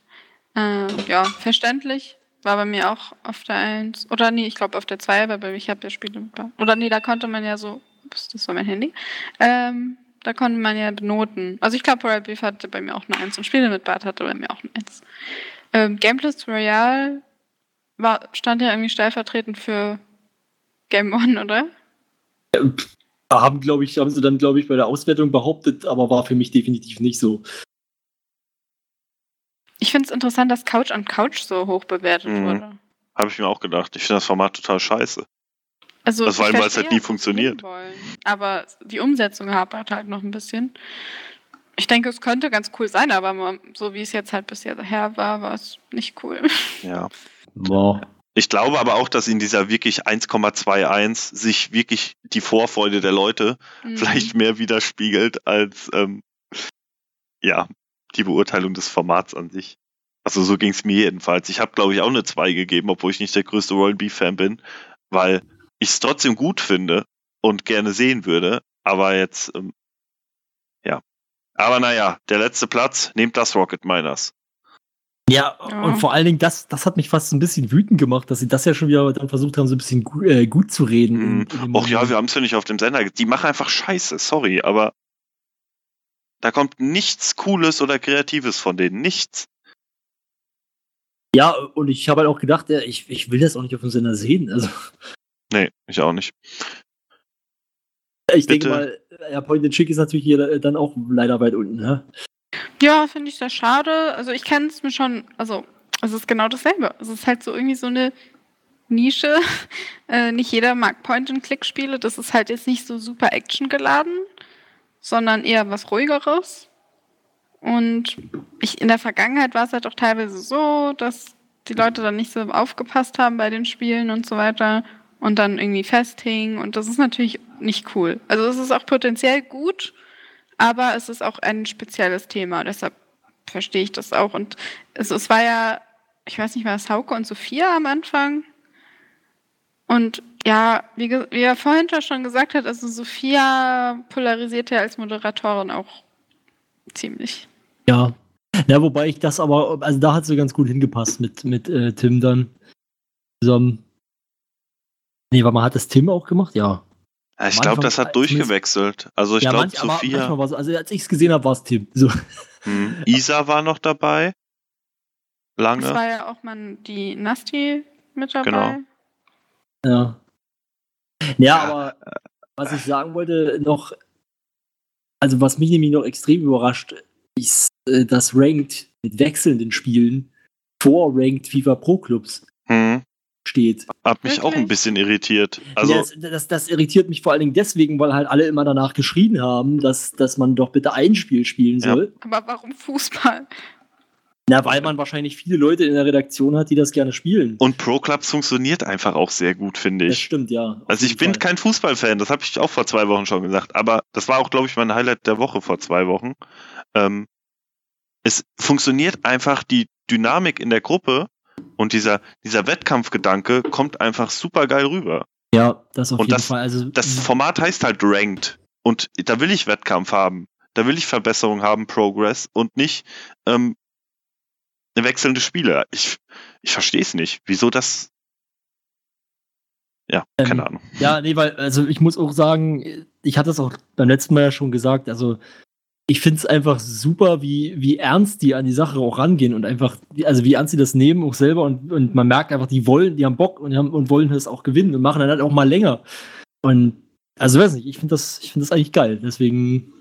Ähm, ja, verständlich. War bei mir auch auf der 1. Oder nee, ich glaube auf der 2, weil bei mir- ich habe ja Spiele. Oder nee, da konnte man ja so. Ups, das war mein Handy. Ähm, da konnte man ja benoten. Also ich glaube, Royal Beef hatte bei mir auch eine 1 und Spiele mit Bart hatte bei mir auch eine 1. Ähm, Gameplay Royale war, stand ja irgendwie stellvertretend für Game One, oder? Haben, glaube ich, haben sie dann, glaube ich, bei der Auswertung behauptet, aber war für mich definitiv nicht so. Ich finde es interessant, dass Couch on Couch so hoch bewertet Mhm. wurde. Habe ich mir auch gedacht. Ich finde das Format total scheiße. Also, Das war weil es halt nie funktioniert. Wollen, aber die Umsetzung hapert halt noch ein bisschen. Ich denke, es könnte ganz cool sein, aber man- so wie es jetzt halt bisher her war, war es nicht cool. Ja. Boah. Ich glaube aber auch, dass in dieser wirklich 1,21 sich wirklich die Vorfreude der Leute Mhm. vielleicht mehr widerspiegelt als ähm, ja, die Beurteilung des Formats an sich. Also so ging es mir jedenfalls. Ich habe, glaube ich, auch eine 2 gegeben, obwohl ich nicht der größte Royal Beef-Fan bin, weil ich es trotzdem gut finde und gerne sehen würde. Aber jetzt, ähm, ja. Aber naja, der letzte Platz, nehmt das Rocket Miners. Ja, Ja. und vor allen Dingen, das, das hat mich fast ein bisschen wütend gemacht, dass sie das ja schon wieder dann versucht haben, so ein bisschen gu äh, gut zu reden. Mhm. Och ja, wir haben es ja nicht auf dem Sender. Die machen einfach Scheiße, sorry, aber da kommt nichts Cooles oder Kreatives von denen. Nichts. Ja, und ich habe halt auch gedacht, ja, ich, ich will das auch nicht auf dem Sender sehen. Also, Nee, ich auch nicht. Ich Bitte. denke mal, ja, Point and Chick ist natürlich hier äh, dann auch leider weit unten. Ne? Ja, finde ich sehr schade. Also ich kann es mir schon, also es ist genau dasselbe. Es ist halt so irgendwie so eine Nische. Äh, nicht jeder mag Point-and-Click-Spiele. Das ist halt jetzt nicht so super Action geladen, sondern eher was ruhigeres. Und ich, in der Vergangenheit war es halt auch teilweise so, dass die Leute dann nicht so aufgepasst haben bei den Spielen und so weiter und dann irgendwie festhingen. Und das ist natürlich nicht cool. Also es ist auch potenziell gut, aber es ist auch ein spezielles Thema. Deshalb verstehe ich das auch. Und es, es war ja, ich weiß nicht, war es Hauke und Sophia am Anfang? Und ja, wie, wie er vorhin schon gesagt hat, also Sophia polarisiert ja als Moderatorin auch ziemlich. Ja. Ja, wobei ich das aber, also da hat sie ganz gut hingepasst mit, mit äh, Tim dann zusammen. Nee, warte mal, hat das Tim auch gemacht? Ja. Ja, ich glaube, das hat durchgewechselt. Also ich ja, glaube, aber Sophia. manchmal war's- also als ich es gesehen habe, war es Tim. So. Hm, Isa war noch dabei. Es Lange. war ja auch mal die Nasti mit dabei. Genau. Ja. Ja, Ja. aber was ich sagen wollte noch, also was mich nämlich noch extrem überrascht, ist, äh, dass Ranked mit wechselnden Spielen vor Ranked FIFA Pro Clubs Hm, steht. hat mich auch ein bisschen irritiert. Also, das, das, das irritiert mich vor allen Dingen deswegen, weil halt alle immer danach geschrien haben, dass, dass man doch bitte ein Spiel spielen Ja. soll. Aber warum Fußball? Na, weil man wahrscheinlich viele Leute in der Redaktion hat, die das gerne spielen. und Pro Clubs funktioniert einfach auch sehr gut, finde das ich. stimmt, ja. Also ich bin Fall. kein Fußballfan, das habe ich auch vor zwei Wochen schon gesagt, aber das war auch, glaube ich, mein Highlight der Woche vor zwei Wochen. Ähm, es funktioniert einfach die Dynamik in der Gruppe und dieser, dieser Wettkampfgedanke kommt einfach super geil rüber. Ja, das auf Und jeden das- Fall. Also, Das Format heißt halt Ranked und da will ich Wettkampf haben, da will ich Verbesserung haben, Progress und nicht ähm, wechselnde Spiele. Ich, ich verstehe es nicht, wieso das. Ja, Ähm, keine Ahnung. Ja, nee, weil, also ich muss auch sagen, ich hatte es auch beim letzten Mal ja schon gesagt, also ich finde es einfach super, wie, wie ernst die an die Sache auch rangehen und einfach, also wie ernst sie das nehmen auch selber und, und man merkt einfach, die wollen, die haben Bock und, haben, und wollen das auch gewinnen und machen dann halt auch mal länger. Und also weiß nicht, ich finde das, ich finde das eigentlich geil. Deswegen,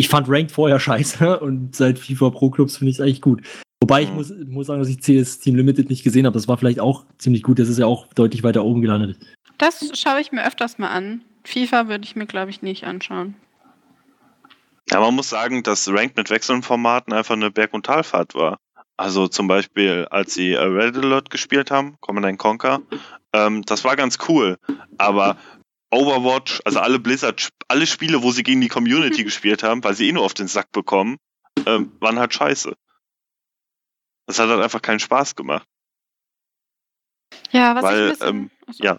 ich fand Ranked vorher scheiße und seit FIFA Pro Clubs finde ich es eigentlich gut. Wobei ich Mhm. muss, muss sagen, dass ich CS Team Limited nicht gesehen habe. Das war vielleicht auch ziemlich gut. Das ist ja auch deutlich weiter oben gelandet. Das schaue ich mir öfters mal an. FIFA würde ich mir, glaube ich, nicht anschauen. Ja, man muss sagen, dass Ranked mit wechselnden Formaten einfach eine Berg- und Talfahrt war. Also zum Beispiel, als sie äh, Red Alert gespielt haben, Command Conquer, ähm, das war ganz cool. Aber Overwatch, also alle Blizzard, alle Spiele, wo sie gegen die Community gespielt haben, weil sie eh nur auf den Sack bekommen, ähm, waren halt scheiße. Das hat halt einfach keinen Spaß gemacht. Ja, was Weil, ich ähm, Achso. ja.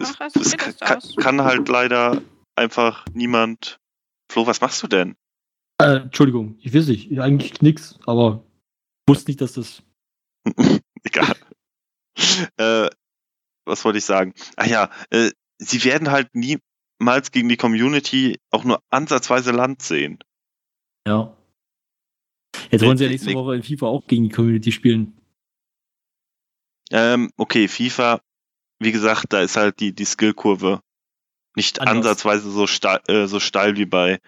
Es, also es kann, kann halt leider einfach niemand. Flo, was machst du denn? Äh, Entschuldigung, ich weiß nicht, eigentlich nix, aber wusste nicht, dass das. Egal. äh, was wollte ich sagen? Ach ja, äh, sie werden halt niemals gegen die Community auch nur ansatzweise Land sehen. Ja. Jetzt wollen sie ja Nee, nächste. Woche in FIFA auch gegen die Community spielen. Ähm, okay, FIFA, wie gesagt, da ist halt die, die Skillkurve nicht Anders. ansatzweise so steil, äh, so steil wie bei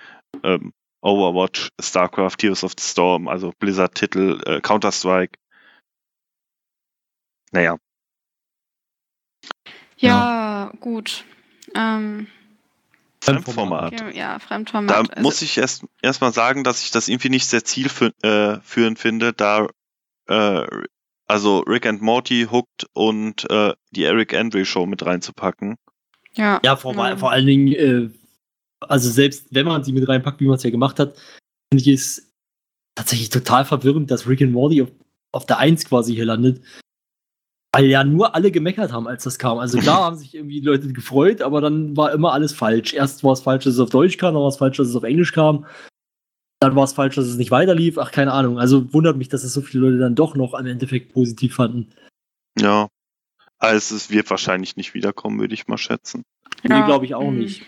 ähm, Overwatch, StarCraft, Heroes of the Storm, also Blizzard-Titel, äh, Counter-Strike. Naja, Ja, gut. Ähm, Fremdformat. okay, ja, Da Fremdformat. also- muss ich erst erstmal sagen, dass ich das irgendwie nicht sehr zielführend äh, finde, da äh, also Rick and Morty Hooked und äh, die Eric Andre Show mit reinzupacken. ja, Ja, vor, Ja. vor allen Dingen, äh, also selbst wenn man sie mit reinpackt, wie man es ja gemacht hat, finde ich es tatsächlich total verwirrend, dass Rick and Morty auf, auf der 1 quasi hier landet. Weil ja nur alle gemeckert haben, als das kam. Also klar haben sich irgendwie die Leute gefreut, aber dann war immer alles falsch. Erst war es falsch, dass es auf Deutsch kam, dann war es falsch, dass es auf Englisch kam. Dann war es falsch, dass es nicht weiterlief. Ach, keine Ahnung. Also wundert mich, dass es so viele Leute dann doch noch am Endeffekt positiv fanden. Ja. Also es wird wahrscheinlich nicht wiederkommen, würde ich mal schätzen. Nee, glaube ich auch hm. nicht.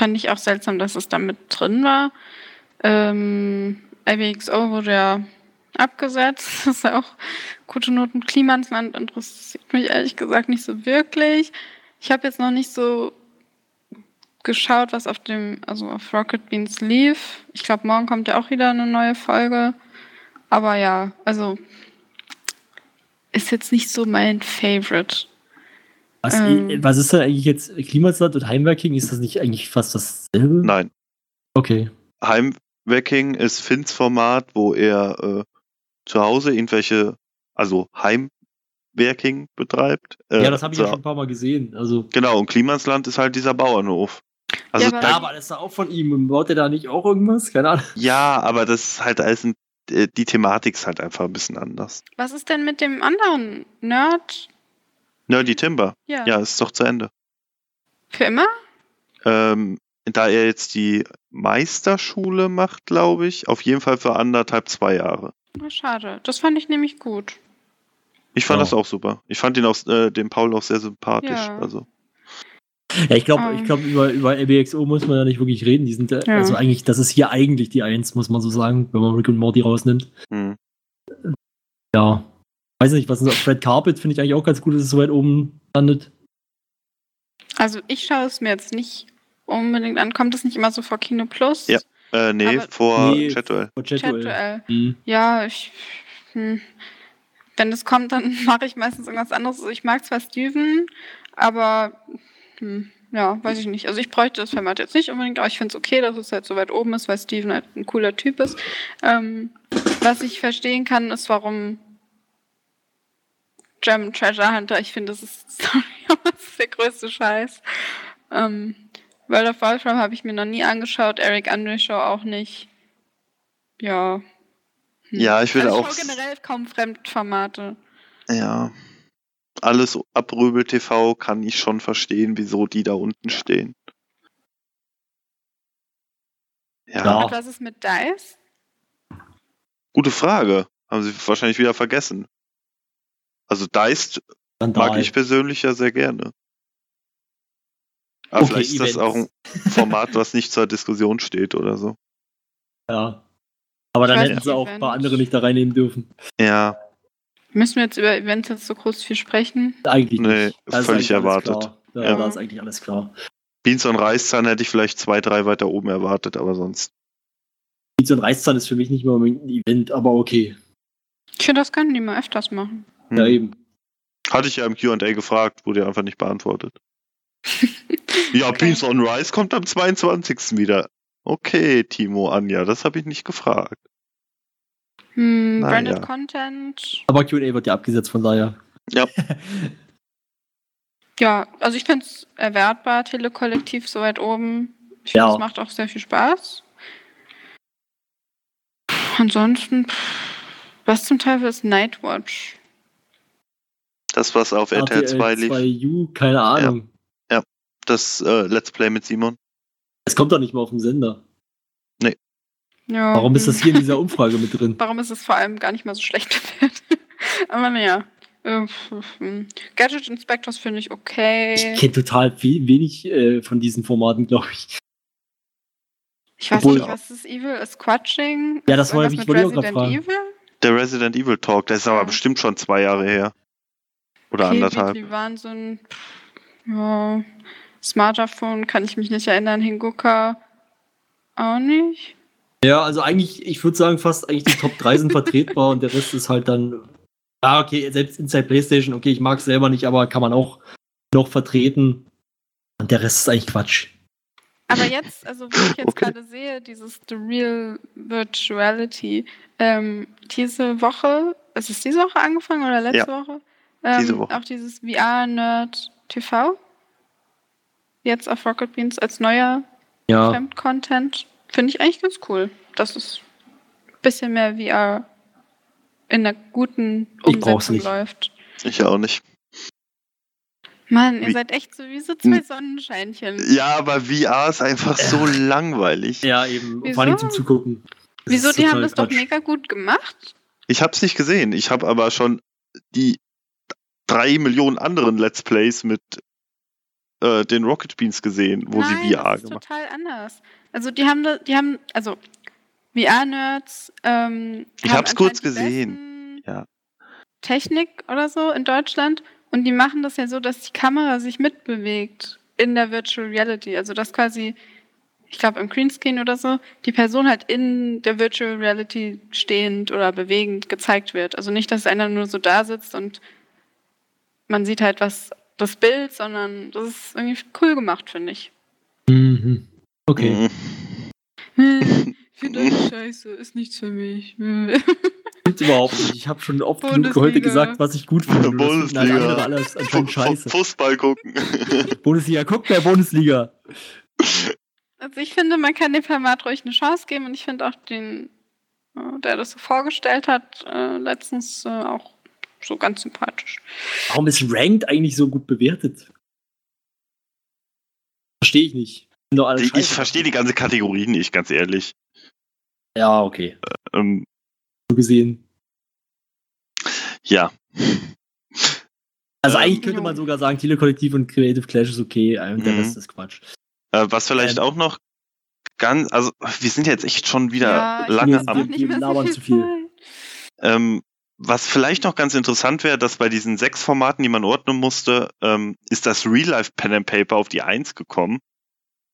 Fand ich auch seltsam, dass es da mit drin war. Ähm, IBXO wurde ja abgesetzt. Das ist ja auch gute Noten. Klimansland interessiert mich ehrlich gesagt nicht so wirklich. Ich habe jetzt noch nicht so geschaut, was auf dem, also auf Rocket Beans lief. Ich glaube, morgen kommt ja auch wieder eine neue Folge. Aber ja, also ist jetzt nicht so mein Favorite. Was, Ähm. was ist da eigentlich jetzt Klimasland und Heimwerking? Ist das nicht eigentlich fast dasselbe? Nein. Okay. Heimwecking ist Finns Format, wo er äh, zu Hause irgendwelche, also Heimwerking betreibt. Äh, ja, das habe ich zu- ja schon ein paar Mal gesehen. Also, Genau, und Klimansland ist halt dieser Bauernhof. Also Ja, aber- da, aber das ist doch auch von ihm. Baut er da nicht auch irgendwas? Keine Ahnung. ja, aber das ist halt alles ein, äh, die Thematik ist halt einfach ein bisschen anders. Was ist denn mit dem anderen Nerd? Nerdy Timber, Ja. ja, ist doch zu Ende. Für immer? Ähm, da er jetzt die Meisterschule macht, glaube ich, auf jeden Fall für anderthalb, zwei Jahre. Oh, schade. Das fand ich nämlich gut. Ich fand Ja. das auch super. Ich fand ihn auch, äh, den Paul auch sehr sympathisch. Ja. Also, Ja, ich glaube, Ähm. ich glaube über, über LBXO muss man ja nicht wirklich reden. Die sind, äh, Ja. also eigentlich, das ist hier eigentlich die Eins, muss man so sagen, wenn man Rick und Morty rausnimmt. hm. Ja. Weiß nicht, was ist auf Red Carpet finde ich eigentlich auch ganz gut, dass es so weit oben landet. Also ich schaue es mir jetzt nicht unbedingt an. Kommt es nicht immer so vor Kino Plus? Ja. Äh, nee, Aber- vor Nee. Chatduell. Von Chatduell. Chat-Duell. Hm. Ja, ich. Hm. Wenn es kommt, dann mache ich meistens irgendwas anderes. Also ich mag zwar Steven, aber hm, ja, weiß ich nicht. Also ich bräuchte das Format jetzt nicht unbedingt, aber ich finde es okay, dass es halt so weit oben ist, weil Steven halt ein cooler Typ ist. Ähm, was ich verstehen kann, ist, warum German Treasure Hunter, ich finde, das ist, sorry, aber das ist der größte Scheiß. Ähm, World of Warcraft habe ich mir noch nie angeschaut, Eric Andre Show auch nicht. Ja. Hm. Ja, ich würde also auch. Ich schaue generell kaum Fremdformate. Ja. Alles ab Röbel TV kann ich schon verstehen, wieso die da unten stehen. Ja, Ja. Und was ist mit Dice? gute Frage. Haben sie wahrscheinlich wieder vergessen. Also Deist mag ich persönlich ja sehr gerne. Aber Okay, vielleicht ist das auch ein Events. Format, was nicht zur Diskussion steht oder so. Ja. Aber dann hätten sie auch ein paar andere nicht da reinnehmen dürfen. Ja, Müssen wir jetzt über Events jetzt so groß viel sprechen? Eigentlich Nee, nicht. Ist völlig erwartet. Da, Ja. da ist eigentlich alles klar. Beans und Reiszahn hätte ich vielleicht zwei, drei weiter oben erwartet, aber sonst. Pizza und Reiszahn ist für mich nicht mehr unbedingt ein Event, aber okay. Ich finde, das können die mal öfters machen. Hm. Ja, eben. Hatte ich ja im QA gefragt, wurde ja einfach nicht beantwortet. Ja, Okay. Beans on Rice kommt am 22. wieder. Okay, Timo, Anja, das habe ich nicht gefragt. Hm, Na Branded ja. Content. Aber QA wird ja abgesetzt, von daher. Ja, also ich finde es erwartbar, Telekollektiv so weit oben. Ich Ja. finde, es macht auch sehr viel Spaß. Ansonsten, was zum Teufel ist Nightwatch? Das, was auf RTL 2 lief, 2U, keine Ahnung. das äh, Let's Play mit Simon. Es kommt doch nicht mal auf dem Sender. Ja, Warum ist hm. das hier in dieser Umfrage mit drin? Warum ist es vor allem gar nicht mal so schlecht bewertet? Aber naja. Äh, pf, hm. Gadget Inspectors finde ich okay. Ich kenne total wenig äh, von diesen Formaten, glaube ich. Ich weiß Obwohl- nicht, was ist Evil? Ist Quatsching? Ja, das Ist wollte irgendwas ich- wollte ich auch fragen. Evil? Der Resident Evil Talk, der ist aber Ja. bestimmt schon zwei Jahre her. Oder Okay, anderthalb. Weekly Wahnsinn. pff, Ja. Smartphone kann ich mich nicht erinnern. Hingucker auch nicht. Ja, also eigentlich, ich würde sagen, fast eigentlich die Top 3 sind vertretbar und der Rest ist halt dann. Ah, okay, selbst Inside PlayStation, okay, ich mag es selber nicht, aber kann man auch noch vertreten. Und der Rest ist eigentlich Quatsch. Aber jetzt, also wo ich jetzt Okay. gerade sehe, dieses The Real Virtuality, ähm, diese Woche, ist es diese Woche angefangen oder letzte Woche? Ähm, diese Woche. Auch dieses VR-Nerd TV. Jetzt auf Rocket Beans als neuer Ja, Fremd-Content. Finde ich eigentlich ganz cool. Das ist ein bisschen mehr VR in einer guten Ich Umsetzung nicht. läuft. Ich auch nicht. Mann, ihr Wie- seid echt so wie so zwei Hm. Sonnenscheinchen. Ja, aber VR ist einfach so langweilig. ja, eben. Wieso? Vor allem zum Zugucken. Das Wieso? Die haben das doch Quatsch. mega gut gemacht. Ich hab's nicht gesehen. Ich habe aber schon die drei Millionen anderen Let's Plays mit äh, den Rocket Beans gesehen, wo Nein, sie VR das ist gemacht total anders. Also die haben, die haben, also VR-Nerds. Ähm, Ich haben hab's kurz gesehen. Ja. Technik oder so in Deutschland und die machen das ja so, dass die Kamera sich mitbewegt in der Virtual Reality. Also dass quasi, ich glaube im Greenscreen oder so, die Person halt in der Virtual Reality stehend oder bewegend gezeigt wird. Also nicht, dass einer nur so da sitzt und man sieht halt was das Bild, sondern das ist irgendwie cool gemacht, finde ich. Mhm. Okay. Hm, finde das scheiße, ist nichts für mich. Stimmt überhaupt nicht. Ich habe schon oft genug heute gesagt, was ich gut finde. Bundesliga. andere alles anscheinend scheiße. Fu- Fußball gucken. Bundesliga, guck der Bundesliga. Also ich finde, man kann dem Format ruhig eine Chance geben und ich finde auch den, äh, der das so vorgestellt hat, äh, letztens äh, auch so ganz sympathisch. Warum ist Ranked eigentlich so gut bewertet? Verstehe ich nicht. Ich scheiße. verstehe die ganze Kategorie nicht, ganz ehrlich. Ja, okay. Ähm, So gesehen. ja. Also Ähm, eigentlich könnte man sogar sagen, Telekollektiv und Creative Clash ist okay, äh, und der Mhm. Rest ist Quatsch. Äh, was vielleicht Ähm, auch noch ganz, also wir sind jetzt echt schon wieder Ja, ich lange am nicht. wir labern zu viel. Ähm, was vielleicht noch ganz interessant wäre, dass bei diesen sechs Formaten, die man ordnen musste, ähm, ist das Real Life Pen and Paper auf die 1 gekommen.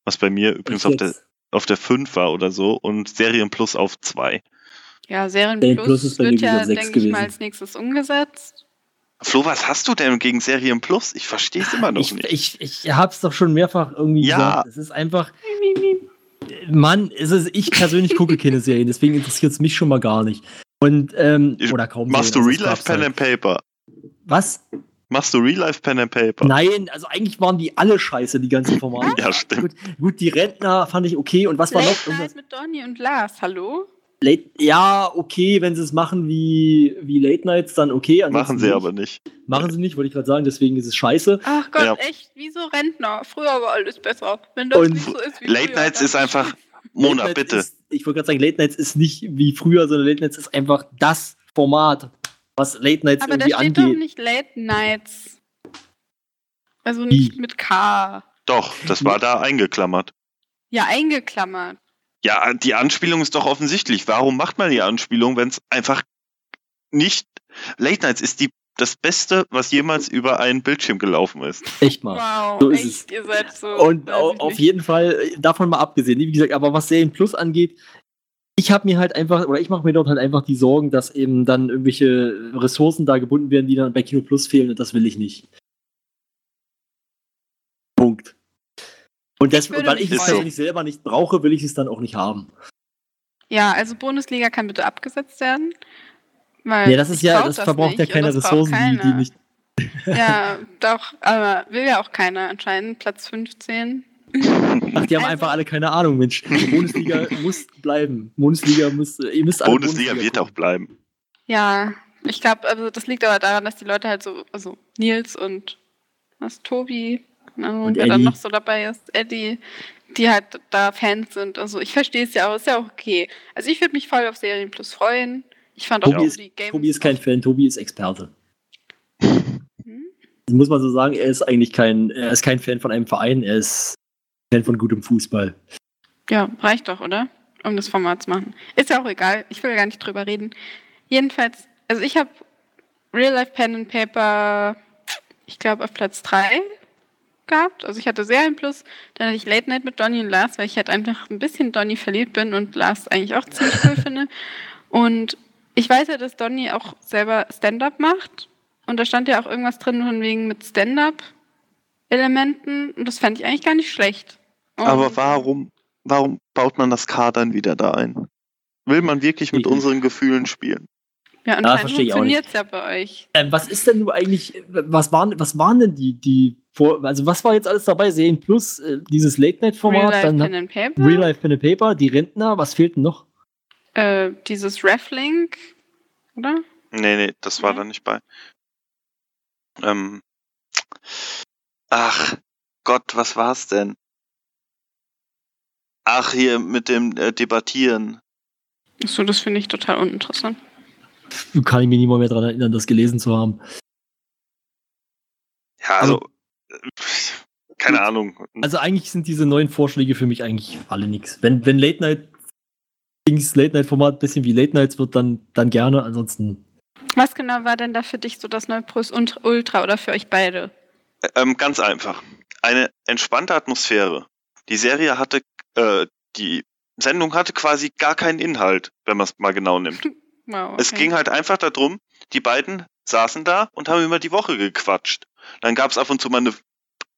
Was bei mir übrigens auf der, auf der 5 war oder so und Serien Plus auf 2. Ja, Serien Serien Plus, Plus wird ja, denke ich mal, als nächstes umgesetzt. Flo, was hast du denn gegen Serien Plus? Ich verstehe es immer noch Ich, nicht. ich, ich hab's doch schon mehrfach irgendwie Ja. gesagt. Es ist einfach. Mann, es ist, ich persönlich gucke keine Serien, deswegen interessiert es mich schon mal gar nicht. Und, ähm, Ich- oder kaum Machst du Real Life Pen halt. and Paper? Was? Machst du Real Life Pen and Paper? Nein, also eigentlich waren die alle scheiße, die ganzen Formate. Ja, stimmt. Gut, gut, die Rentner fand ich okay. Und was war noch? Late Irgendwas- Night mit Donny und Lars, hallo? Late, ja, okay, wenn sie es machen wie, wie Late Nights, dann okay. ansonsten Machen sie nicht. aber nicht. Machen sie nicht, wollte ich gerade sagen, deswegen ist es scheiße. Ach Gott, Ja. echt, wieso Rentner? Früher war alles besser. Wenn das Und nicht so ist wie Late früher, Nights ist einfach, Mona, bitte. Ist, ich wollte gerade sagen, Late Nights ist nicht wie früher, sondern Late Nights ist einfach das Format, was Late Nights Aber da irgendwie steht doch angeht. nicht Late Nights. Also nicht mit K. Doch, das war da eingeklammert. Ja, eingeklammert. Ja, die Anspielung ist doch offensichtlich. Warum macht man die Anspielung, wenn es einfach nicht. Late Nights ist die, das Beste, was jemals über einen Bildschirm gelaufen ist. Echt mal. Wow, so ist echt, ihr seid so. Und auf nicht. jeden Fall, äh, davon mal abgesehen, wie gesagt, aber was Serien Plus angeht, ich habe mir halt einfach, oder ich mache mir dort halt einfach die Sorgen, dass eben dann irgendwelche Ressourcen da gebunden werden, die dann bei Kino Plus fehlen und das will ich nicht. Punkt. Und das, Ich weil ich es persönlich selber nicht brauche, will ich es dann auch nicht haben. Ja, also Bundesliga kann bitte abgesetzt werden. Weil Ja, das ist ja, brauch das verbraucht ja keine das Ressourcen, die, die nicht. Ja, doch, aber will ja auch keiner anscheinend. Platz 15. Ach, die haben Also- einfach alle keine Ahnung, Mensch. Bundesliga muss bleiben. Bundesliga muss, ihr müsst alle Bundesliga wird auch bleiben. Ja, ich glaube, also das liegt aber daran, dass die Leute halt so, also Nils und was, Tobi, keine Ahnung, Und wer dann Eddie. noch so dabei ist, Eddie, die halt da Fans sind. Also ich verstehe es ja auch, ist ja auch okay. Also ich würde mich voll auf Serien Plus freuen. Ich fand auch Tobi die ist, Games. Tobi ist kein Fan, Tobi ist Experte. Hm? Muss man so sagen, er ist eigentlich kein, er ist kein Fan von einem Verein, er ist Fan von gutem Fußball. Ja, reicht doch, oder? Um das Format zu machen. Ist ja auch egal, ich will gar nicht drüber reden. Jedenfalls, also ich habe Real Life Pen and Paper, ich glaube, auf Platz 3 gehabt. Also ich hatte Serien Plus, dann hatte ich Late Night mit Donny und Lars, weil ich halt einfach ein bisschen Donny verliebt bin und Lars eigentlich auch ziemlich cool finde. Und ich weiß ja, dass Donny auch selber Stand-up macht. Und da stand ja auch irgendwas drin von wegen mit Stand-up-Elementen. Und das fand ich eigentlich gar nicht schlecht. Aber Und- warum, warum baut man das K dann wieder da ein? Will man wirklich mit Ich- unseren Gefühlen spielen? Ja, auch nicht. funktioniert es ja bei euch. Ähm, was ist denn nur eigentlich, was waren, was waren denn die, die, vor, also was war jetzt alles dabei? Serien Plus, äh, dieses Real Late-Night-Format, Life dann Pen and Paper, Real Life Pen and Paper, die Rentner, was fehlt denn noch? Äh, dieses Reflink, oder? Nee, nee, das war Nee? da nicht bei. Ähm, ach, Gott, was war's denn? Ach, hier mit dem äh, Debattieren. Achso, das finde ich total uninteressant. Kann ich mich nicht mal mehr daran erinnern, das gelesen zu haben. Ja, also, äh, keine Ahnung. Also eigentlich sind diese neuen Vorschläge für mich eigentlich alle nix. Wenn, wenn Late Night Dings, Late Night Format ein bisschen wie Late Nights wird, dann, dann gerne, ansonsten. Was genau war denn da für dich so das neue Plus und Ultra oder für euch beide? Ähm, ganz einfach. Eine entspannte Atmosphäre. Die Serie hatte, äh, die Sendung hatte quasi gar keinen Inhalt, wenn man es mal genau nimmt. Wow, Es okay. ging halt einfach darum, die beiden saßen da und haben über die Woche gequatscht. Dann gab es ab und zu mal eine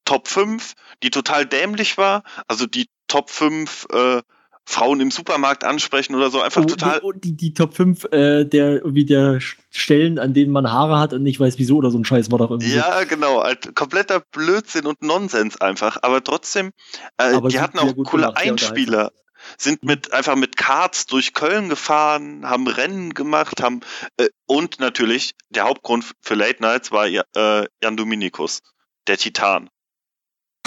Top 5, die total dämlich war. Also die Top 5 äh, Frauen im Supermarkt ansprechen oder so. Einfach Oh, total. Die, oh, die, die Top 5 äh, der, irgendwie der Stellen, an denen man Haare hat und nicht weiß wieso oder so ein Scheiß war doch irgendwie. Ja, genau. Halt kompletter Blödsinn und Nonsens einfach. Aber trotzdem, äh, Aber die hatten auch coole gemacht, Einspieler. Sind mit einfach mit Karts durch Köln gefahren, haben Rennen gemacht, haben äh, und natürlich der Hauptgrund für Late Nights war äh, Jan Dominikus, der Titan.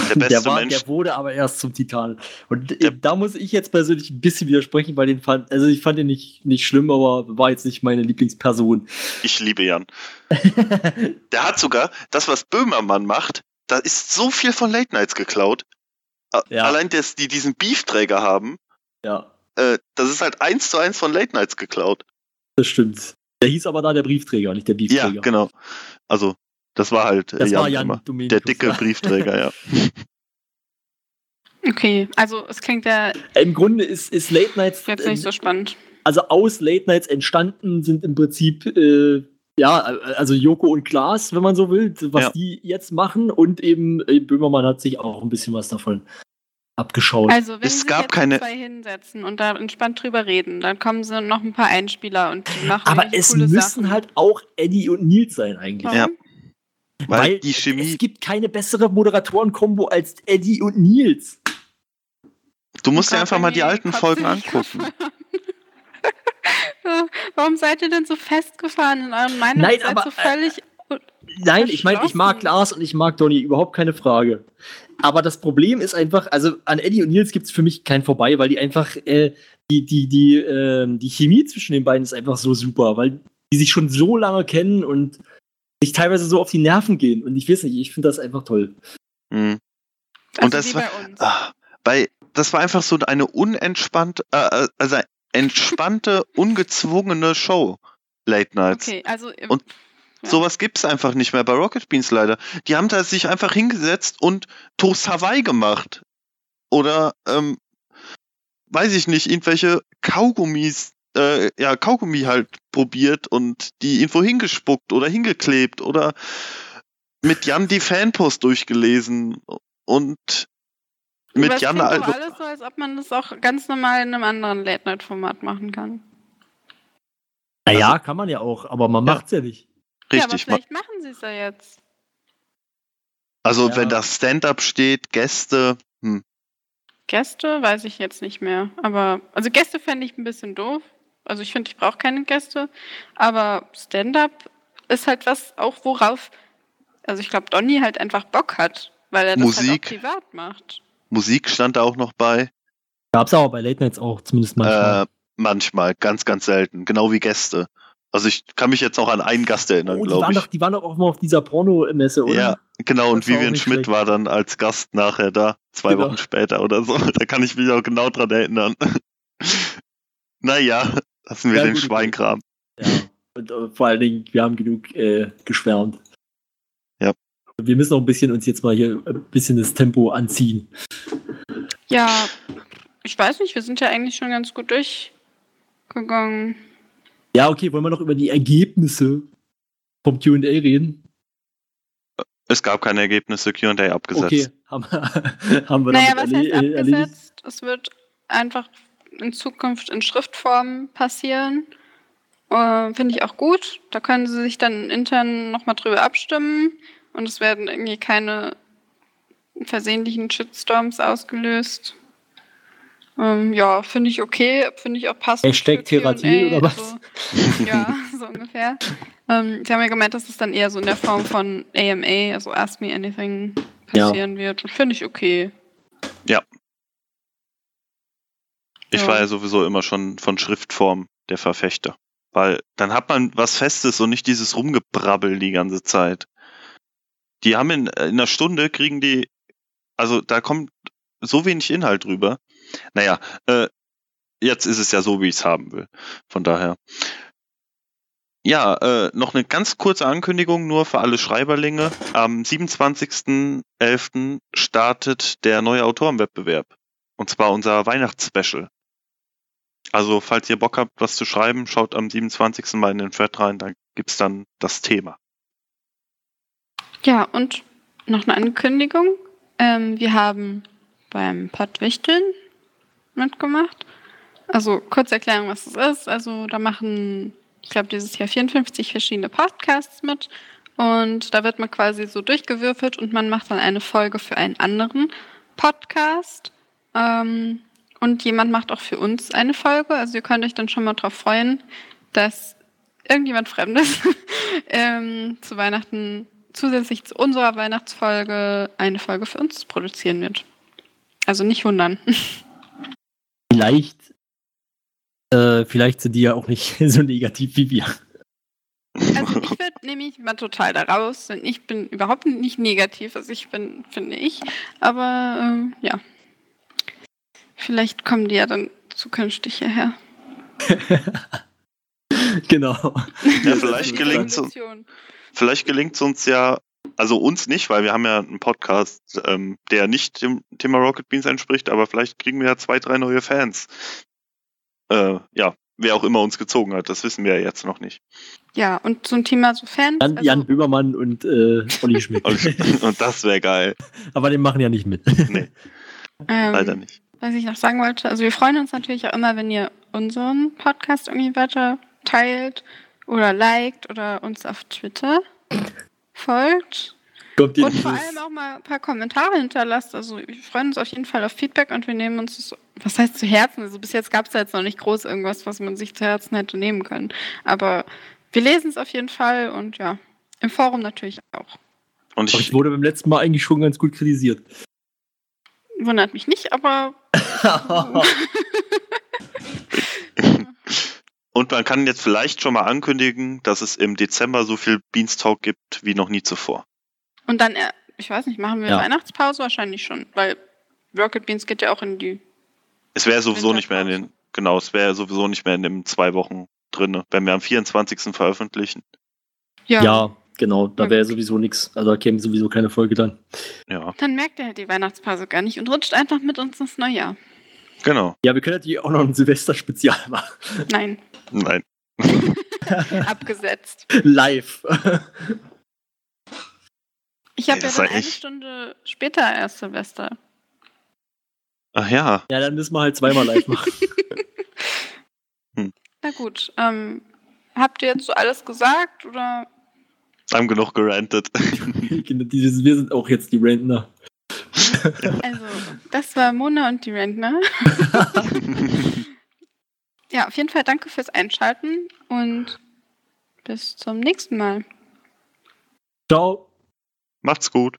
Der beste der, war, der wurde aber erst zum Titan. Und Der- da muss ich jetzt persönlich ein bisschen widersprechen, weil den fand, also ich fand den nicht, nicht schlimm, aber war jetzt nicht meine Lieblingsperson. Ich liebe Jan. Der hat sogar das, was Böhmermann macht, da ist so viel von Late Nights geklaut. Ja. Allein, dass die diesen Beefträger haben, ja, äh, das ist halt eins zu eins von Late Nights geklaut. das stimmt. Der hieß aber da der Briefträger, nicht der Ja, Briefträger. genau. Also, das war halt äh, Das war Jan Jan immer. Dominikus. Der dicke Briefträger, ja. Okay, also es klingt ja Im Grunde ist, ist Late Nights, jetzt nicht so spannend. also aus Late Nights entstanden sind im Prinzip, äh, ja, also Joko und Klaas, wenn man so will, was Ja. die jetzt machen und eben äh, Böhmermann hat sich auch ein bisschen was davon abgeschaut. Also wenn Es gab jetzt keine- zwei hinsetzen und da entspannt drüber reden, dann kommen sie noch ein paar Einspieler und die machen aber es coole müssen Sachen. halt auch Eddie und Nils sein eigentlich. Ja. Warum? Weil die Chemie, Es gibt keine bessere Moderatoren-Kombo als Eddie und Nils. du musst dir einfach mal die alten Folgen angucken. Warum seid ihr denn so festgefahren in euren Meinungen? Nein, aber, so völlig. Nein, ich meine, ich mag. Lars und ich mag Donny, überhaupt keine Frage. Aber das Problem ist einfach, also an Eddie und Nils gibt es für mich kein Vorbei, weil die einfach, äh, die, die, die, ähm, die Chemie zwischen den beiden ist einfach so super, weil die sich schon so lange kennen und sich teilweise so auf die Nerven gehen. Und ich weiß nicht, ich finde das einfach toll. Mhm. also Und das wie war-. Ah, bei das war einfach so eine unentspannte, äh, also entspannte, ungezwungene Show. Late Nights. Okay, also. äh, Und ja. Sowas gibt's einfach nicht mehr bei Rocket Beans leider. Die haben da sich einfach hingesetzt und Toast Hawaii gemacht. Oder, ähm, weiß ich nicht, irgendwelche Kaugummis, äh, ja, Kaugummi halt probiert und die irgendwo hingespuckt oder hingeklebt oder mit Jan die Fanpost durchgelesen und Aber mit es Jan klingt also, alles so, als ob man das auch ganz normal in einem anderen Late-Night-Format machen kann. Naja, kann man ja auch, aber man Ja. macht's ja nicht. richtig. ja, aber vielleicht machen sie es ja jetzt. also Ja. wenn das Stand-up steht, Gäste, hm, Gäste weiß ich jetzt nicht mehr. Aber, also Gäste fände ich ein bisschen doof. Also ich finde, ich brauche keine Gäste. Aber Stand-up ist halt was, auch worauf, also ich glaube, Donny halt einfach Bock hat, weil er das Musik. halt auch privat macht. Musik stand da auch noch bei. Gab's aber bei Late Nights auch, zumindest manchmal. Äh, manchmal, ganz, ganz selten. Genau wie Gäste. Also ich kann mich jetzt noch an einen Gast erinnern, oh, die glaube waren, ich. doch, die waren doch auch mal auf dieser Porno-Messe, oder? Ja, genau. Und auch Vivian Schmidt schlecht. war dann als Gast nachher da, zwei Genau. Wochen später oder so. Da kann ich mich auch genau dran erinnern. naja, lassen wir Ja, den gut. Schweinkram. Ja. Und äh, vor allen Dingen, wir haben genug äh, geschwärmt. Ja. Wir müssen auch ein bisschen uns jetzt mal hier ein bisschen das Tempo anziehen. Ja, ich weiß nicht, wir sind ja eigentlich schon ganz gut durchgegangen. Ja, okay, wollen wir noch über die Ergebnisse vom QA reden? Es gab keine Ergebnisse, Q&A abgesetzt. Okay, haben, haben wir Naja, damit was heißt erledigt? abgesetzt? Es wird einfach in Zukunft in Schriftform passieren. Äh, Finde ich auch gut. Da können sie sich dann intern nochmal drüber abstimmen und es werden irgendwie keine versehentlichen Shitstorms ausgelöst. Ähm, ja, finde ich okay, finde ich auch passend. Hashtag Therapie oder was? Also, ja, so ungefähr. Ähm, sie haben ja gemeint, dass es dann eher so in der Form von AMA, also Ask Me Anything, Ja. passieren wird. Finde ich okay. Ich Ja. war ja sowieso immer schon von Schriftform der Verfechter. Weil dann hat man was Festes und nicht dieses Rumgebrabbel die ganze Zeit. Die haben in, in einer Stunde kriegen die, also da kommt so wenig Inhalt drüber. Naja, äh, jetzt ist es ja so, wie ich es haben will. Von daher. Ja, äh, noch eine ganz kurze Ankündigung nur für alle Schreiberlinge. Am 27.11. startet der neue Autorenwettbewerb. Und zwar unser Weihnachtsspecial. Also, falls ihr Bock habt, was zu schreiben, schaut am 27. mal in den Thread rein, da gibt's dann das Thema. Ja, und noch eine Ankündigung. Ähm, wir haben beim Pottwichteln mitgemacht. Also kurze Erklärung, was es ist. Also da machen, ich glaube, dieses Jahr 54 verschiedene Podcasts mit. Und da wird man quasi so durchgewürfelt und man macht dann eine Folge für einen anderen Podcast. Ähm, und jemand macht auch für uns eine Folge. Also ihr könnt euch dann schon mal drauf freuen, dass irgendjemand Fremdes ähm, zu Weihnachten zusätzlich zu unserer Weihnachtsfolge eine Folge für uns produzieren wird. Also nicht wundern. Vielleicht, äh, vielleicht sind die ja auch nicht so negativ wie wir. Also ich würde nämlich mal total da raus. Denn ich bin überhaupt nicht negativ, also ich bin, finde ich. Aber ähm, ja. Vielleicht kommen die ja dann zukünftig hierher. genau. Ja, vielleicht uns, Evolution. vielleicht gelingt's uns ja, also uns nicht, weil wir haben ja einen Podcast, ähm, der nicht dem Thema Rocket Beans entspricht, aber vielleicht kriegen wir ja zwei, drei neue Fans. Äh, ja, wer auch immer uns gezogen hat, das wissen wir ja jetzt noch nicht. Ja, und zum Thema so Fans. Jan, also, Jan Böhmermann und äh, Olli Schmidt. Und, das wäre geil. Aber die machen ja nicht mit. ähm, Leider nicht. Was ich noch sagen wollte, also wir freuen uns natürlich auch immer, wenn ihr unseren Podcast irgendwie weiter teilt oder liked oder uns auf Twitter folgt. Und vor allem auch mal ein paar Kommentare hinterlasst. Also wir freuen uns auf jeden Fall auf Feedback und wir nehmen uns das, was heißt zu Herzen? Also bis jetzt gab es da jetzt noch nicht groß irgendwas, was man sich zu Herzen hätte nehmen können. Aber wir lesen es auf jeden Fall und ja, im Forum natürlich auch. Und ich, ich wurde beim letzten Mal eigentlich schon ganz gut kritisiert. Wundert mich nicht, aber und man kann jetzt vielleicht schon mal ankündigen, dass es im Dezember so viel Beanstalk gibt wie noch nie zuvor. und dann, äh, ich weiß nicht, machen wir Ja. Weihnachtspause wahrscheinlich schon, weil Rocket Beans geht ja auch in die. Es wäre sowieso nicht mehr in den, genau, es wäre sowieso nicht mehr in den zwei Wochen drinne, wenn wir am 24. veröffentlichen. Ja. Ja, genau, da Ja, wäre sowieso nichts. Also da käme sowieso keine Folge dann. Ja, Dann merkt er halt die Weihnachtspause gar nicht und rutscht einfach mit uns ins Neujahr. genau. Ja, wir können natürlich auch noch ein Silvester-Spezial machen. Nein, Nein. abgesetzt. Live. Ich habe ja war eine echt- Stunde später erst Silvester. Ach ja, ja, dann müssen wir halt zweimal live machen. Na gut, ähm, habt ihr jetzt so alles gesagt oder? Haben genug gerantet. Genau, wir sind auch jetzt die Rentner. Also, das war Mona und die Rentner. Ja, auf jeden Fall danke fürs Einschalten und bis zum nächsten Mal. Ciao. Macht's gut.